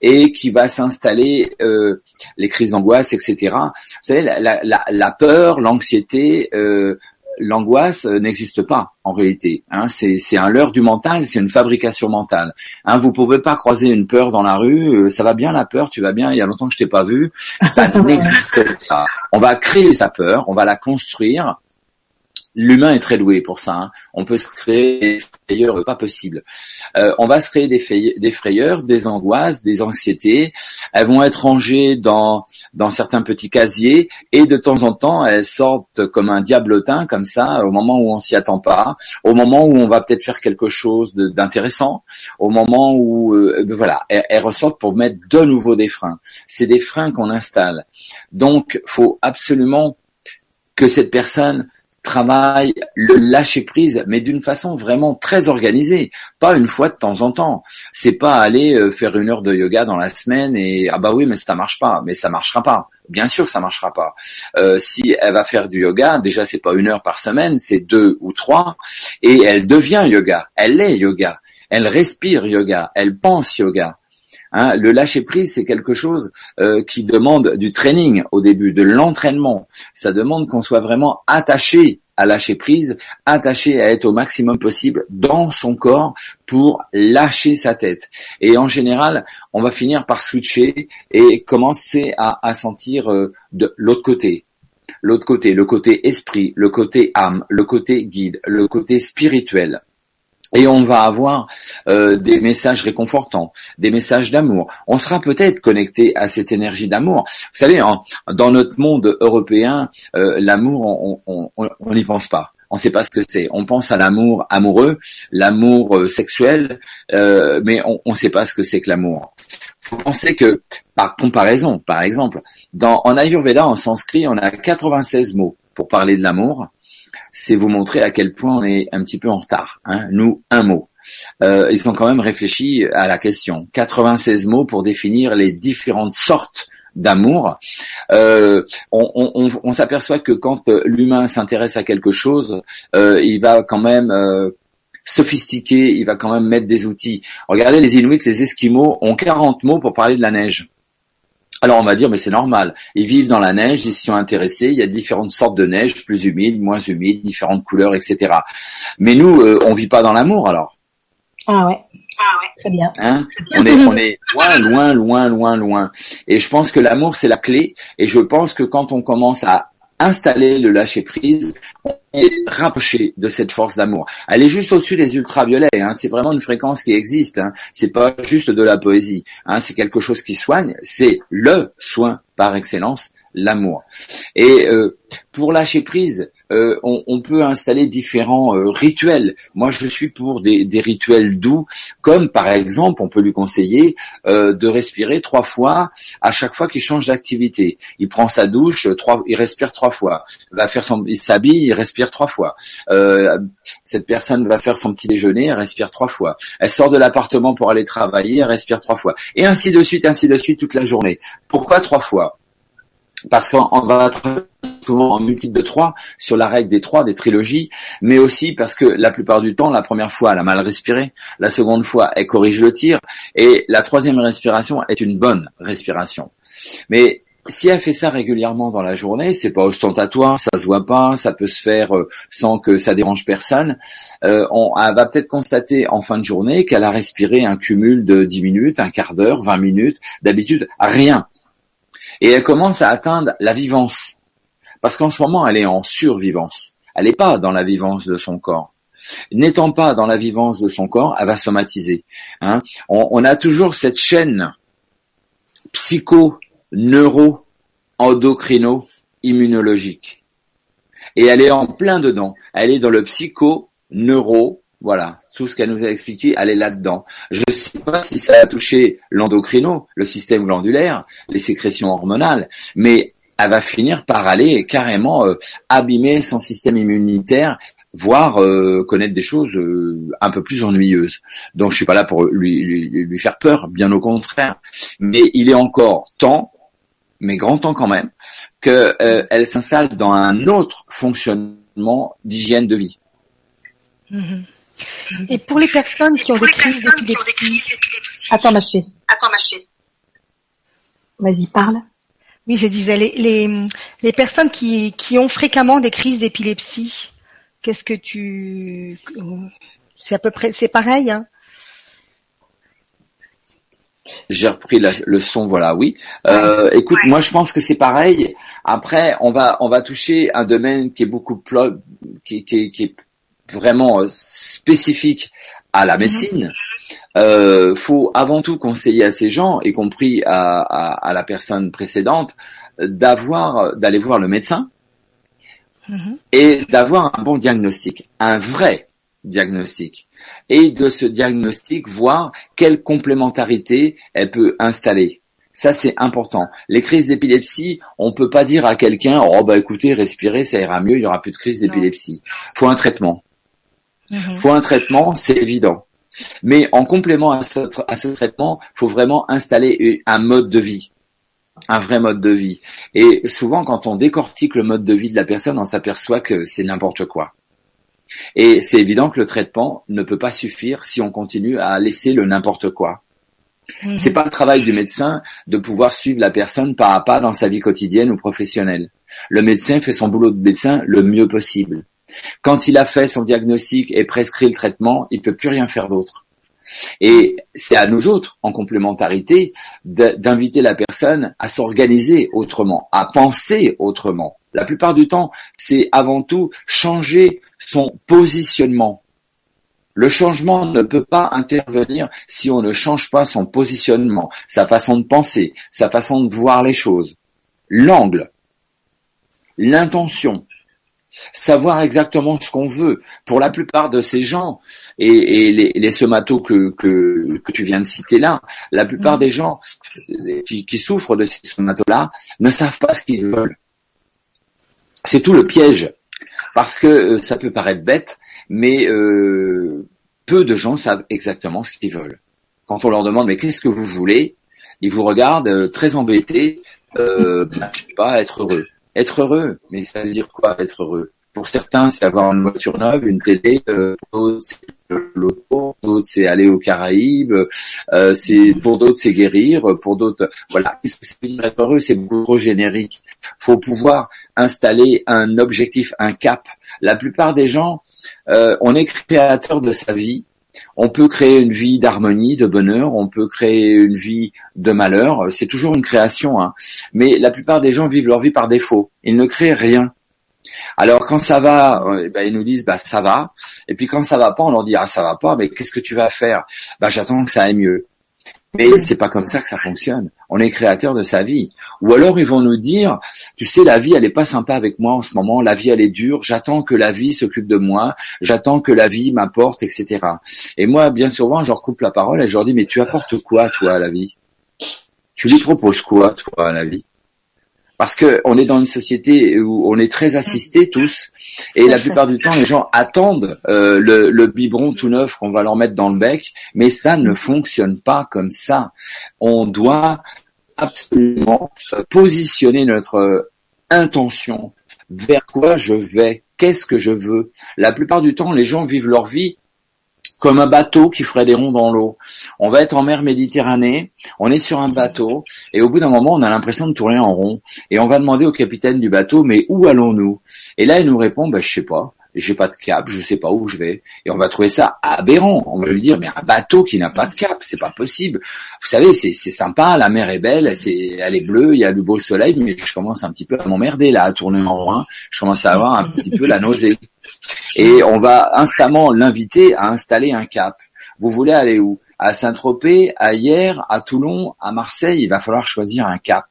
et qui va s'installer euh, les crises d'angoisse, etc. Vous savez, la- la peur, l'anxiété, euh, l'angoisse euh, n'existe pas en réalité. Hein. C'est c'est un leurre du mental, c'est une fabrication mentale. Hein, vous pouvez pas croiser une peur dans la rue. euh, ça va bien la peur, tu vas bien. Il y a longtemps que je t'ai pas vu. Ça n'existe pas. On va créer sa peur, on va la construire. L'humain est très doué pour ça. hein. On peut se créer des frayeurs pas possibles. Euh, on va se créer des, frayeurs, des angoisses, des anxiétés. Elles vont être rangées dans dans certains petits casiers et de temps en temps elles sortent comme un diablotin comme ça au moment où on s'y attend pas, au moment où on va peut-être faire quelque chose d'intéressant, au moment où euh, ben voilà, elles, elles ressortent pour mettre de nouveau des freins. C'est des freins qu'on installe. Donc faut absolument que cette personne travaille le lâcher prise, mais d'une façon vraiment très organisée, pas une fois de temps en temps. C'est pas aller euh, faire une heure de yoga dans la semaine et ah bah oui mais ça marche pas, mais ça marchera pas. Bien sûr que ça marchera pas. Euh, si elle va faire du yoga, déjà c'est pas une heure par semaine, c'est deux ou trois, et elle devient yoga. Elle est yoga. Elle respire yoga. Elle pense yoga. Hein, le lâcher prise, c'est quelque chose euh, qui demande du training au début, de l'entraînement. Ça demande qu'on soit vraiment attaché à lâcher prise, attaché à être au maximum possible dans son corps pour lâcher sa tête. Et en général, on va finir par switcher et commencer à, sentir euh, de l'autre côté. L'autre côté, le côté esprit, le côté âme, le côté guide, le côté spirituel. Et on va avoir euh, des messages réconfortants, des messages d'amour. On sera peut-être connecté à cette énergie d'amour. Vous savez, dans notre monde européen, euh, l'amour, on n'y pense pas. On ne sait pas ce que c'est. On pense à l'amour amoureux, l'amour euh, sexuel, euh, mais on ne sait pas ce que c'est que l'amour. faut penser que, par comparaison, par exemple, dans, en Ayurveda, en sanskrit, on a 96 mots pour parler de l'amour c'est vous montrer à quel point on est un petit peu en retard. Hein. Nous, un mot. Euh, ils ont quand même réfléchi à la question. 96 mots pour définir les différentes sortes d'amour. Euh, on s'aperçoit que quand euh, l'humain s'intéresse à quelque chose, il va quand même sophistiquer, il va quand même mettre des outils. Regardez les Inuits, les Esquimaux ont 40 mots pour parler de la neige. Alors on va dire mais c'est normal. Ils vivent dans la neige, ils s'y sont intéressés. Il y a différentes sortes de neige, plus humides, moins humides, différentes couleurs, etc. Mais nous, euh, on vit pas dans l'amour alors. Ah ouais, Ah ouais. très bien. Hein? On est on est loin, loin, loin, loin, loin. Et je pense que l'amour c'est la clé. Et je pense que quand on commence à installer le lâcher prise, on est rapproché de cette force d'amour. Elle est juste au-dessus des ultraviolets. Hein. C'est vraiment une fréquence qui existe. Hein. C'est pas juste de la poésie. Hein. C'est quelque chose qui soigne. C'est le soin par excellence, l'amour. Et euh, pour lâcher prise, euh, on, peut installer différents euh, rituels. Moi, je suis pour des, rituels doux, comme par exemple, on peut lui conseiller euh, de respirer trois fois à chaque fois qu'il change d'activité. Il prend sa douche, il respire trois fois. Il va faire son, il s'habille, il respire trois fois. Cette personne va faire son petit déjeuner, elle respire trois fois. Elle sort de l'appartement pour aller travailler, elle respire trois fois. Et ainsi de suite, ainsi de suite toute la journée. Pourquoi trois fois? Parce qu'on va souvent en multiple de trois sur la règle des trois des trilogies, mais aussi parce que la plupart du temps, la première fois, elle a mal respiré, la seconde fois, elle corrige le tir, et la troisième respiration est une bonne respiration. Mais si elle fait ça régulièrement dans la journée, c'est pas ostentatoire, ça se voit pas, ça peut se faire euh, sans que ça dérange personne. Euh, on elle va peut-être constater en fin de journée qu'elle a respiré un cumul de 10 minutes, un quart d'heure, 20 minutes. D'habitude, rien et elle commence à atteindre la vivance. Parce qu'en ce moment, elle est en survivance. Elle n'est pas dans la vivance de son corps. N'étant pas dans la vivance de son corps, elle va somatiser. Hein. on, on, a toujours cette chaîne psycho, neuro, endocrino, immunologique. Et elle est en plein dedans. Elle est dans le psycho, neuro, voilà, tout ce qu'elle nous a expliqué, elle est là-dedans. Je ne sais pas si ça a touché l'endocrino, le système glandulaire, les sécrétions hormonales, mais elle va finir par aller carrément euh, abîmer son système immunitaire, voire euh, connaître des choses euh, un peu plus ennuyeuses. Donc je suis pas là pour lui, lui, lui faire peur, bien au contraire. Mais il est encore temps, mais grand temps quand même, qu'elle s'installe dans un autre fonctionnement d'hygiène de vie. Mmh. Et pour les personnes qui ont des crises d'épilepsie. Attends, ma chérie. Attends, ma chérie. Vas-y, parle. Oui, je disais, les, les, les personnes qui, qui ont fréquemment des crises d'épilepsie, qu'est-ce que tu... C'est à peu près... C'est pareil, hein? J'ai repris la, le son, voilà, oui. Euh, écoute, moi je pense que c'est pareil. Après, on va on va toucher un domaine qui est beaucoup plus qui, qui, qui est vraiment euh, spécifique à la médecine, euh, faut avant tout conseiller à ces gens, y compris à, à, à la personne précédente, d'avoir, d'aller voir le médecin Mhm. et d'avoir un bon diagnostic, un vrai diagnostic, et de ce diagnostic voir quelle complémentarité elle peut installer. Ça, c'est important. Les crises d'épilepsie, on peut pas dire à quelqu'un, oh bah écoutez, respirez, ça ira mieux, il y aura plus de crise d'épilepsie. Faut un traitement. Mhm. Faut un traitement, c'est évident. Mais en complément à ce, à ce traitement, faut vraiment installer un mode de vie, un vrai mode de vie. Et souvent, quand on décortique le mode de vie de la personne, on s'aperçoit que c'est n'importe quoi. Et c'est évident que le traitement ne peut pas suffire si on continue à laisser le n'importe quoi. Mhm. C'est pas le travail du médecin de pouvoir suivre la personne pas à pas dans sa vie quotidienne ou professionnelle. Le médecin fait son boulot de médecin le mieux possible. Quand il a fait son diagnostic et prescrit le traitement, il peut plus rien faire d'autre. Et c'est à nous autres, en complémentarité, d'inviter la personne à s'organiser autrement, à penser autrement. La plupart du temps, c'est avant tout changer son positionnement. Le changement ne peut pas intervenir si on ne change pas son positionnement, sa façon de penser, sa façon de voir les choses, l'angle, l'intention, savoir exactement ce qu'on veut. Pour la plupart de ces gens, et, et les, les somatos que, que, que tu viens de citer là, la plupart Mhm. des gens qui, qui souffrent de ces somatos-là ne savent pas ce qu'ils veulent. C'est tout le piège. Parce que euh, ça peut paraître bête, mais euh, peu de gens savent exactement ce qu'ils veulent. Quand on leur demande mais qu'est-ce que vous voulez, ils vous regardent euh, très embêtés. Euh, bah, je sais pas, être heureux. Être heureux, mais ça veut dire quoi être heureux? Pour certains, c'est avoir une voiture neuve, une télé. Euh, pour d'autres, c'est le loto. Pour d'autres, c'est aller aux Caraïbes. Euh, c'est pour d'autres, c'est guérir. Pour d'autres, voilà. Qu'est-ce que ça être heureux C'est beaucoup trop générique. Faut pouvoir installer un objectif, un cap. La plupart des gens, euh, on est créateur de sa vie. On peut créer une vie d'harmonie, de bonheur, on peut créer une vie de malheur, c'est toujours une création, hein. mais la plupart des gens vivent leur vie par défaut, ils ne créent rien. Alors quand ça va, euh, ben, ils nous disent bah ça va, et puis quand ça va pas, on leur dit ah ça va pas, mais qu'est-ce que tu vas faire? Bah j'attends que ça aille mieux. Mais c'est pas comme ça que ça fonctionne. On est créateur de sa vie. Ou alors ils vont nous dire, tu sais, la vie elle est pas sympa avec moi en ce moment. La vie elle est dure. J'attends que la vie s'occupe de moi. J'attends que la vie m'apporte, etc. Et moi, bien souvent, je leur coupe la parole et je leur dis, mais tu apportes quoi toi à la vie? Tu lui proposes quoi toi à la vie? Parce que on est dans une société où on est très assistés tous, et la plupart du temps, les gens attendent euh, le, le biberon tout neuf qu'on va leur mettre dans le bec, mais ça ne fonctionne pas comme ça. On doit absolument positionner notre intention vers quoi je vais, qu'est-ce que je veux? La plupart du temps, les gens vivent leur vie comme un bateau qui ferait des ronds dans l'eau. On va être en mer Méditerranée, on est sur un bateau, et au bout d'un moment, on a l'impression de tourner en rond. Et on va demander au capitaine du bateau, mais où allons-nous? Et là, il nous répond, bah, je sais pas, j'ai pas de cap, je sais pas où je vais. Et on va trouver ça aberrant. On va lui dire, mais un bateau qui n'a pas de cap, c'est pas possible. Vous savez, c'est, sympa, la mer est belle, c'est, elle est bleue, il y a du beau soleil, mais je commence un petit peu à m'emmerder là, à tourner en rond. Je commence à avoir un petit peu la nausée. Et on va instamment l'inviter à installer un cap. Vous voulez aller où? À Saint-Tropez, à Hier, à Toulon, à Marseille, il va falloir choisir un cap.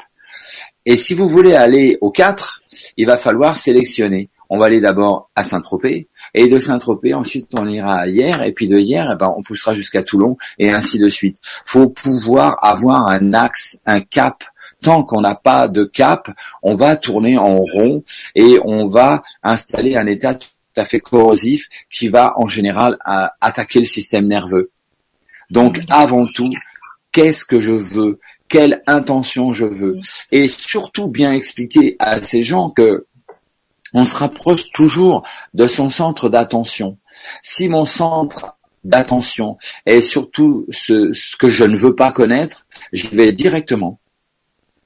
Et si vous voulez aller aux quatre, il va falloir sélectionner. On va aller d'abord à Saint-Tropez, et de Saint-Tropez, ensuite on ira à Hier, et puis de Hier, eh ben, on poussera jusqu'à Toulon, et ainsi de suite. faut pouvoir avoir un axe, un cap tant qu'on n'a pas de cap, on va tourner en rond et on va installer un état tout à fait corrosif qui va en général attaquer le système nerveux. Donc avant tout, qu'est-ce que je veux? Quelle intention je veux? Et surtout bien expliquer à ces gens que on se rapproche toujours de son centre d'attention. Si mon centre d'attention est surtout ce, ce, que je ne veux pas connaître, j'y vais directement.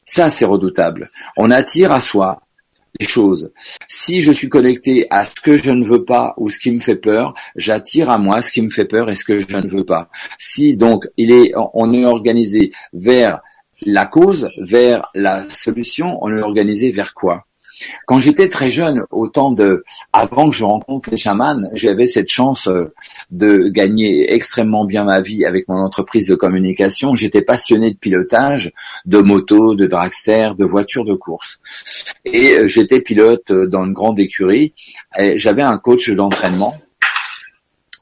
Ça, c'est redoutable. On attire à soi Si je suis connecté à ce que je ne veux pas ou ce qui me fait peur, j'attire à moi ce qui me fait peur et ce que je ne veux pas. Si donc il est, on est organisé vers la cause, vers la solution, on est organisé vers quoi? Quand j'étais très jeune, au temps de, avant que je rencontre les chamans, j'avais cette chance euh, de gagner extrêmement bien ma vie avec mon entreprise de communication. J'étais passionné de pilotage, de moto, de dragster, de voitures de course. Et euh, j'étais pilote euh, dans une grande écurie. J'avais un coach d'entraînement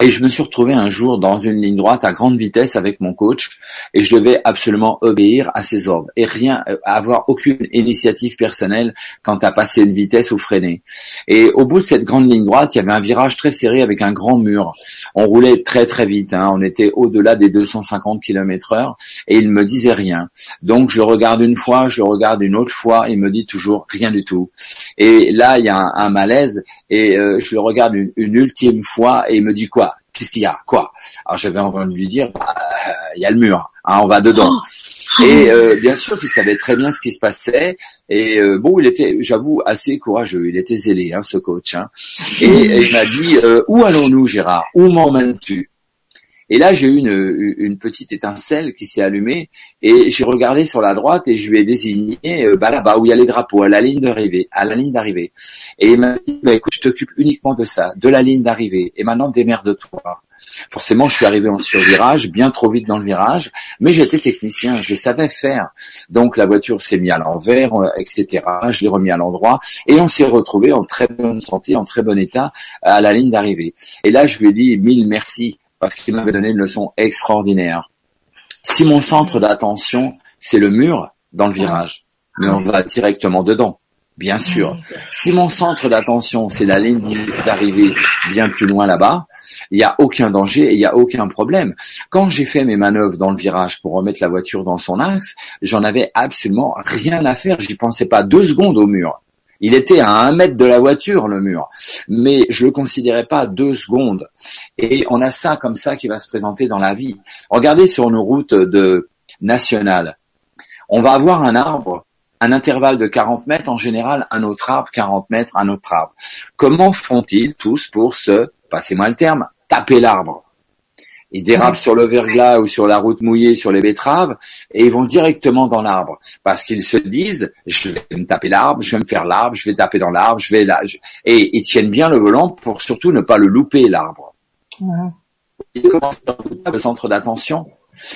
et je me suis retrouvé un jour dans une ligne droite à grande vitesse avec mon coach et je devais absolument obéir à ses ordres et rien euh, avoir aucune initiative personnelle quant à passer une vitesse ou freiner. Et au bout de cette grande ligne droite, il y avait un virage très serré avec un grand mur. On roulait très très vite, hein. on était au-delà des 250 km heure et il me disait rien. Donc je regarde une fois, je regarde une autre fois, il me dit toujours rien du tout. Et là, il y a un, malaise et euh, je le regarde une ultime fois et il me dit quoi? Qu'est-ce qu'il y a? Quoi? Alors j'avais envie de lui dire, bah, il y a le mur, hein, on va dedans. Oh. Et euh, bien sûr qu'il savait très bien ce qui se passait. Et euh, bon, il était, j'avoue, assez courageux. Il était zélé, hein, ce coach. Hein. Et, il m'a dit, euh, où allons-nous, Gérard? Où m'emmènes-tu? Et là, j'ai eu une, une, petite étincelle qui s'est allumée. Et j'ai regardé sur la droite et je lui ai désigné, bah là-bas où il y a les drapeaux, à la ligne d'arrivée, à la ligne d'arrivée. Et il m'a dit, bah, écoute, je t'occupe uniquement de ça, de la ligne d'arrivée. Et maintenant, démerde-toi. Forcément, je suis arrivé en survirage, bien trop vite dans le virage, mais j'étais technicien, je savais faire. Donc la voiture s'est mise à l'envers, euh, etc. Je l'ai remis à l'endroit et on s'est retrouvé en très bonne santé, en très bon état à la ligne d'arrivée. Et là, je lui ai dit mille merci parce qu'il m'avait donné une leçon extraordinaire. Si mon centre d'attention, c'est le mur dans le virage, mais on va directement dedans. Bien sûr. Si mon centre d'attention, c'est la ligne d'arrivée bien plus loin là-bas, il n'y a aucun danger et il n'y a aucun problème. Quand j'ai fait mes manœuvres dans le virage pour remettre la voiture dans son axe, j'en avais absolument rien à faire. J'y pensais pas deux secondes au mur. Il était à un mètre de la voiture, le mur. Mais je le considérais pas deux secondes. Et on a ça comme ça qui va se présenter dans la vie. Regardez sur nos routes de nationales. On va avoir un arbre un intervalle de 40 mètres, en général, un autre arbre, 40 mètres, un autre arbre. Comment font-ils tous pour se, passez-moi le terme, taper l'arbre? Ils dérapent sur le verglas ou sur la route mouillée, sur les betteraves, et ils vont directement dans l'arbre. Parce qu'ils se disent, je vais me taper l'arbre, je vais me faire l'arbre, je vais taper dans l'arbre, je vais là. Et ils tiennent bien le volant pour surtout ne pas le louper, l'arbre. Ouais. le centre d'attention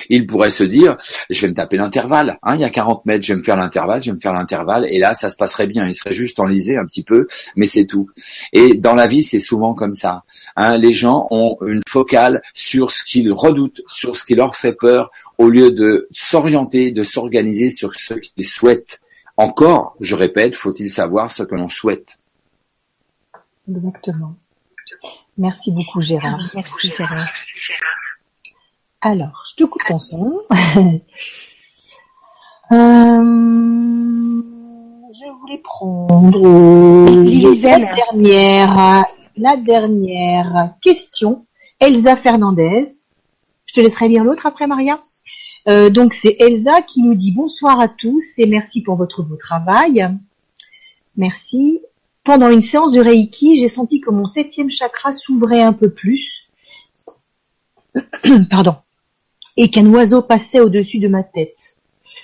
Il pourrait se dire, je vais me taper l'intervalle. Hein, il y a 40 mètres, je vais me faire l'intervalle, je vais me faire l'intervalle, et là, ça se passerait bien. Il serait juste enlisé un petit peu, mais c'est tout. Et dans la vie, c'est souvent comme ça. Hein, les gens ont une focale sur ce qu'ils redoutent, sur ce qui leur fait peur, au lieu de s'orienter, de s'organiser sur ce qu'ils souhaitent. Encore, je répète, faut-il savoir ce que l'on souhaite. Exactement. Merci beaucoup Gérard. Merci Gérard. Alors, je te coupe ton son. Euh, je voulais prendre la dernière, la dernière question. Elsa Fernandez. Je te laisserai lire l'autre après Maria. Euh, donc c'est Elsa qui nous dit bonsoir à tous et merci pour votre beau travail. Merci. Pendant une séance de Reiki, j'ai senti que mon septième chakra s'ouvrait un peu plus. Pardon. Et qu'un oiseau passait au-dessus de ma tête.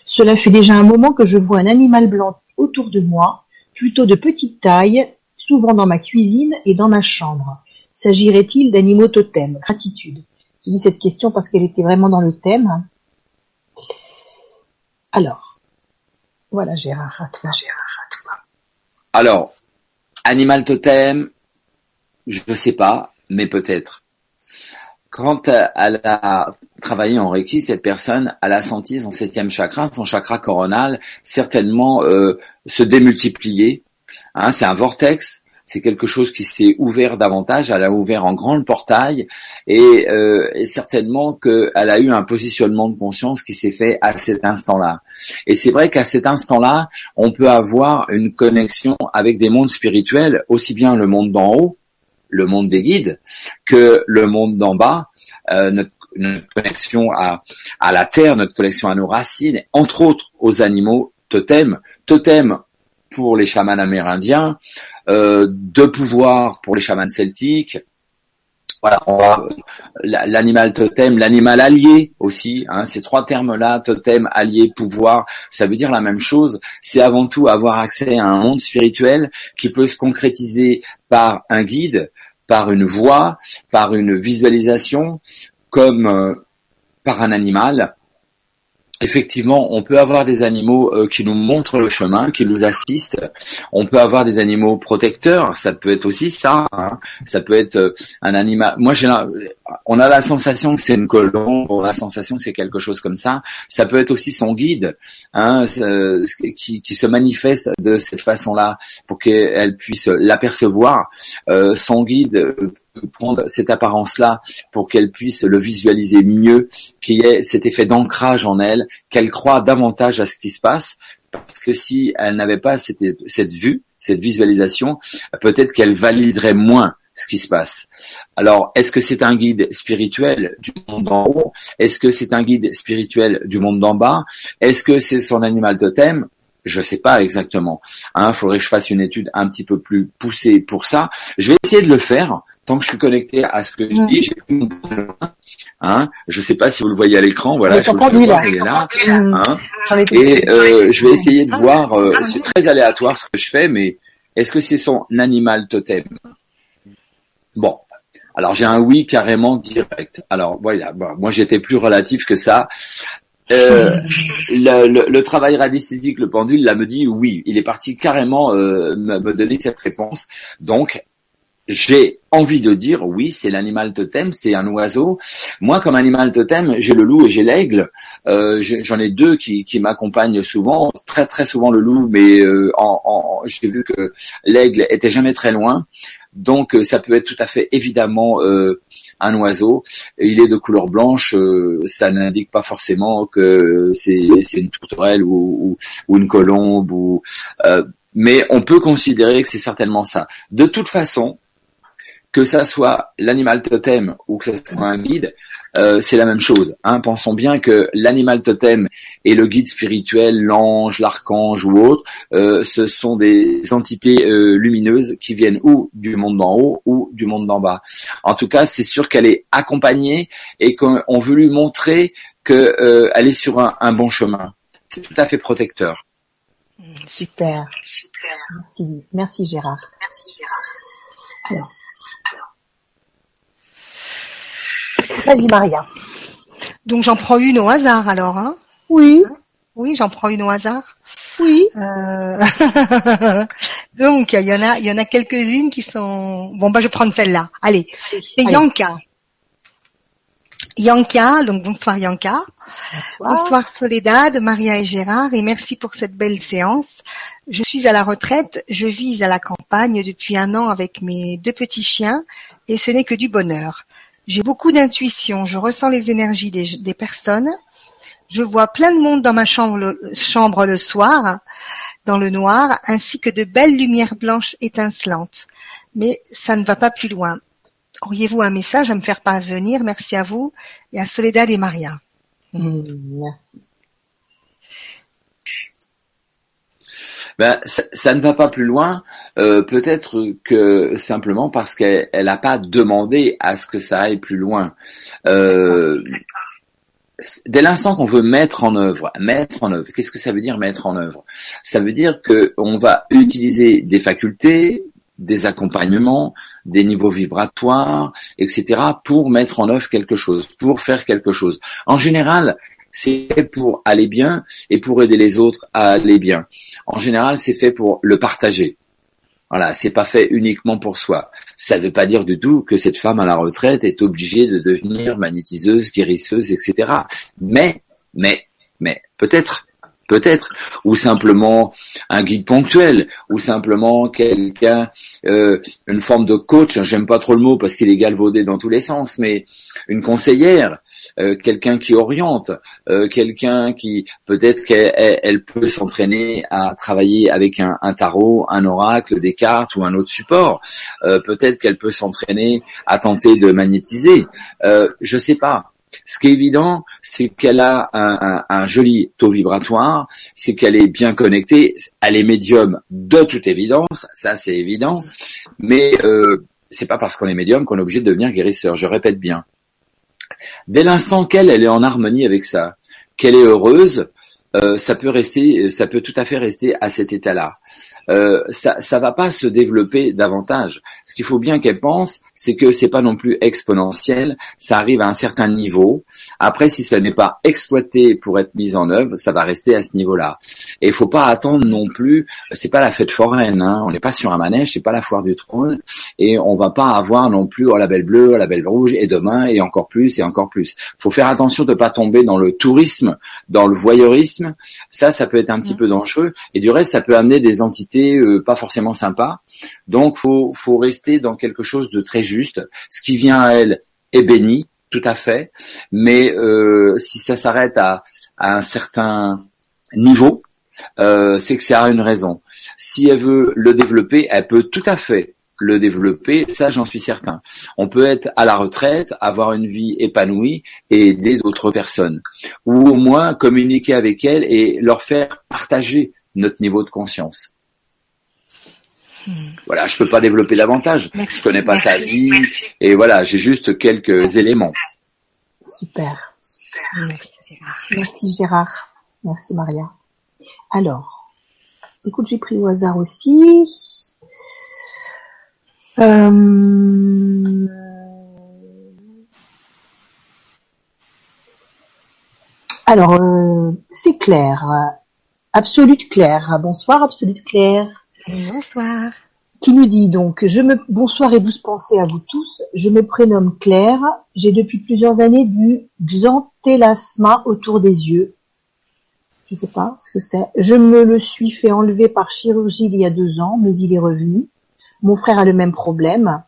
Cela fait déjà un moment que je vois un animal blanc autour de moi, plutôt de petite taille, souvent dans ma cuisine et dans ma chambre. S'agirait-il d'animaux totems? Gratitude. J'ai mis cette question parce qu'elle était vraiment dans le thème. Alors, voilà Gérard, à toi. Gérard, à toi. Alors, animal totem, je ne sais pas, mais peut-être. Quand euh, elle a travaillé en Reiki, cette personne, a senti son septième chakra, son chakra coronal, certainement euh, se démultiplier. Hein, c'est un vortex, c'est quelque chose qui s'est ouvert davantage. Elle a ouvert en grand portail et, euh, et certainement qu'elle a eu un positionnement de conscience qui s'est fait à cet instant-là. Et c'est vrai qu'à cet instant-là, on peut avoir une connexion avec des mondes spirituels, aussi bien le monde d'en haut, le monde des guides, que le monde d'en bas, euh, notre, connexion à, à la terre, notre connexion à nos racines, entre autres aux animaux totems. Totems pour les chamans amérindiens, euh, de pouvoir pour les chamans celtiques. Voilà, l'animal totem, l'animal allié aussi. Hein, ces trois termes-là, totem, allié, pouvoir, ça veut dire la même chose. C'est avant tout avoir accès à un monde spirituel qui peut se concrétiser par un guide, par une voix, par une visualisation, comme euh, par un animal. Effectivement, on peut avoir des animaux euh, qui nous montrent le chemin, qui nous assistent. On peut avoir des animaux protecteurs. Ça peut être aussi ça. hein. Ça peut être euh, un animal. Moi, j'ai, on a la sensation que c'est une colombe. On a la sensation que c'est quelque chose comme ça. Ça peut être aussi son guide, hein, qui, qui se manifeste de cette façon-là pour qu'elle puisse l'apercevoir. Euh, son guide prendre cette apparence-là pour qu'elle puisse le visualiser mieux, qu'il y ait cet effet d'ancrage en elle, qu'elle croit davantage à ce qui se passe, parce que si elle n'avait pas cette, vue, cette visualisation, peut-être qu'elle validerait moins ce qui se passe. Alors, est-ce que c'est un guide spirituel du monde d'en haut? Est-ce que c'est un guide spirituel du monde d'en bas? Est-ce que c'est son animal totem? Je sais pas exactement. Il faudrait que je fasse une étude un petit peu plus poussée pour ça. Je vais essayer de le faire tant que je suis connecté à ce que je dis. J'ai plus mon Hein, je sais pas si vous le voyez à l'écran. Voilà, je ton vous le pendu, vois, là. il est là. Hein. Et euh, je vais essayer de voir. euh, c'est très aléatoire ce que je fais, mais est-ce que c'est son animal totem? Bon. Alors j'ai un oui carrément direct. Alors voilà, bon, moi j'étais plus relatif que ça. Euh, le, le- le travail radiesthésique, le pendule, là me dit oui. Il est parti carrément euh, me, me donner cette réponse. Donc j'ai envie de dire oui, c'est l'animal totem, c'est un oiseau. Moi, comme animal totem, j'ai le loup et j'ai l'aigle. Euh, J'en ai deux qui, qui m'accompagnent souvent, très très souvent le loup, mais euh, j'ai vu que l'aigle était jamais très loin. Donc euh, ça peut être tout à fait évidemment euh, un oiseau. Il est de couleur blanche, euh, ça n'indique pas forcément que c'est c'est une tourterelle ou, ou, ou une colombe. Ou, euh, mais on peut considérer que c'est certainement ça. De toute façon, que ça soit l'animal totem ou que ça soit un guide, euh, c'est la même chose. Hein. Pensons bien que l'animal totem et le guide spirituel, l'ange, l'archange ou autre, euh, ce sont des entités euh, lumineuses qui viennent ou du monde d'en haut ou du monde d'en bas. En tout cas, c'est sûr qu'elle est accompagnée et qu'on veut lui montrer qu'elle est sur un, un bon chemin. C'est tout à fait protecteur. Super. Super. Merci, merci Gérard. Merci Gérard. Vas-y Maria. Donc j'en prends une au hasard alors. Hein Oui, oui, j'en prends une au hasard. oui. Euh, Donc il y en a, il y en a quelques-unes qui sont. Bon bah je vais prendre celle-là. Allez, c'est Allez. Yanka. Yanka, donc bonsoir Yanka. Bonsoir Soledad, Maria et Gérard, et merci pour cette belle séance. Je suis à la retraite, je vis à la campagne depuis un an avec mes deux petits chiens, et ce n'est que du bonheur. J'ai beaucoup d'intuition, je ressens les énergies des, personnes, je vois plein de monde dans ma chambre le, soir, dans le noir, ainsi que de belles lumières blanches étincelantes. Mais ça ne va pas plus loin. Auriez-vous un message à me faire parvenir? Merci à vous et à Soledad et Maria. Hum, merci. Ben, ça, ça ne va pas plus loin, euh, peut-être que simplement parce qu'elle n'a pas demandé à ce que ça aille plus loin. Euh, dès l'instant qu'on veut mettre en œuvre, mettre en œuvre, qu'est-ce que ça veut dire mettre en œuvre? Ça veut dire que on va utiliser des facultés, des accompagnements, des niveaux vibratoires, etc., pour mettre en œuvre quelque chose, pour faire quelque chose. En général, c'est pour aller bien et pour aider les autres à aller bien. En général, c'est fait pour le partager. Voilà, c'est pas fait uniquement pour soi. Ça ne veut pas dire du tout que cette femme à la retraite est obligée de devenir magnétiseuse, guérisseuse, etc. Mais, mais, mais, peut-être, peut-être, ou simplement un guide ponctuel, ou simplement quelqu'un, euh, une forme de coach. J'aime pas trop le mot parce qu'il est galvaudé dans tous les sens, mais une conseillère, euh, quelqu'un qui oriente, euh, quelqu'un qui peut-être qu'elle elle- peut s'entraîner à travailler avec un, un tarot, un oracle, des cartes ou un autre support. Euh, peut-être qu'elle peut s'entraîner à tenter de magnétiser. Euh, je sais pas. Ce qui est évident, c'est qu'elle a un, un- un joli taux vibratoire, c'est qu'elle est bien connectée, elle est médium de toute évidence, ça c'est évident, mais euh, c'est pas parce qu'on est médium qu'on est obligé de devenir guérisseur. Je répète bien. Dès l'instant qu'elle elle est en harmonie avec ça, qu'elle est heureuse, euh, ça peut rester, ça peut tout à fait rester à cet état-là. Euh, ça, ça va pas se développer davantage. Ce qu'il faut bien qu'elle pense, c'est que c'est pas non plus exponentiel. Ça arrive à un certain niveau. Après, si ça n'est pas exploité pour être mis en œuvre, ça va rester à ce niveau-là. Et il faut pas attendre non plus. C'est pas la fête foraine. Hein. On n'est pas sur un manège. C'est pas la foire du trône. Et on va pas avoir non plus oh, la belle bleue, oh, la belle rouge, et demain et encore plus et encore plus. Faut faire attention de pas tomber dans le tourisme, dans le voyeurisme. Ça, ça peut être un petit peu dangereux. Et du reste, ça peut amener des entités euh, pas forcément sympas. Donc, faut faut rester dans quelque chose de très juste. Ce qui vient à elle est béni, tout à fait. Mais euh, si ça s'arrête à, un certain niveau, euh, c'est que ça a une raison. Si elle veut le développer, elle peut tout à fait le développer, ça j'en suis certain. On peut être à la retraite, avoir une vie épanouie et aider d'autres personnes. Ou au moins communiquer avec elles et leur faire partager notre niveau de conscience. Voilà, je peux pas développer davantage. Merci. Je connais pas sa vie Merci. et voilà, j'ai juste quelques éléments. Super. Merci, Gérard. Merci Gérard. Merci Maria. Alors, écoute, j'ai pris au hasard aussi. Euh, Alors, euh, c'est Claire. Absolute Claire. Bonsoir, Absolute Claire. Bonsoir. qui nous dit donc je me bonsoir et douce pensée à vous tous. Je me prénomme Claire. J'ai depuis plusieurs années du xanthelasma autour des yeux. Je sais pas ce que c'est. Je me le suis fait enlever par chirurgie il y a deux ans, mais il est revenu. Mon frère a le même problème.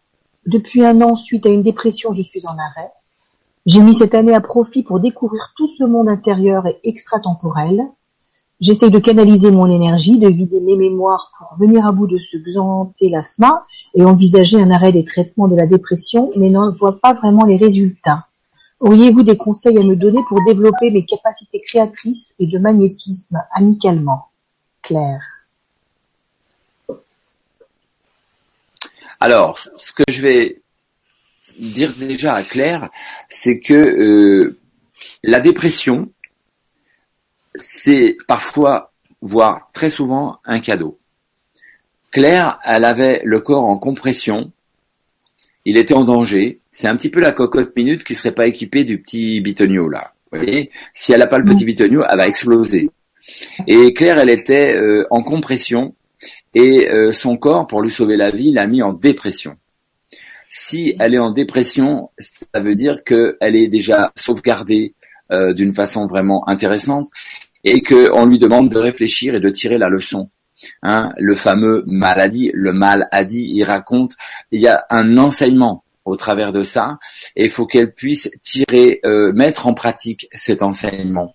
Depuis un an, suite à une dépression, je suis en arrêt. J'ai mis cette année à profit pour découvrir tout ce monde intérieur et extratemporel. J'essaye de canaliser mon énergie, de vider mes mémoires pour venir à bout de ce xanthelasma et envisager un arrêt des traitements de la dépression, mais n'en vois pas vraiment les résultats. Auriez-vous des conseils à me donner pour développer mes capacités créatrices et de magnétisme amicalement? Claire. Alors, ce que je vais dire déjà à Claire, c'est que euh, la dépression, c'est parfois, voire très souvent, un cadeau. Claire, elle avait le corps en compression, il était en danger, c'est un petit peu la cocotte minute qui serait pas équipée du petit bitonio là. Vous voyez? Si elle n'a pas le petit bitonio, elle va exploser. Et Claire, elle était euh, en compression et euh, son corps, pour lui sauver la vie, l'a mis en dépression. Si elle est en dépression, ça veut dire qu'elle est déjà sauvegardée euh, d'une façon vraiment intéressante et qu'on lui demande de réfléchir et de tirer la leçon. Hein, le fameux maladie, le mal a dit, il raconte, il y a un enseignement au travers de ça et il faut qu'elle puisse tirer, euh, mettre en pratique cet enseignement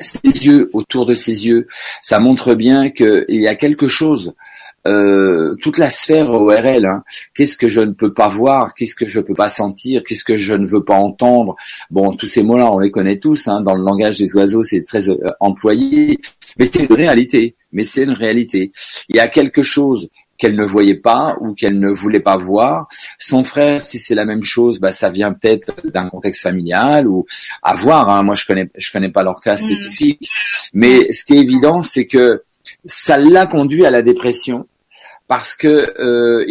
ses yeux, autour de ses yeux, ça montre bien qu'il y a quelque chose, euh, toute la sphère ORL, hein. qu'est-ce que je ne peux pas voir, qu'est-ce que je ne peux pas sentir, qu'est-ce que je ne veux pas entendre? Bon, tous ces mots-là, on les connaît tous, hein. dans le langage des oiseaux, c'est très euh, employé, mais c'est une réalité, mais c'est une réalité. Il y a quelque chose qu'elle ne voyait pas ou qu'elle ne voulait pas voir. Son frère, si c'est la même chose, bah ça vient peut-être d'un contexte familial ou à voir. Hein. Moi, je connais, je connais pas leur cas mm. spécifique, mais ce qui est évident, c'est que ça l'a conduit à la dépression parce que euh,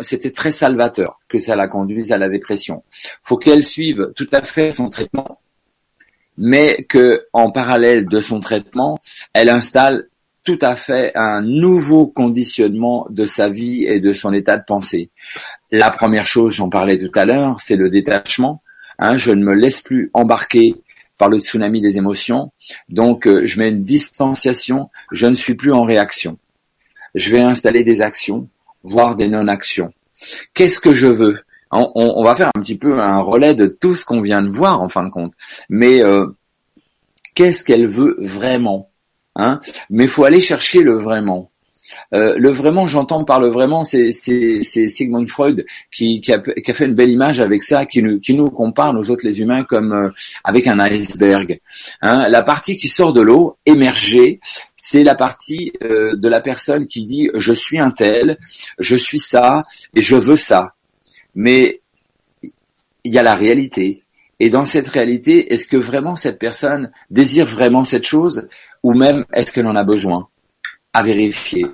c'était très salvateur que ça la conduise à la dépression. Faut qu'elle suive tout à fait son traitement, mais que en parallèle de son traitement, elle installe tout à fait un nouveau conditionnement de sa vie et de son état de pensée. La première chose, j'en parlais tout à l'heure, c'est le détachement. Hein, je ne me laisse plus embarquer par le tsunami des émotions. Donc, euh, je mets une distanciation. Je ne suis plus en réaction. Je vais installer des actions, voire des non-actions. Qu'est-ce que je veux? On, va faire un petit peu un relais de tout ce qu'on vient de voir en fin de compte. Mais euh, qu'est-ce qu'elle veut vraiment Hein? Mais faut aller chercher le vraiment. Euh, le vraiment, j'entends par le vraiment, c'est Sigmund Freud qui, a, fait une belle image avec ça, qui nous, qui nous compare, nous autres les humains, comme euh, avec un iceberg. Hein? La partie qui sort de l'eau, émergée, c'est la partie euh, de la personne qui dit je suis un tel, je suis ça et je veux ça. Mais il y a la réalité. Et dans cette réalité, est-ce que vraiment cette personne désire vraiment cette chose ou même est-ce qu'elle en a besoin à vérifier?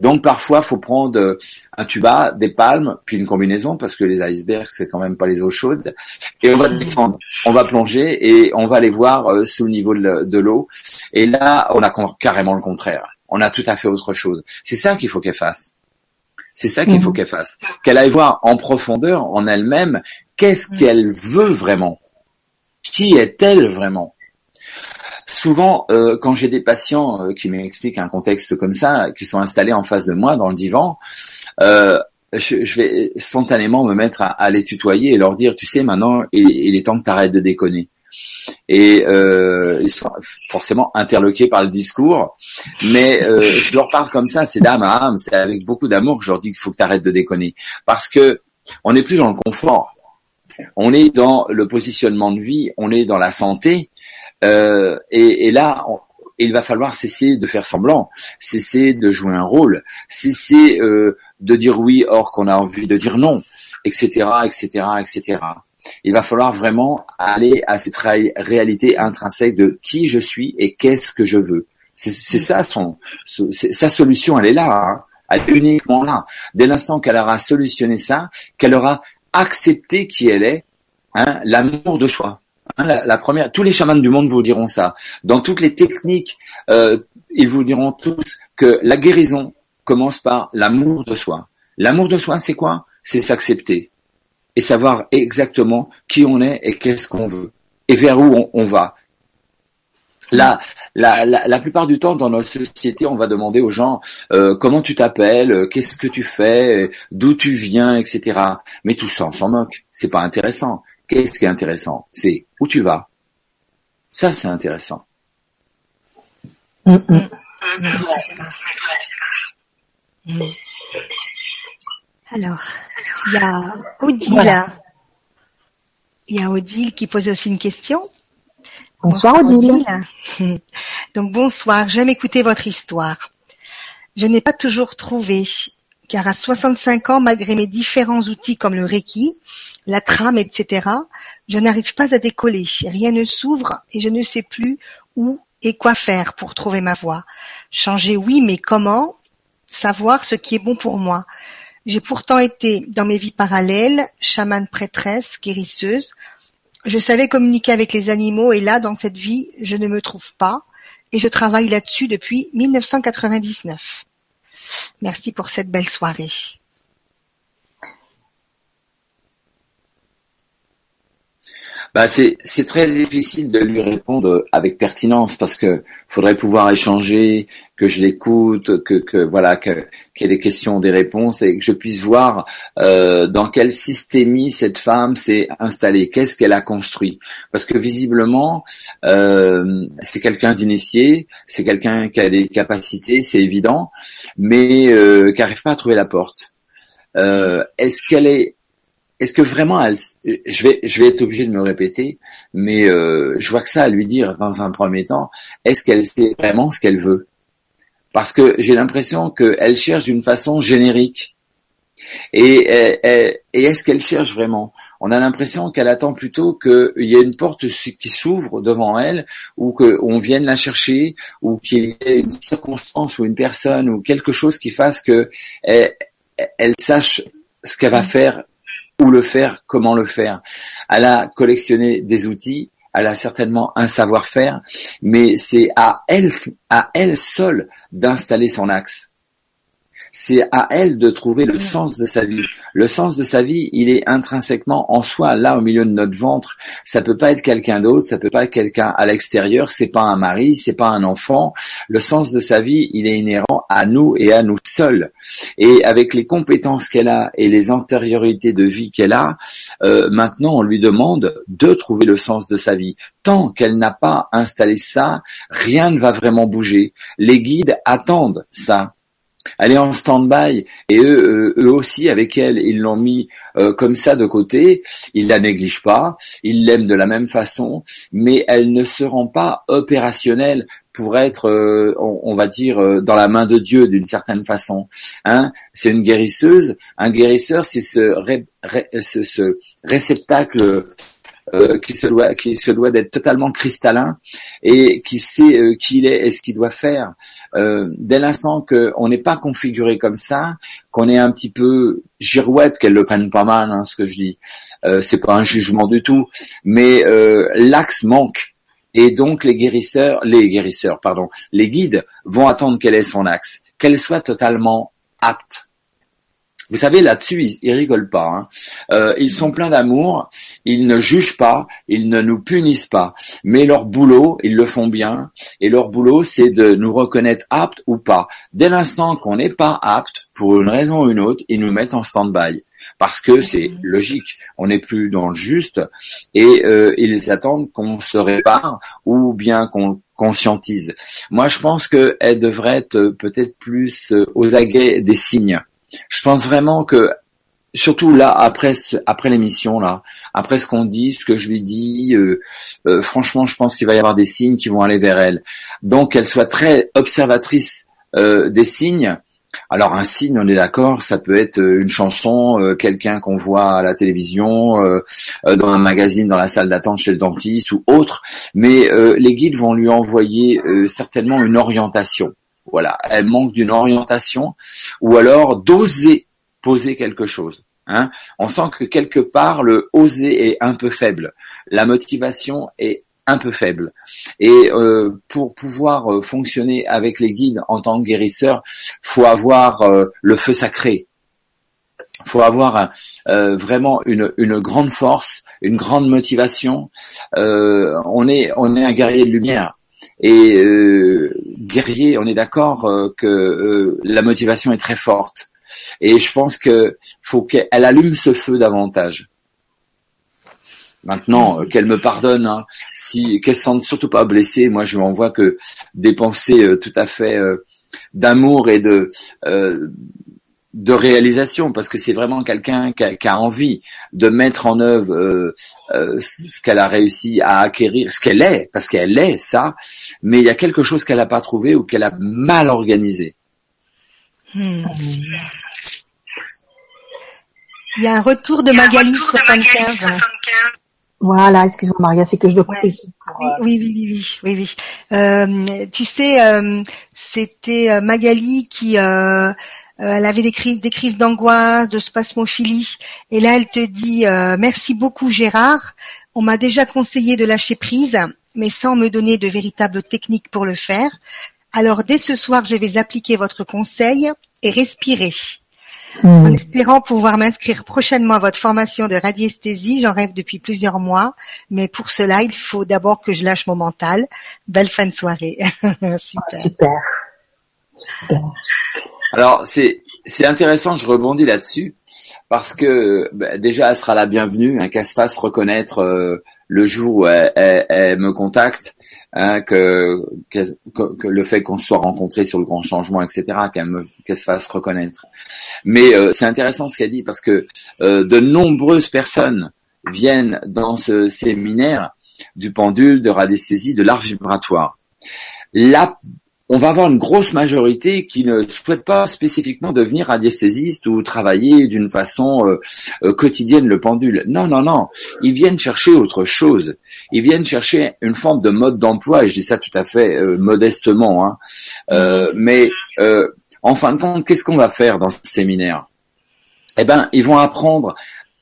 Donc parfois, faut prendre un tuba, des palmes, puis une combinaison, parce que les icebergs, c'est quand même pas les eaux chaudes, et on va descendre, on va plonger et on va aller voir euh, sous le niveau de l'eau. Et là, on a carrément le contraire. On a tout à fait autre chose. C'est ça qu'il faut qu'elle fasse. C'est ça qu'il faut mhm. qu'elle fasse. Qu'elle aille voir en profondeur, en elle-même, qu'est-ce mhm. qu'elle veut vraiment? Qui est-elle vraiment? Souvent, euh, quand j'ai des patients euh, qui m'expliquent un contexte comme ça, qui sont installés en face de moi dans le divan, euh, je, vais spontanément me mettre à, les tutoyer et leur dire, tu sais, maintenant, il, est temps que tu arrêtes de déconner. Et ils sont forcément interloqués par le discours, mais je leur parle comme ça, c'est d'âme à âme, c'est avec beaucoup d'amour que je leur dis qu'il faut que tu arrêtes de déconner, parce que on n'est plus dans le confort, on est dans le positionnement de vie, on est dans la santé, euh, et, et, là, il va falloir cesser de faire semblant, cesser de jouer un rôle, cesser euh, de dire oui or qu'on a envie de dire non, etc., etc., etc. Il va falloir vraiment aller à cette réalité intrinsèque de qui je suis et qu'est-ce que je veux. C'est ça son, sa solution, elle est là. Hein. Elle est uniquement là. Dès l'instant qu'elle aura solutionné ça, qu'elle aura accepté qui elle est, hein, l'amour de soi. Hein, la, première, tous les chamans du monde vous diront ça. Dans toutes les techniques, euh, ils vous diront tous que la guérison commence par l'amour de soi. L'amour de soi, c'est quoi? C'est s'accepter et savoir exactement qui on est et qu'est-ce qu'on veut et vers où on, va. La, la, plupart du temps, dans notre société, on va demander aux gens euh, comment tu t'appelles, qu'est-ce que tu fais, d'où tu viens, etc. Mais tout ça, on s'en moque. C'est pas intéressant. Qu'est-ce qui est intéressant? C'est où tu vas. Ça, c'est intéressant. Mm, mm. Alors, il y a Odile. Il y a Odile qui pose aussi une question. Bonsoir, Odile. Donc bonsoir, j'aime écouter votre histoire. Je n'ai pas toujours trouvé, car à 65 ans, malgré mes différents outils comme le Reiki, la trame, etc., je n'arrive pas à décoller, rien ne s'ouvre et je ne sais plus où et quoi faire pour trouver ma voie. Changer, oui, mais comment savoir ce qui est bon pour moi? J'ai pourtant été dans mes vies parallèles, chamane prêtresse, guérisseuse. Je savais communiquer avec les animaux et là, dans cette vie, je ne me trouve pas et je travaille là-dessus depuis 1999. Merci pour cette belle soirée. Bah c'est très difficile de lui répondre avec pertinence parce que faudrait pouvoir échanger, que je l'écoute, que que voilà qu'il y ait des questions, des réponses et que je puisse voir euh, dans quelle systémie cette femme s'est installée, qu'est-ce qu'elle a construit. Parce que visiblement euh, c'est quelqu'un d'initié, c'est quelqu'un qui a des capacités, c'est évident, mais euh, qui n'arrive pas à trouver la porte. Euh, est-ce qu'elle est est-ce que vraiment elle, je vais, je vais être obligé de me répéter, mais je vois que ça à lui dire dans un premier temps, est-ce qu'elle sait vraiment ce qu'elle veut? Parce que j'ai l'impression qu'elle cherche d'une façon générique. Et, est-ce qu'elle cherche vraiment? On a l'impression qu'elle attend plutôt qu'il y ait une porte qui s'ouvre devant elle, ou qu'on vienne la chercher, ou qu'il y ait une circonstance ou une personne ou quelque chose qui fasse que elle, elle sache ce qu'elle va faire où le faire, comment le faire. Elle a collectionné des outils, elle a certainement un savoir-faire, mais c'est à elle, à elle seule d'installer son axe c'est à elle de trouver le sens de sa vie. Le sens de sa vie, il est intrinsèquement en soi, là au milieu de notre ventre. Ça peut pas être quelqu'un d'autre, ça peut pas être quelqu'un à l'extérieur. C'est pas un mari, c'est pas un enfant. Le sens de sa vie, il est inhérent à nous et à nous seuls. Et avec les compétences qu'elle a et les antériorités de vie qu'elle a, euh, maintenant on lui demande de trouver le sens de sa vie. Tant qu'elle n'a pas installé ça, rien ne va vraiment bouger. Les guides attendent ça. Elle est en stand-by et eux, euh, eux aussi avec elle, ils l'ont mis euh, comme ça de côté. Ils la négligent pas, ils l'aiment de la même façon, mais elle ne se rend pas opérationnelle pour être, euh, on, va dire, dans la main de Dieu d'une certaine façon. Hein c'est une guérisseuse. Un guérisseur, c'est ce, ce réceptacle euh, qui se doit qui se doit d'être totalement cristallin et qui sait euh, qui il est et ce qu'il doit faire. Euh, dès l'instant qu'on n'est pas configuré comme ça, qu'on est un petit peu girouette, qu'elle le prenne pas mal, hein, ce que je dis. Euh, c'est pas un jugement du tout, mais l'axe manque. Et donc les guérisseurs, les guérisseurs, pardon, les guides vont attendre quel est son axe, qu'elle soit totalement apte vous savez, là-dessus, ils, ils, rigolent pas. Hein. Euh, ils sont pleins d'amour, ils ne jugent pas, ils ne nous punissent pas. Mais leur boulot, ils le font bien. Et leur boulot, c'est de nous reconnaître aptes ou pas. Dès l'instant qu'on n'est pas apte, pour une raison ou une autre, ils nous mettent en stand-by. Parce que c'est logique, on n'est plus dans le juste, et euh, ils attendent qu'on se répare ou bien qu'on conscientise. Moi, je pense qu'elle devrait être peut-être plus euh, aux aguets des signes je pense vraiment que surtout là après après l'émission là, après ce qu'on dit, ce que je lui dis, euh, euh, franchement, je pense qu'il va y avoir des signes qui vont aller vers elle. Donc qu'elle soit très observatrice euh, des signes. Alors un signe, on est d'accord, ça peut être une chanson, quelqu'un qu'on voit à la télévision, dans un magazine, dans la salle d'attente chez le dentiste ou autre. Mais les guides vont lui envoyer certainement une orientation. Voilà, elle manque d'une orientation ou alors d'oser poser quelque chose. Hein. On sent que quelque part le oser est un peu faible, la motivation est un peu faible. Et euh, pour pouvoir euh, fonctionner avec les guides en tant que guérisseur, faut avoir euh, le feu sacré. Faut avoir vraiment une, une, grande force, une grande motivation. on est on est un guerrier de lumière. Et euh, guerrier, on est d'accord euh, que euh, la motivation est très forte. Et je pense que faut qu'elle allume ce feu davantage. Maintenant, qu'elle me pardonne, hein, si qu'elle se sente surtout pas blessée. Moi, je m'envoie que des pensées tout à fait d'amour et de de réalisation parce que c'est vraiment quelqu'un qui, a, envie de mettre en œuvre euh, euh, ce qu'elle a réussi à acquérir, ce qu'elle est, parce qu'elle est ça, mais il y a quelque chose qu'elle n'a pas trouvé ou qu'elle a mal organisé. Hmm. Il y a un retour de Magali 75. Voilà, excuse-moi Maria, c'est que je dois couper oui, oui, oui, oui, oui, oui, euh, tu sais, c'était Magali qui euh, elle avait des, crises, des crises d'angoisse, de spasmophilie, et là elle te dit euh, merci beaucoup Gérard. On m'a déjà conseillé de lâcher prise, mais sans me donner de véritables techniques pour le faire. Alors dès ce soir, je vais appliquer votre conseil et respirer. En espérant pouvoir m'inscrire prochainement à votre formation de radiesthésie, j'en rêve depuis plusieurs mois, mais pour cela, il faut d'abord que je lâche mon mental. Belle fin de soirée. Super. Super. Super. Alors c'est intéressant, je rebondis là-dessus parce que bah, déjà elle sera la bienvenue, hein, qu'elle se fasse reconnaître euh, le jour où elle, me contacte, hein, que, le fait qu'on se soit rencontrés sur le grand changement, etc., qu'elle me qu'elle se fasse reconnaître. Mais euh, c'est intéressant ce qu'elle dit parce que euh, de nombreuses personnes viennent dans ce séminaire du pendule, de radiesthésie, de l'art vibratoire. On va avoir une grosse majorité qui ne souhaite pas spécifiquement devenir radiesthésiste ou travailler d'une façon euh, euh, quotidienne le pendule. Non, non, non. Ils viennent chercher autre chose. Ils viennent chercher une forme de mode d'emploi, et je dis ça tout à fait euh, modestement. Hein. Mais en fin de compte, qu'est-ce qu'on va faire dans ce séminaire? Eh ben, ils vont apprendre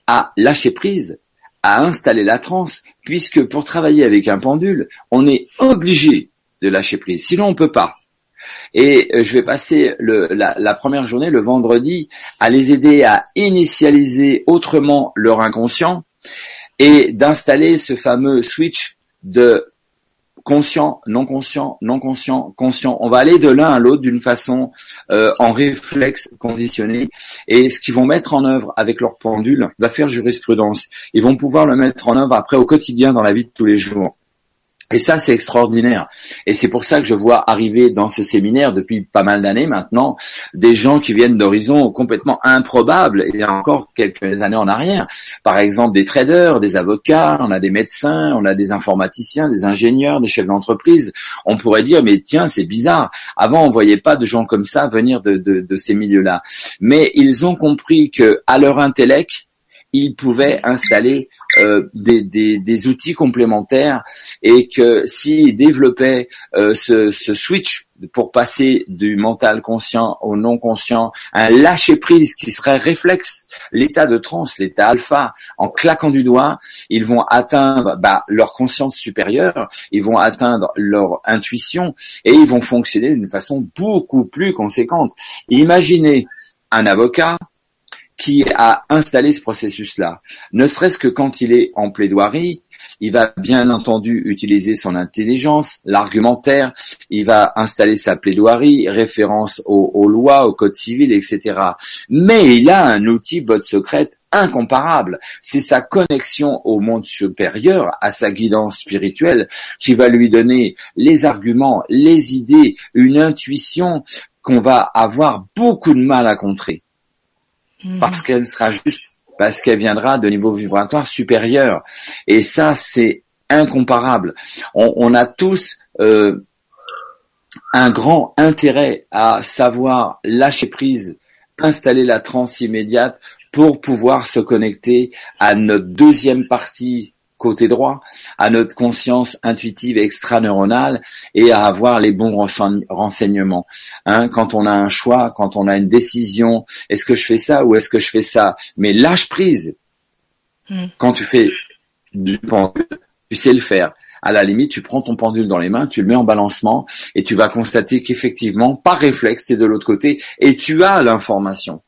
à lâcher prise, à installer la transe, puisque pour travailler avec un pendule, on est obligé de lâcher prise. Sinon, on peut pas. Et euh, je vais passer la première journée, le vendredi, à les aider à initialiser autrement leur inconscient et d'installer ce fameux switch de conscient, non conscient, non conscient, conscient. On va aller de l'un à l'autre d'une façon euh, en réflexe conditionné. Et ce qu'ils vont mettre en œuvre avec leur pendule va faire jurisprudence. Ils vont pouvoir le mettre en œuvre après au quotidien dans la vie de tous les jours. Et ça, c'est extraordinaire. Et c'est pour ça que je vois arriver dans ce séminaire depuis pas mal d'années maintenant des gens qui viennent d'horizons complètement improbables a encore quelques années en arrière. Par exemple, des traders, des avocats, on a des médecins, on a des informaticiens, des ingénieurs, des chefs d'entreprise. On pourrait dire, mais tiens, c'est bizarre. Avant, on voyait pas de gens comme ça venir de, de, de ces milieux-là. Mais ils ont compris que à leur intellect, ils pouvaient installer euh, des, des, outils complémentaires et que s'ils développaient euh, ce, ce switch pour passer du mental conscient au non conscient, un lâcher prise qui serait réflexe, l'état de transe, l'état alpha, en claquant du doigt, ils vont atteindre bah, leur conscience supérieure, ils vont atteindre leur intuition et ils vont fonctionner d'une façon beaucoup plus conséquente. Imaginez un avocat qui a installé ce processus-là. Ne serait-ce que quand il est en plaidoirie, il va bien entendu utiliser son intelligence, l'argumentaire, il va installer sa plaidoirie, référence aux, lois, au code civil, etc. Mais il a un outil botte secrète incomparable. C'est sa connexion au monde supérieur, à sa guidance spirituelle, qui va lui donner les arguments, les idées, une intuition qu'on va avoir beaucoup de mal à contrer parce qu'elle sera juste, parce qu'elle viendra de niveau vibratoire supérieur. Et ça, c'est incomparable. On, on a tous euh, un grand intérêt à savoir lâcher prise, installer la transe immédiate pour pouvoir se connecter à notre deuxième partie côté droit, à notre conscience intuitive extraneuronale et à avoir les bons renseign- renseignements. Hein, quand on a un choix, quand on a une décision, est-ce que je fais ça ou est-ce que je fais ça? Mais lâche prise. Mm. Quand tu fais du pendule, tu sais le faire. À la limite, tu prends ton pendule dans les mains, tu le mets en balancement et tu vas constater qu'effectivement, par réflexe, tu es de l'autre côté et tu as l'information.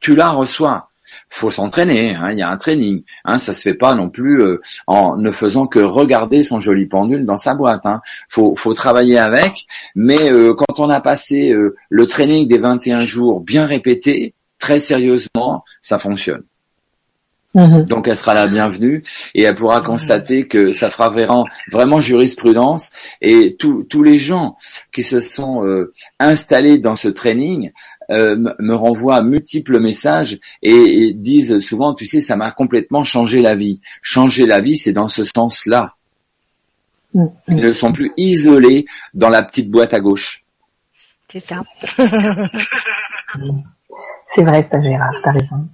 Tu la reçois faut s'entraîner, hein, il y a un training. Hein, ça se fait pas non plus euh, en ne faisant que regarder son joli pendule dans sa boîte. Hein. Faut, faut travailler avec, mais euh, quand on a passé euh, le training des 21 jours bien répété, très sérieusement, ça fonctionne. Mhm. Donc elle sera la bienvenue et elle pourra constater que ça fera vraiment, vraiment jurisprudence et tous tous les gens qui se sont euh, installés dans ce training euh, me- renvoient multiples messages et, et disent souvent, tu sais, ça m'a complètement changé la vie. Changer la vie, c'est dans ce sens-là. Mhm. Ils ne sont plus isolés dans la petite boîte à gauche. C'est ça. C'est vrai ça Gérard, t'as raison.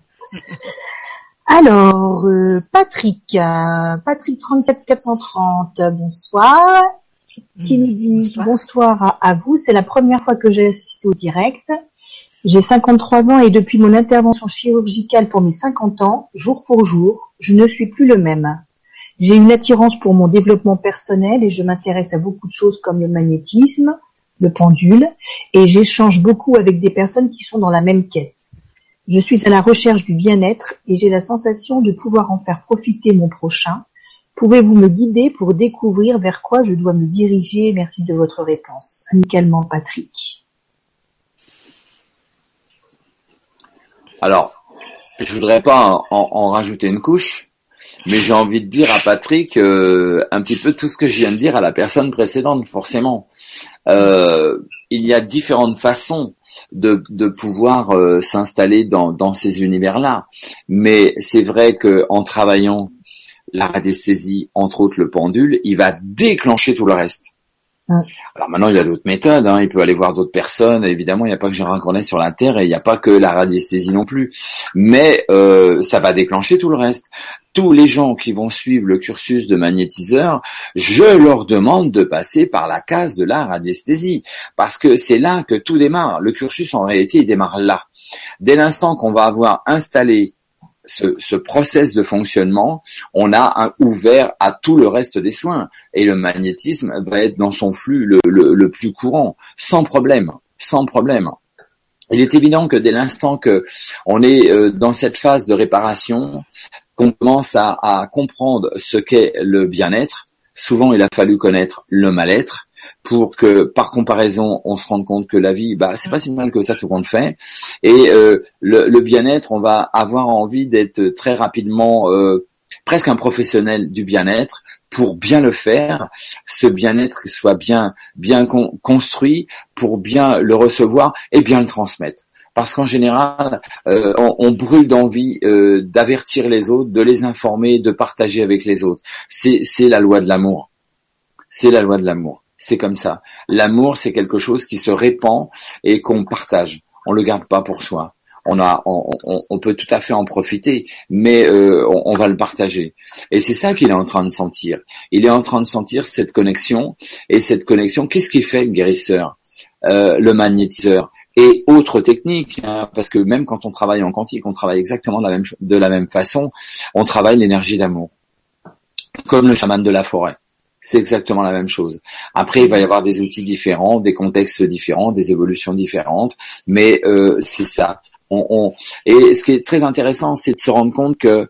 Alors, euh, Patrick, euh, Patrick 34 430, euh, bonsoir. Qui nous dit Bonsoir. bonsoir, à, à vous. C'est la première fois que j'ai assisté au direct. J'ai 53 ans et depuis mon intervention chirurgicale pour mes 50 ans, jour pour jour, je ne suis plus le même. J'ai une attirance pour mon développement personnel et je m'intéresse à beaucoup de choses comme le magnétisme, le pendule, et j'échange beaucoup avec des personnes qui sont dans la même quête. Je suis à la recherche du bien-être et j'ai la sensation de pouvoir en faire profiter mon prochain. Pouvez-vous me guider pour découvrir vers quoi je dois me diriger? Merci de votre réponse. Amicalement, Patrick. Alors, je voudrais pas en, rajouter une couche, mais j'ai envie de dire à Patrick euh, un petit peu tout ce que je viens de dire à la personne précédente, forcément. Euh, il y a différentes façons de, pouvoir euh, s'installer dans, dans ces univers-là, mais c'est vrai que en travaillant la radiesthésie, entre autres le pendule, il va déclencher tout le reste. Mm. Alors maintenant, il y a d'autres méthodes. Hein. Il peut aller voir d'autres personnes. Évidemment, il n'y a pas que Gérard Grenet sur la Terre et il n'y a pas que la radiesthésie non plus. Mais euh, ça va déclencher tout le reste. Tous les gens qui vont suivre le cursus de magnétiseur, je leur demande de passer par la case de la radiesthésie. Parce que c'est là que tout démarre. Le cursus, en réalité, il démarre là. Dès l'instant qu'on va avoir installé ce, ce process de fonctionnement, on a un ouvert à tout le reste des soins. Et le magnétisme va être dans son flux le, plus courant, sans problème, sans problème. Il est évident que dès l'instant que on est euh, dans cette phase de réparation, qu'on commence à, à comprendre ce qu'est le bien-être, souvent il a fallu connaître le mal-être pour que par comparaison on se rende compte que la vie bah c'est pas si mal que ça tout compte fait et euh, le, le bien-être on va avoir envie d'être très rapidement euh, presque un professionnel du bien-être pour bien le faire ce bien-être soit bien bien con- construit pour bien le recevoir et bien le transmettre parce qu'en général, euh, on, on brûle d'envie euh, d'avertir les autres, de les informer, de partager avec les autres. C'est c'est la loi de l'amour. C'est la loi de l'amour. C'est comme ça. L'amour, c'est quelque chose qui se répand et qu'on partage. On le garde pas pour soi. On a, on, peut tout à fait en profiter, mais euh, on, on va le partager. Et c'est ça qu'il est en train de sentir. Il est en train de sentir cette connexion. Et cette connexion, qu'est-ce qui fait le guérisseur, Euh, le magnétiseur et autres techniques, hein, parce que même quand on travaille en quantique, on travaille exactement de la même, de la même façon. On travaille l'énergie d'amour, comme le chaman de la forêt. C'est exactement la même chose. Après, il va y avoir des outils différents, des contextes différents, des évolutions différentes, mais euh, c'est ça. Et ce qui est très intéressant, c'est de se rendre compte que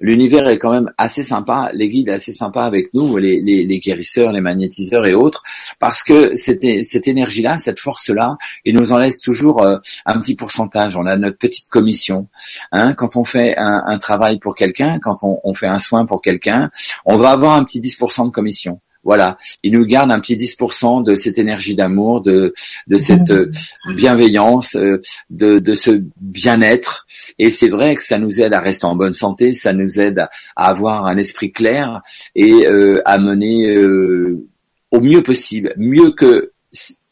l'univers est quand même assez sympa, les guides assez sympas avec nous, les, guérisseurs, les magnétiseurs et autres, parce que cette, énergie-là, cette force-là, il nous en laisse toujours euh, un petit pourcentage. On a notre petite commission. Hein, quand on fait un, travail pour quelqu'un, quand on, on fait un soin pour quelqu'un, on va avoir un petit 10% de commission. Voilà, il nous garde un petit 10% de cette énergie d'amour, de, de cette euh, bienveillance, euh, de, de ce bien-être. Et c'est vrai que ça nous aide à rester en bonne santé, ça nous aide à, avoir un esprit clair et euh, à mener euh, au mieux possible, mieux que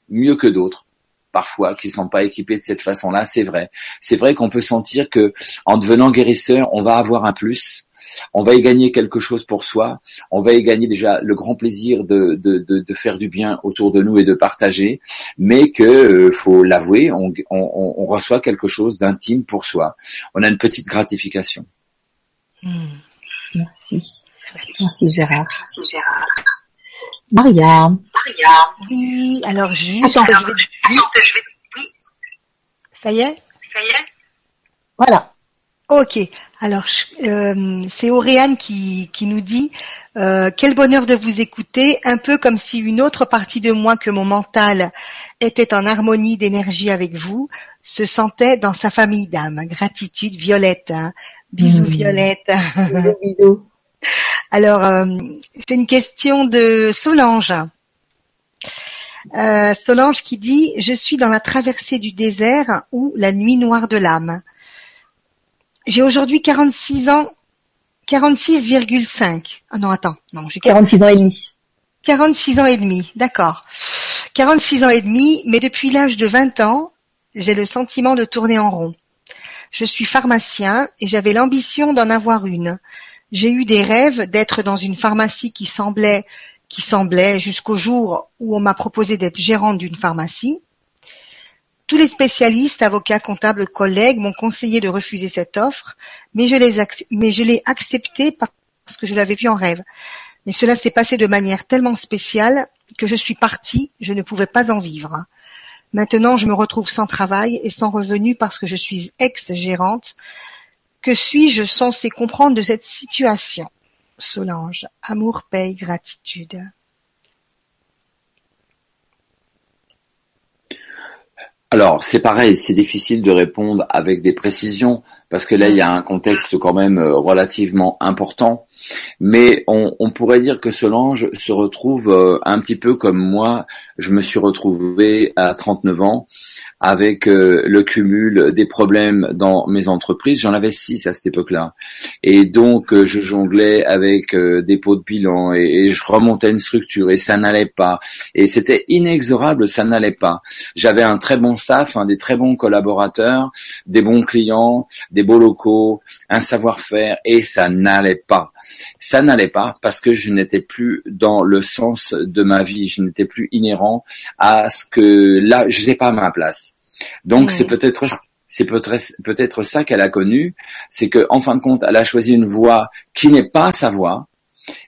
mieux que d'autres parfois qui sont pas équipés de cette façon-là, c'est vrai. C'est vrai qu'on peut sentir que en devenant guérisseur, on va avoir un plus. On va y gagner quelque chose pour soi. On va y gagner déjà le grand plaisir de, de, de, de faire du bien autour de nous et de partager, mais que euh, faut l'avouer, on, on, on reçoit quelque chose d'intime pour soi. On a une petite gratification. Hmm. Merci. Merci Gérard. Merci Gérard. Maria. Maria. Oui, alors juste, Attends. je vais- Attends, que je vais... Oui, ça y est? Ça y est? Voilà. Ok, alors euh, c'est Auréane qui, qui nous dit euh, quel bonheur de vous écouter, un peu comme si une autre partie de moi que mon mental était en harmonie d'énergie avec vous, se sentait dans sa famille d'âme. Gratitude, Violette. hein. Bisous, Mm. Violette. Bisous, bisous. Alors, euh, c'est une question de Solange. Euh, Solange qui dit « Je suis dans la traversée du désert ou la nuit noire de l'âme. J'ai aujourd'hui 46 ans, 46,5. Ah non, attends, non, j'ai 46 ans et demi. 46 ans et demi, d'accord. 46 ans et demi, mais depuis l'âge de 20 ans, j'ai le sentiment de tourner en rond. Je suis pharmacien et j'avais l'ambition d'en avoir une. J'ai eu des rêves d'être dans une pharmacie qui semblait, qui semblait jusqu'au jour où on m'a proposé d'être gérante d'une pharmacie. Tous les spécialistes, avocats, comptables, collègues m'ont conseillé de refuser cette offre, mais je l'ai acceptée par- parce que je l'avais vu en rêve. Mais cela s'est passé de manière tellement spéciale que je suis partie, je ne pouvais pas en vivre. Maintenant, je me retrouve sans travail et sans revenu parce que je suis ex-gérante. Que suis-je censée comprendre de cette situation? Solange, amour, paye, gratitude. Alors, c'est pareil, c'est difficile de répondre avec des précisions parce que là, il y a un contexte quand même euh, relativement important. Mais on, pourrait dire que Solange se retrouve euh, un petit peu comme moi, je me suis retrouvé à 39 ans avec euh, le cumul des problèmes dans mes entreprises. J'en avais six à cette époque-là. Et donc, euh, je jonglais avec euh, des pots de bilan et, je remontais une structure et ça n'allait pas. Et c'était inexorable, ça n'allait pas. J'avais un très bon staff, des très bons collaborateurs, des bons clients, des beaux locaux, un savoir-faire et ça n'allait pas. Ça n'allait pas parce que je n'étais plus dans le sens de ma vie, je n'étais plus inhérent à ce que là, je n'étais pas à ma place. Donc c'est peut-être c'est peut-être ça qu'elle a connu, c'est que en fin de compte, elle a choisi une voie qui n'est pas sa voie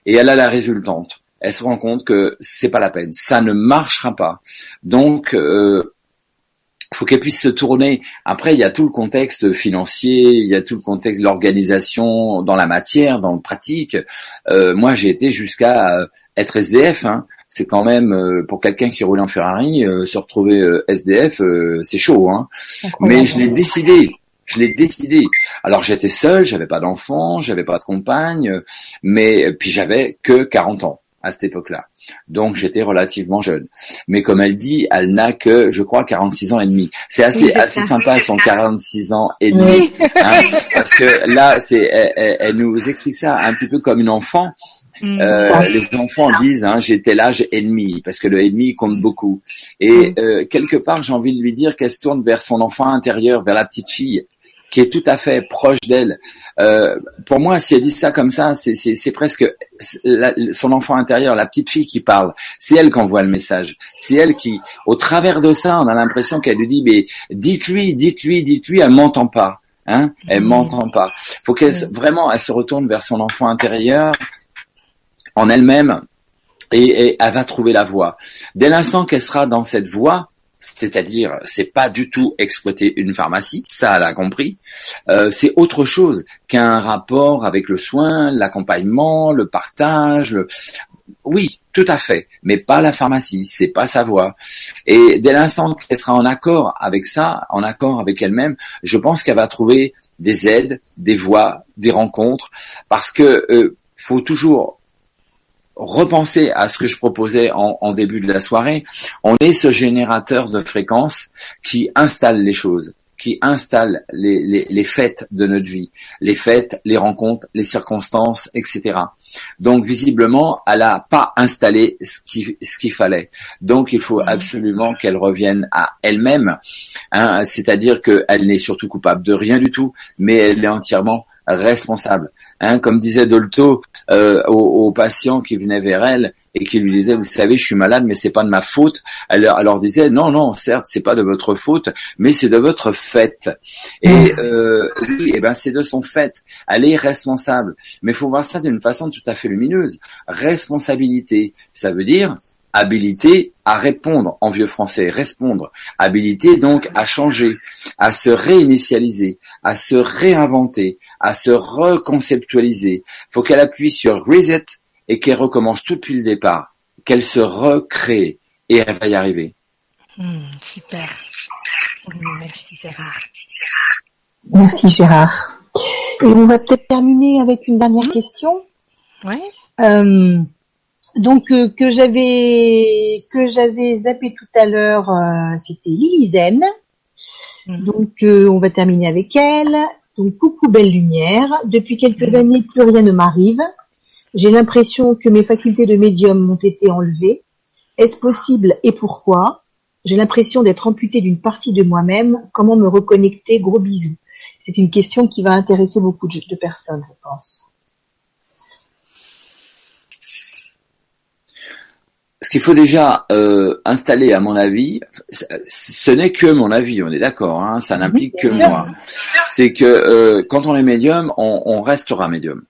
et elle a la résultante. Elle se rend compte que c'est pas la peine, ça ne marchera pas. Donc euh, faut qu'elle puisse se tourner. Après, il y a tout le contexte financier, il y a tout le contexte de l'organisation dans la matière, dans le pratique. Euh, moi, j'ai été jusqu'à être SDF. Hein c'est quand même euh, pour quelqu'un qui roule en Ferrari, euh, se retrouver euh, SDF, c'est chaud. Hein. Mais je l'ai décidé. Je l'ai décidé. Alors j'étais seul, j'avais pas d'enfant, j'avais pas de compagne, mais puis j'avais que 40 ans à cette époque-là. Donc j'étais relativement jeune. Mais comme elle dit, elle n'a que, je crois, 46 ans et demi. C'est assez assez sympa son 46 ans et demi, hein, parce que là, c'est, elle, nous explique ça un petit peu comme une enfant. Mm. Euh, les enfants disent hein, j'étais l'âge ennemi parce que le ennemi compte beaucoup. Et mm. euh, quelque part, j'ai envie de lui dire qu'elle se tourne vers son enfant intérieur, vers la petite fille qui est tout à fait proche d'elle. Euh, pour moi, si elle dit ça comme ça, c'est presque son enfant intérieur, la petite fille qui parle. C'est elle qui envoie le message. C'est elle qui, au travers de ça, on a l'impression qu'elle lui dit mais dites-lui, dites-lui, dites-lui, elle m'entend pas. Hein, elle mm. m'entend pas. Faut qu'elle vraiment, elle se retourne vers son enfant intérieur en elle-même et, elle va trouver la voie. Dès l'instant qu'elle sera dans cette voie, c'est-à-dire c'est pas du tout exploiter une pharmacie, ça elle a compris. Euh, c'est autre chose qu'un rapport avec le soin, l'accompagnement, le partage. Oui, tout à fait, mais pas la pharmacie, c'est pas sa voie. Et dès l'instant qu'elle sera en accord avec ça, en accord avec elle-même, je pense qu'elle va trouver des aides, des voies, des rencontres, parce que euh, faut toujours repenser à ce que je proposais en, début de la soirée, on est ce générateur de fréquences qui installe les choses, qui installe les, les, fêtes de notre vie, les fêtes, les rencontres, les circonstances, etc. Donc visiblement, elle n'a pas installé ce qu'il ce qu'il fallait. Donc il faut absolument qu'elle revienne à elle-même, hein, c'est-à-dire qu'elle n'est surtout coupable de rien du tout, mais elle est entièrement responsable. Hein, comme disait Dolto euh, aux, patients qui venaient vers elle et qui lui disaient, vous savez, je suis malade, mais c'est pas de ma faute. Elle, leur disait, non, non, certes, c'est pas de votre faute, mais c'est de votre fait. Et mm. euh, oui, eh ben, c'est de son fait. Elle est responsable. Mais il faut voir ça d'une façon tout à fait lumineuse. Responsabilité, ça veut dire habilité à répondre en vieux français, répondre, habilité donc à changer, à se réinitialiser, à se réinventer, à se reconceptualiser. Faut qu'elle appuie sur reset et qu'elle recommence tout depuis le départ, qu'elle se recrée et elle va y arriver. Hmm, super. Merci Gérard. Merci Gérard. Et on va peut-être terminer avec une dernière hmm. question. Ouais. Euh, donc euh, que j'avais que j'avais zappé tout à l'heure, euh, c'était Lilizen. Mhm. Donc euh, on va terminer avec elle. Donc coucou belle lumière. Depuis quelques mhm. années, plus rien ne m'arrive. J'ai l'impression que mes facultés de médium m'ont été enlevées. Est-ce possible et pourquoi? J'ai l'impression d'être amputée d'une partie de moi-même. Comment me reconnecter? Gros bisous. C'est une question qui va intéresser beaucoup de personnes, je pense. Ce qu'il faut déjà euh, installer, à mon avis, ce n'est que mon avis, on est d'accord, hein, ça n'implique que moi. C'est que euh, quand on est médium, on, restera médium.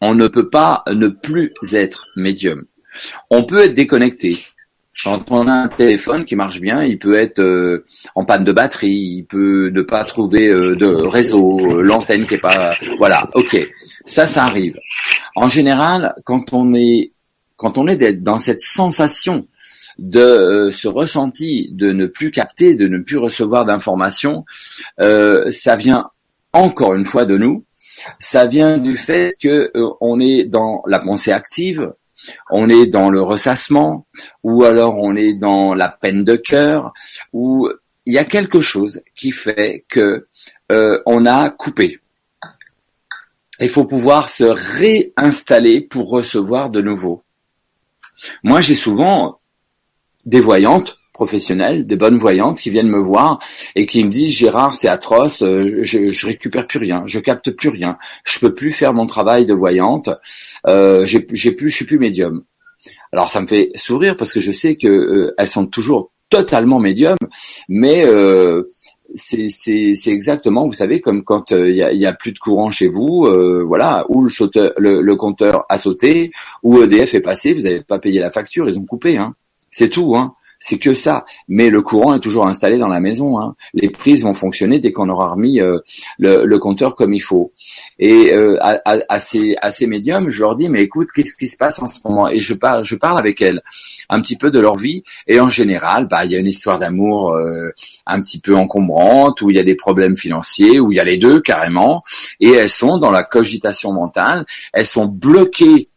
On ne peut pas ne plus être médium. On peut être déconnecté. Quand on a un téléphone qui marche bien, il peut être euh, en panne de batterie, il peut ne pas trouver euh, de réseau, euh, l'antenne qui est pas, voilà, ok, ça, ça arrive. En général, quand on est, quand on est dans cette sensation de ce ressenti de ne plus capter, de ne plus recevoir d'informations, ça vient encore une fois de nous. Ça vient du fait que on est dans la pensée active, on est dans le ressassement, ou alors on est dans la peine de cœur, ou il y a quelque chose qui fait que euh, on a coupé. Il faut pouvoir se réinstaller pour recevoir de nouveau. Moi, j'ai souvent des voyantes professionnelles, des bonnes voyantes qui viennent me voir et qui me disent Gérard, c'est atroce, euh, je, récupère plus rien, je capte plus rien, je peux plus faire mon travail de voyante, euh, j'ai plus, je suis plus médium. Alors ça me fait sourire parce que je sais que euh, elles sont toujours totalement médium, mais euh, c'est exactement, vous savez, comme quand il y, a, plus de courant chez vous, voilà, ou le, le, compteur a sauté, ou EDF est passé, vous n'avez pas payé la facture, ils ont coupé, hein. C'est tout, hein c'est que ça. Mais le courant est toujours installé dans la maison. Hein. Les prises vont fonctionner dès qu'on aura remis euh, le, compteur comme il faut. Et euh, à, ces, médiums, je leur dis mais écoute, qu'est-ce qui se passe en ce moment? Et je parle, je parle avec elles un petit peu de leur vie. Et en général, bah il y a une histoire d'amour euh, un petit peu encombrante, où il y a des problèmes financiers, où il y a les deux carrément. Et elles sont dans la cogitation mentale. Elles sont bloquées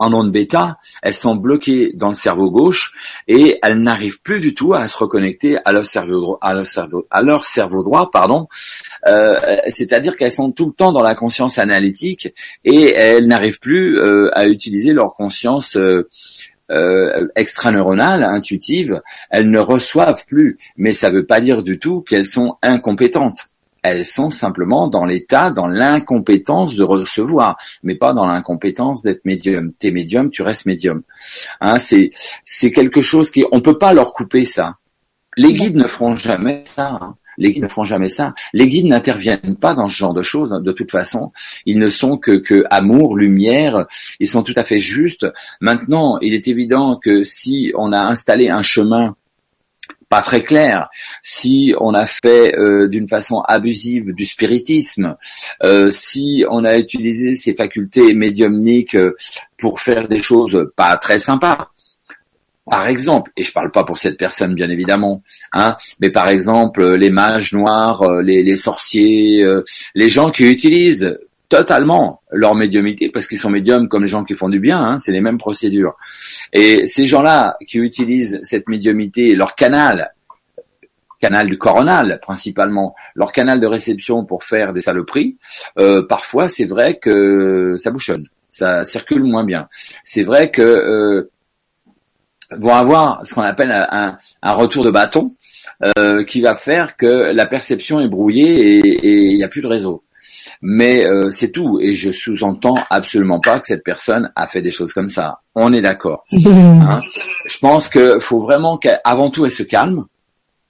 en onde bêta, elles sont bloquées dans le cerveau gauche et elles n'arrivent plus du tout à se reconnecter à leur cerveau à leur cerveau, droit, pardon. Euh, c'est-à-dire qu'elles sont tout le temps dans la conscience analytique et elles n'arrivent plus euh, à utiliser leur conscience euh, euh, extraneuronale, intuitive. Elles ne reçoivent plus, mais ça ne veut pas dire du tout qu'elles sont incompétentes elles sont simplement dans l'état, dans l'incompétence de recevoir, mais pas dans l'incompétence d'être médium. T'es médium, tu restes médium. Hein, c'est quelque chose qui on peut pas leur couper ça. Les guides ne feront jamais ça. Hein. Les guides n'interviennent pas dans ce genre de choses. Hein, de toute façon, ils ne sont que, que amour, lumière. Ils sont tout à fait justes. Maintenant, il est évident que si on a installé un chemin pas très clair. Si on a fait euh, d'une façon abusive du spiritisme, euh, si on a utilisé ses facultés médiumniques euh, pour faire des choses pas très sympas, par exemple, et je parle pas pour cette personne bien évidemment, hein, mais par exemple les mages noirs, les sorciers, les gens qui utilisent totalement leur médiumité parce qu'ils sont médiums comme les gens qui font du bien, hein, c'est les mêmes procédures. Et ces gens-là qui utilisent cette médiumité, leur canal, canal du coronal principalement, leur canal de réception pour faire des saloperies, euh, parfois c'est vrai que ça bouchonne, ça circule moins bien. C'est vrai que euh, vont avoir ce qu'on appelle un, un, retour de bâton euh, qui va faire que la perception est brouillée et il n'y a plus de réseau mais euh, c'est tout. Et je sous-entends absolument pas que cette personne a fait des choses comme ça. On est d'accord. Hein je pense qu'il faut vraiment qu'avant tout elle se calme.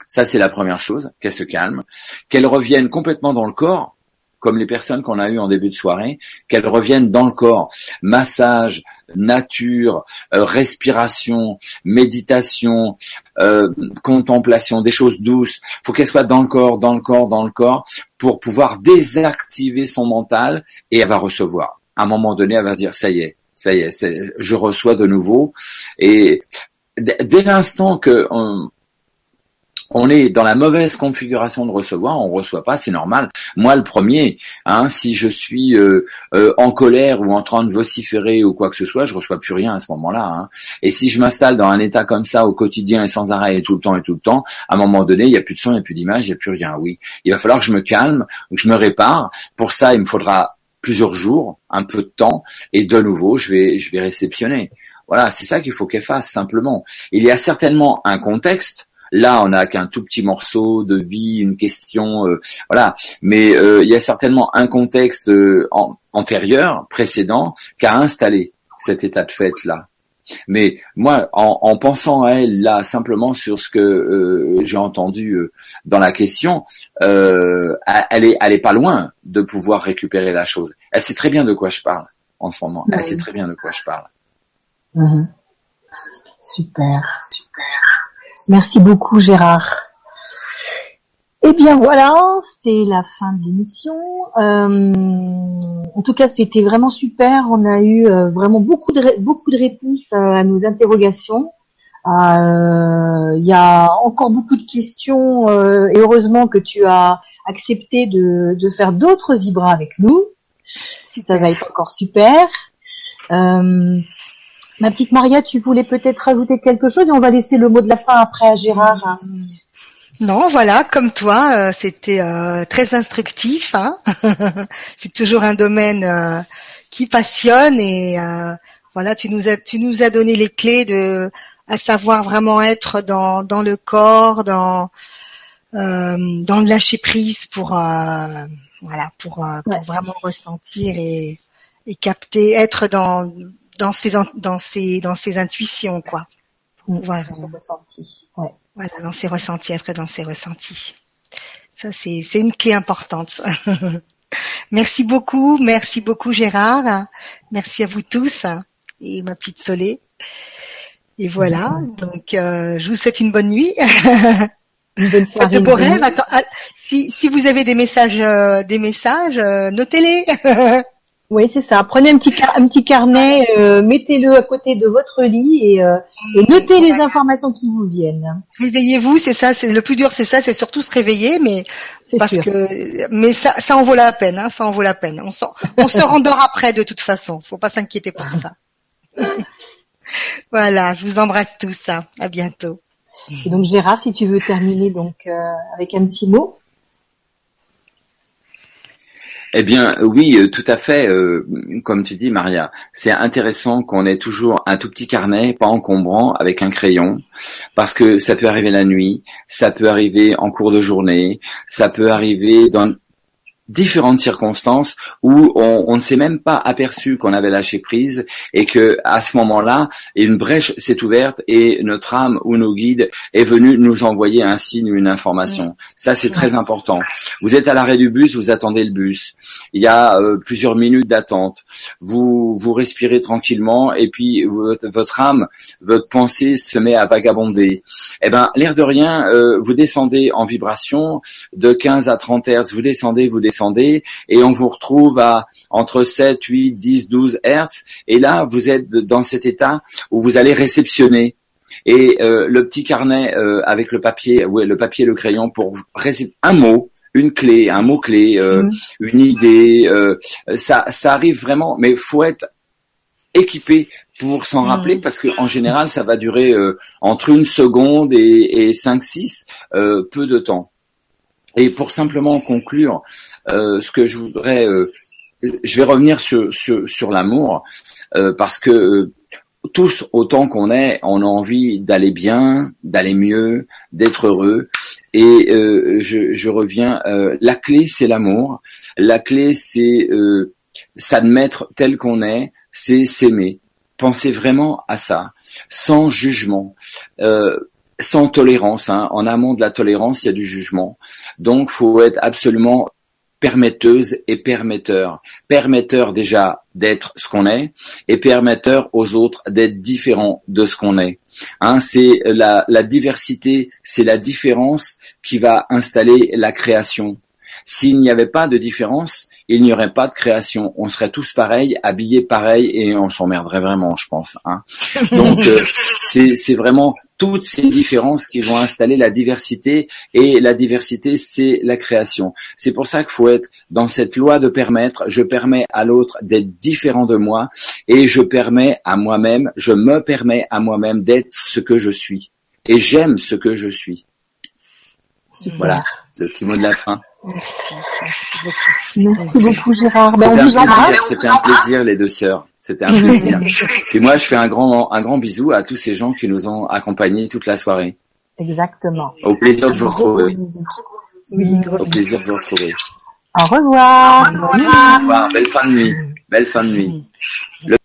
Ça c'est la première chose, qu'elle se calme, qu'elle revienne complètement dans le corps, comme les personnes qu'on a eues en début de soirée, qu'elles reviennent dans le corps. Massage, nature, euh, respiration, méditation, euh, contemplation, des choses douces. faut qu'elle soit dans le corps, dans le corps, dans le corps, pour pouvoir désactiver son mental et elle va recevoir. À un moment donné, elle va dire ça y est, ça y est, je reçois de nouveau. Et dès l'instant que est dans la mauvaise configuration de recevoir, on reçoit pas, c'est normal. Moi, le premier, hein, si je suis euh, euh, en colère ou en train de vociférer ou quoi que ce soit, je reçois plus rien à ce moment-là. Hein. Et si je m'installe dans un état comme ça au quotidien et sans arrêt et tout le temps et tout le temps, à un moment donné, il n'y a plus de son, il n'y a plus d'image, il n'y a plus rien. Oui, il va falloir que je me calme, que je me répare. Pour ça, il me faudra plusieurs jours, un peu de temps, et de nouveau, je vais, je vais réceptionner. Voilà, c'est ça qu'il faut qu'elle fasse simplement. Il y a certainement un contexte Là, on n'a qu'un tout petit morceau de vie, une question, euh, voilà. Mais euh, il y a certainement un contexte euh, antérieur, précédent, qui a installé cet état de fait là. Mais moi, en, pensant à elle là, simplement sur ce que j'ai entendu dans la question, elle est, elle est pas loin de pouvoir récupérer la chose. Elle sait très bien de quoi je parle. en ce moment. Elle sait très bien de quoi je parle. Mhm. Super, super. Merci beaucoup Gérard. Eh bien voilà, c'est la fin de l'émission. Euh, en tout cas, c'était vraiment super. On a eu euh, vraiment beaucoup de réponses à, nos interrogations. Euh, Il y a encore beaucoup de questions et heureusement que tu as accepté de, de faire d'autres vibras avec nous. Ça va être encore super. Ma petite Maria, tu voulais peut-être rajouter quelque chose et on va laisser le mot de la fin après à Gérard. Non, voilà, comme toi, euh, c'était euh, très instructif. Hein c'est toujours un domaine euh, qui passionne et euh, voilà, tu nous as tu nous as donné les clés de à savoir vraiment être dans dans le corps, dans euh, dans le lâcher prise pour euh, voilà pour, euh, pour Ouais. vraiment ressentir et et capter, être dans dans ses dans ses dans ses intuitions quoi. Mm. Voilà. Ton ressenti. Ouais. Voilà, dans ses ressentis, être dans ses ressentis. Ça, c'est, c'est une clé importante. merci beaucoup, merci beaucoup Gérard. Merci à vous tous et ma petite Solé. Et voilà, donc euh, je vous souhaite une bonne nuit. Une bonne soirée. Faites de beaux rêves. Attends, ah, si, si vous avez des messages, euh, des messages, euh, notez-les. Oui, c'est ça. Prenez un petit, car- un petit carnet, euh, mettez-le à côté de votre lit et, euh, et notez les informations qui vous viennent. Réveillez-vous, c'est ça. C'est le plus dur, c'est ça, c'est surtout se réveiller, mais parce sûr. que mais ça ça en vaut la peine hein, ça en vaut la peine on s'en- on se rendort après de toute façon faut pas s'inquiéter pour ça voilà je vous embrasse tous hein. à bientôt Et donc Gérard, si tu veux terminer donc euh, avec un petit mot. Eh bien, oui, euh, tout à fait. euh, comme tu dis, Maria, c'est intéressant qu'on ait toujours un tout petit carnet, pas encombrant, avec un crayon, parce que ça peut arriver la nuit, ça peut arriver en cours de journée, ça peut arriver dans différentes circonstances où on, on ne s'est même pas aperçu qu'on avait lâché prise et que à ce moment-là, une brèche s'est ouverte et notre âme ou nos guides est venu nous envoyer un signe ou une information. Ça, c'est très important. Vous êtes à l'arrêt du bus, vous attendez le bus. Il y a euh, plusieurs minutes d'attente. Vous vous respirez tranquillement et puis votre, votre âme, votre pensée se met à vagabonder. Eh ben, l'air de rien, euh, vous descendez en vibration de 15 à 30 Hertz. Vous descendez, vous descendez et on vous retrouve à entre 7, 8, 10, 12 Hertz. Et là, vous êtes dans cet état où vous allez réceptionner. Et euh, le petit carnet euh, avec le papier, ouais, le papier, et le crayon pour un mot, une clé, un mot clé, euh, Mhm. une idée. ça, ça arrive vraiment, mais faut être équipé pour s'en rappeler parce que en général, ça va durer euh, entre une seconde et, et 5, 6, euh, peu de temps. Et pour simplement conclure, euh, ce que je voudrais, euh, je vais revenir sur sur, sur l'amour euh, parce que euh, tous, autant qu'on est, on a envie d'aller bien, d'aller mieux, d'être heureux. Et euh, je, je reviens, euh, la clé c'est l'amour. La clé c'est s'admettre tel qu'on est, c'est s'aimer. Pensez vraiment à ça, sans jugement, sans tolérance. hein. En amont de la tolérance, il y a du jugement. Donc, faut être absolument permetteuse et permetteur. Permetteur déjà d'être ce qu'on est et permetteur aux autres d'être différents de ce qu'on est. Hein, c'est la, la diversité, c'est la différence qui va installer la création. S'il n'y avait pas de différence, il n'y aurait pas de création. On serait tous pareils, habillés pareils, et on s'emmerderait vraiment, je pense. Hein. Donc, euh, c'est c'est vraiment toutes ces différences qui vont installer la diversité, et la diversité, c'est la création. C'est pour ça qu'il faut être dans cette loi de permettre. Je permets à l'autre d'être différent de moi, et je permets à moi-même, je me permets à moi-même d'être ce que je suis. Et j'aime ce que je suis. Super. Voilà, le petit mot de la fin. merci merci beaucoup Merci beaucoup Gérard. Ben, C'était on un vous embrasse. c'était un plaisir les deux sœurs. C'était un plaisir. Et moi, je fais un grand, un grand bisou à tous ces gens qui nous ont accompagnés toute la soirée. Exactement. Au plaisir de vous retrouver. bisous. oui gros Au plaisir de vous retrouver. Au revoir. Au revoir. Belle fin de nuit. Belle fin de nuit. bisous.